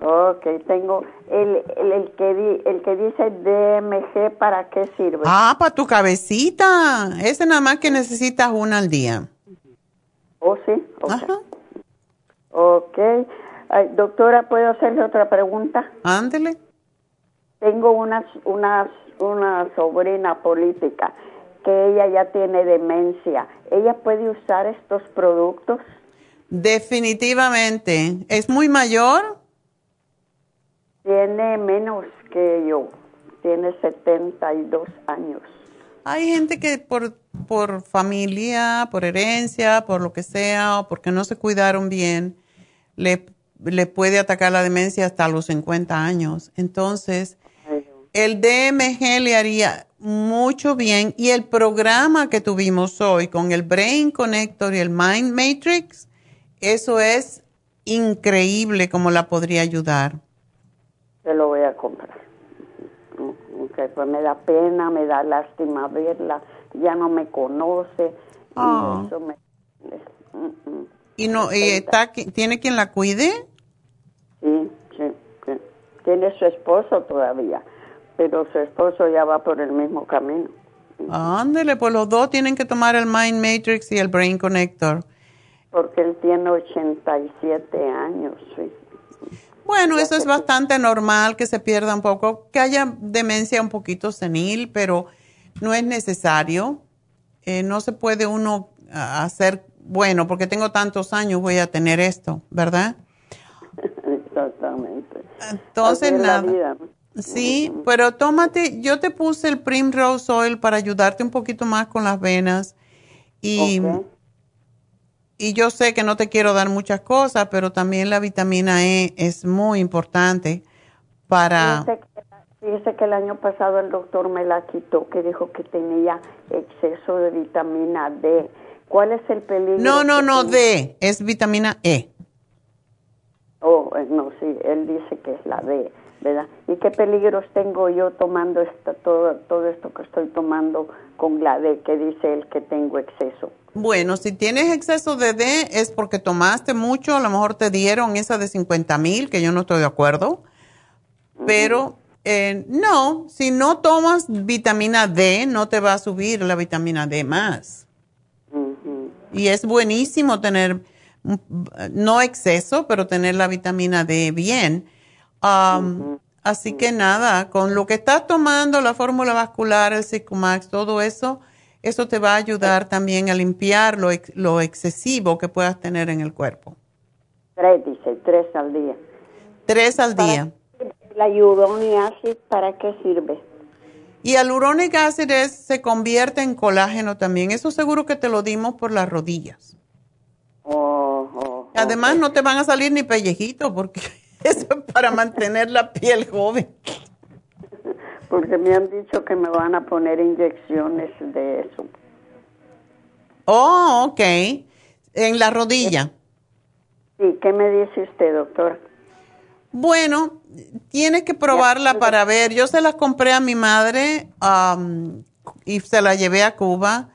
Ok, tengo el, el, que di, el que dice DMG, ¿para qué sirve? Ah, para tu cabecita. Ese nada más que necesitas una al día. Oh, sí. Okay. Ajá. Ok. doctora, ¿puedo hacerle otra pregunta? Ándele. Tengo una, una, una sobrina política que ella ya tiene demencia. ¿Ella puede usar estos productos? Definitivamente. ¿Es muy mayor? Tiene menos que yo, tiene 72 años. Hay gente que por, por familia, por herencia, por lo que sea, o porque no se cuidaron bien, le, le puede atacar la demencia hasta los 50 años. Entonces, el DMG le haría mucho bien y el programa que tuvimos hoy con el Brain Connector y el Mind Matrix, eso es increíble como la podría ayudar se lo voy a comprar. Okay, pues me da pena, me da lástima verla, ya no me conoce. Y, ah. eso me, ¿Y no y está, tiene quien la cuide? Sí, sí, Tiene su esposo todavía, pero su esposo ya va por el mismo camino. Ándele, pues los dos tienen que tomar el Mind Matrix y el Brain Connector. Porque él tiene 87 años, sí. Bueno, eso es bastante normal que se pierda un poco, que haya demencia un poquito senil, pero no es necesario. eh, no se puede uno ah, hacer, bueno, porque tengo tantos años voy a tener esto, ¿verdad? [laughs] Exactamente. Entonces, nada. Sí, pero tómate, yo te puse el Primrose Oil para ayudarte un poquito más con las venas y, y yo sé que no te quiero dar muchas cosas, pero también la vitamina E es muy importante para... Fíjese que el año pasado el doctor me la quitó, que dijo que tenía exceso de vitamina D. ¿Cuál es el peligro? No, no, no, D, es vitamina E. Oh, eh, no, sí, él dice que es la D. ¿verdad? ¿Y qué peligros tengo yo tomando esto, todo, todo esto que estoy tomando con la D, que dice él que tengo exceso? Bueno, si tienes exceso de D es porque tomaste mucho, a lo mejor te dieron esa de 50 mil, que yo no estoy de acuerdo, pero eh, no, si no tomas vitamina D, no te va a subir la vitamina D más. Y es buenísimo tener, no exceso, pero tener la vitamina D bien Así que nada, con lo que estás tomando, la fórmula vascular, el Cicumax, todo eso, eso te va a ayudar también a limpiar lo, lo excesivo que puedas tener en el cuerpo. Tres, dice, tres al día. Tres al día. ¿La acid para qué sirve? Y el uronic acid se convierte en colágeno también. Eso seguro que te lo dimos por las rodillas. Oh, oh, Además, no te van a salir ni pellejitos porque [laughs] Eso es para mantener la piel joven. Porque me han dicho que me van a poner inyecciones de eso. Oh, ok. En la rodilla. Sí, ¿qué me dice usted, doctor? Bueno, tiene que probarla para ver. Yo se las compré a mi madre y se la llevé a Cuba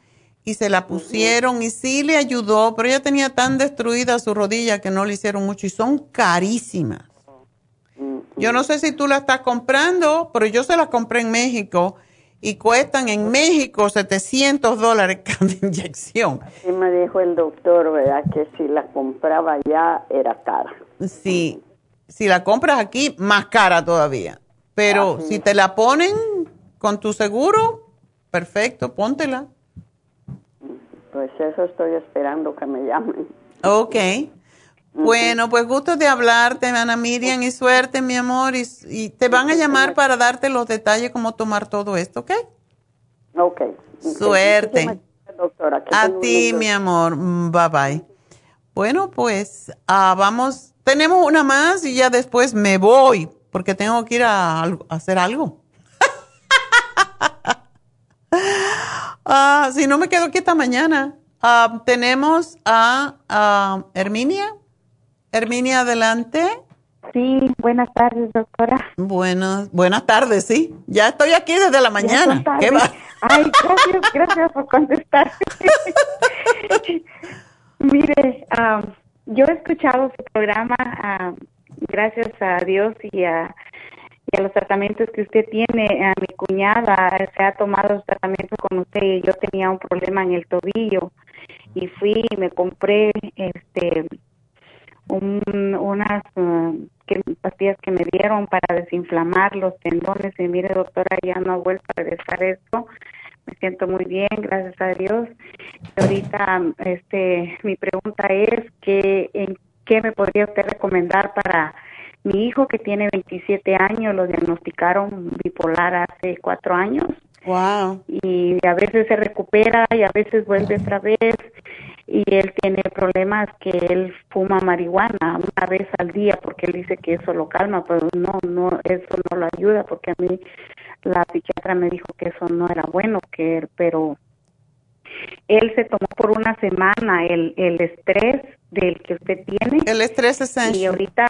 y se la pusieron y sí le ayudó, pero ella tenía tan destruida su rodilla que no le hicieron mucho y son carísimas. Yo no sé si tú la estás comprando, pero yo se la compré en México y cuestan en México 700 dólares [laughs] cada inyección. Sí me dijo el doctor, ¿verdad? Que si la compraba ya era cara. Sí, si la compras aquí, más cara todavía. Pero si te la ponen con tu seguro, perfecto, póntela. Pues eso estoy esperando que me llamen. Ok. Bueno, pues gusto de hablarte, Ana Miriam, y suerte, mi amor. Y, te van a llamar para darte los detalles cómo tomar todo esto, ¿ok? Ok. Suerte. a ti, mi amor. Mm, bye bye. Bueno, pues ah, vamos. Tenemos una más y ya después me voy porque tengo que ir a, hacer algo. [laughs] Ah, si no me quedo aquí esta mañana. Ah, tenemos a Herminia. Herminia, adelante. Sí, buenas tardes, doctora. Buenas, buenas tardes, sí. Ya estoy aquí desde la mañana. ¿Qué va? Ay, gracias, gracias por contestar. [laughs] Mire, yo he escuchado su programa, gracias a Dios y a, y a los tratamientos que usted tiene. A mi cuñada se ha tomado los tratamientos con usted y yo tenía un problema en el tobillo y fui y me compré este un, unas uh, pastillas que me dieron para desinflamar los tendones. Y mire doctora ya no ha vuelto a regresar esto. Me siento muy bien gracias a Dios. Ahorita este mi pregunta es que en qué me podría usted recomendar para mi hijo que tiene 27 años lo diagnosticaron bipolar hace cuatro años. Wow y a veces se recupera y a veces vuelve otra vez y él tiene problemas que él fuma marihuana una vez al día porque él dice que eso lo calma, pero no, no, eso no lo ayuda porque a mí la psiquiatra me dijo que eso no era bueno, que él, pero él se tomó por una semana el, el estrés del que usted tiene. El estrés es Y ahorita,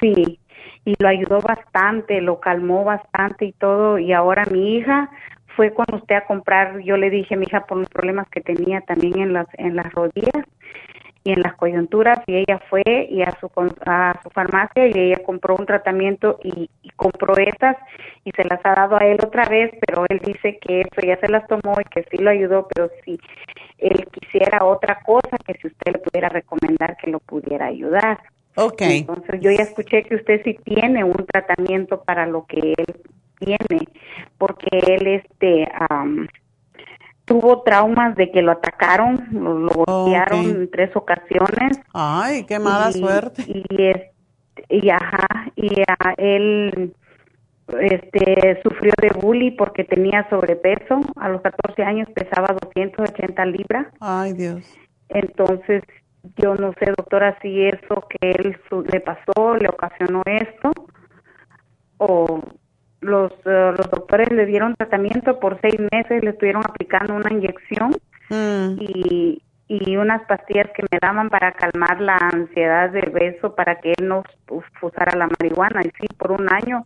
sí, y lo ayudó bastante, lo calmó bastante y todo, y ahora mi hija fue cuando usted a comprar, yo le dije a mi hija por los problemas que tenía también en las, en las rodillas y en las coyunturas y ella fue y a su, a su farmacia y ella compró un tratamiento y, compró esas y se las ha dado a él otra vez, pero él dice que eso ya se las tomó y que sí lo ayudó, pero si él quisiera otra cosa, que si usted le pudiera recomendar que lo pudiera ayudar. Ok. Entonces yo ya escuché que usted sí tiene un tratamiento para lo que él tiene, porque él este tuvo traumas de que lo atacaron, lo, lo golpearon en tres ocasiones. Ay, qué mala Y- suerte. Y, es, y ajá, y a él este sufrió de bullying porque tenía sobrepeso. A los 14 años pesaba 280 libras. Ay, Dios. Entonces, yo no sé, doctora, si eso que él su- le pasó le ocasionó esto o los, eh, los doctores le dieron tratamiento por seis meses, le estuvieron aplicando una inyección Mm. y, y unas pastillas que me daban para calmar la ansiedad del beso para que él no us- usara la marihuana. Y sí, por un año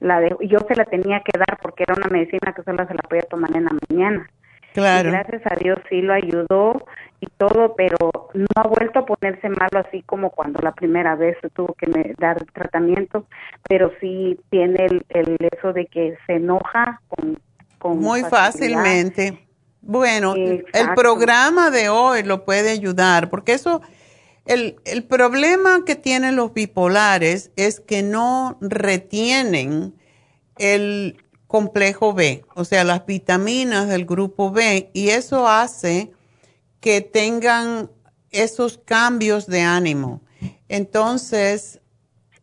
la de- yo se la tenía que dar porque era una medicina que solo se la podía tomar en la mañana. Claro. Y gracias a Dios sí lo ayudó y todo, pero no ha vuelto a ponerse malo así como cuando la primera vez se tuvo que dar tratamiento, pero sí tiene el, el eso de que se enoja con, con Muy facilidad. fácilmente. Bueno, el programa de hoy lo puede ayudar, porque eso, el, el problema que tienen los bipolares es que no retienen el complejo B, o sea, las vitaminas del grupo B, y eso hace que tengan esos cambios de ánimo. Entonces,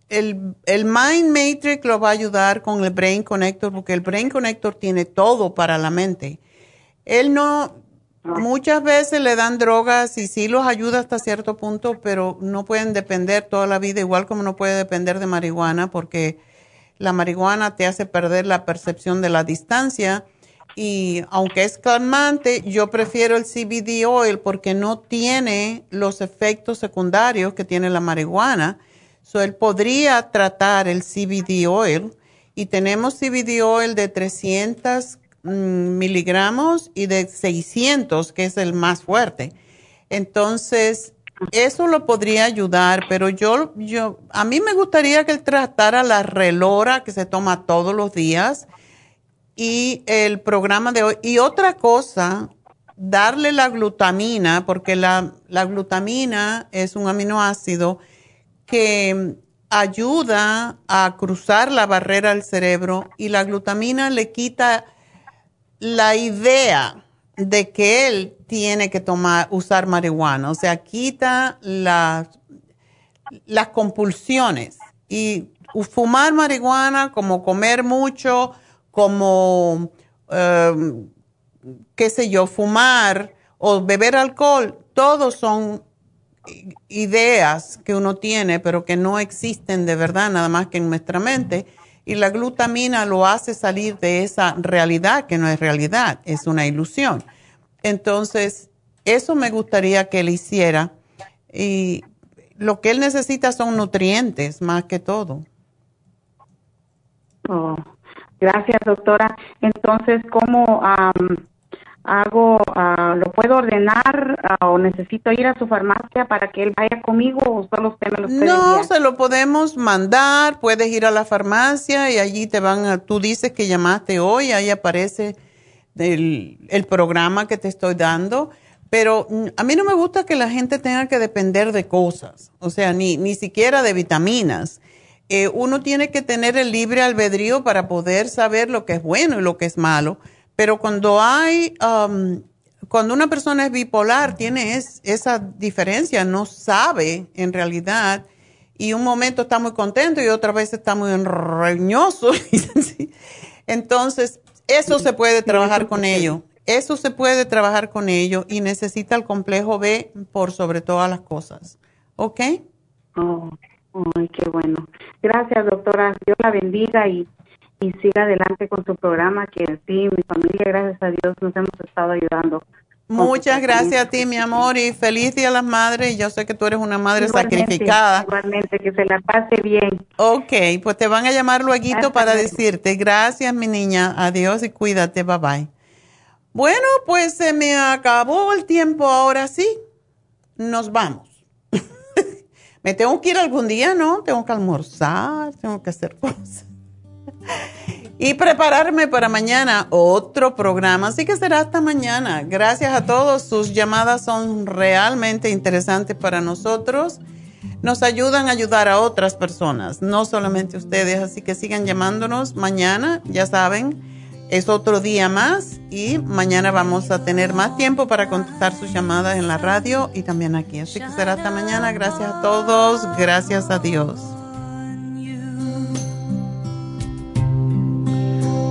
el, Mind Matrix lo va a ayudar con el Brain Connector, porque el Brain Connector tiene todo para la mente. Él no, muchas veces le dan drogas y sí los ayuda hasta cierto punto, pero no pueden depender toda la vida, igual como no puede depender de marihuana, porque la marihuana te hace perder la percepción de la distancia. Y aunque es calmante, yo prefiero el CBD oil porque no tiene los efectos secundarios que tiene la marihuana. So, él podría tratar el CBD oil y tenemos CBD oil de 300 mm, miligramos y de 600, que es el más fuerte. Entonces, eso lo podría ayudar, pero yo, yo, a mí me gustaría que él tratara la relora que se toma todos los días y el programa de hoy. Y otra cosa, darle la glutamina, porque la, la glutamina es un aminoácido que ayuda a cruzar la barrera del cerebro y la glutamina le quita la idea de que él tiene que tomar, usar marihuana, o sea, quita las, las compulsiones. Y fumar marihuana, como comer mucho, como, eh, qué sé yo, fumar o beber alcohol, todos son ideas que uno tiene, pero que no existen de verdad, nada más que en nuestra mente. Y la glutamina lo hace salir de esa realidad que no es realidad, es una ilusión. Entonces, eso me gustaría que él hiciera. Y lo que él necesita son nutrientes más que todo. Oh, gracias, doctora. Entonces, ¿cómo am, hago? ah, ¿Lo puedo ordenar ah, o necesito ir a su farmacia para que él vaya conmigo o solo usted me lo puede No, enviar? se lo podemos mandar, puedes ir a la farmacia y allí te van a, tú dices que llamaste hoy, ahí aparece el, el programa que te estoy dando, pero mm, a mí no me gusta que la gente tenga que depender de cosas, o sea, ni, ni siquiera de vitaminas. Eh, uno tiene que tener el libre albedrío para poder saber lo que es bueno y lo que es malo, pero cuando hay, um, cuando una persona es bipolar, tiene es- esa diferencia, no sabe en realidad, y un momento está muy contento y otra vez está muy enreñoso. [laughs] Entonces, eso se puede trabajar con ello. Eso se puede trabajar con ello y necesita el complejo B por sobre todas las cosas. ¿Ok? Oh, ay, qué bueno. Gracias, doctora. Dios la bendiga y, y siga adelante con su programa, que sí, mi familia, gracias a Dios, nos hemos estado ayudando. Muchas gracias a ti, mi amor, y feliz Día a las Madres. Yo sé que tú eres una madre Igualmente, sacrificada. Igualmente, que se la pase bien. Ok, pues te van a llamar luego para decirte gracias, mi niña. Adiós y cuídate. Bye bye. Bueno, pues se me acabó el tiempo ahora sí. Nos vamos. [laughs] me tengo que ir algún día, ¿no? Tengo que almorzar, tengo que hacer cosas. [laughs] y prepararme para mañana otro programa. Así que será hasta mañana. Gracias a todos. Sus llamadas son realmente interesantes para nosotros. Nos ayudan a ayudar a otras personas, no solamente ustedes. Así que sigan llamándonos mañana, ya saben. es otro día más y mañana vamos a tener más tiempo para contestar sus llamadas en la radio y también aquí. Así que será hasta mañana. Gracias a todos. Gracias a Dios.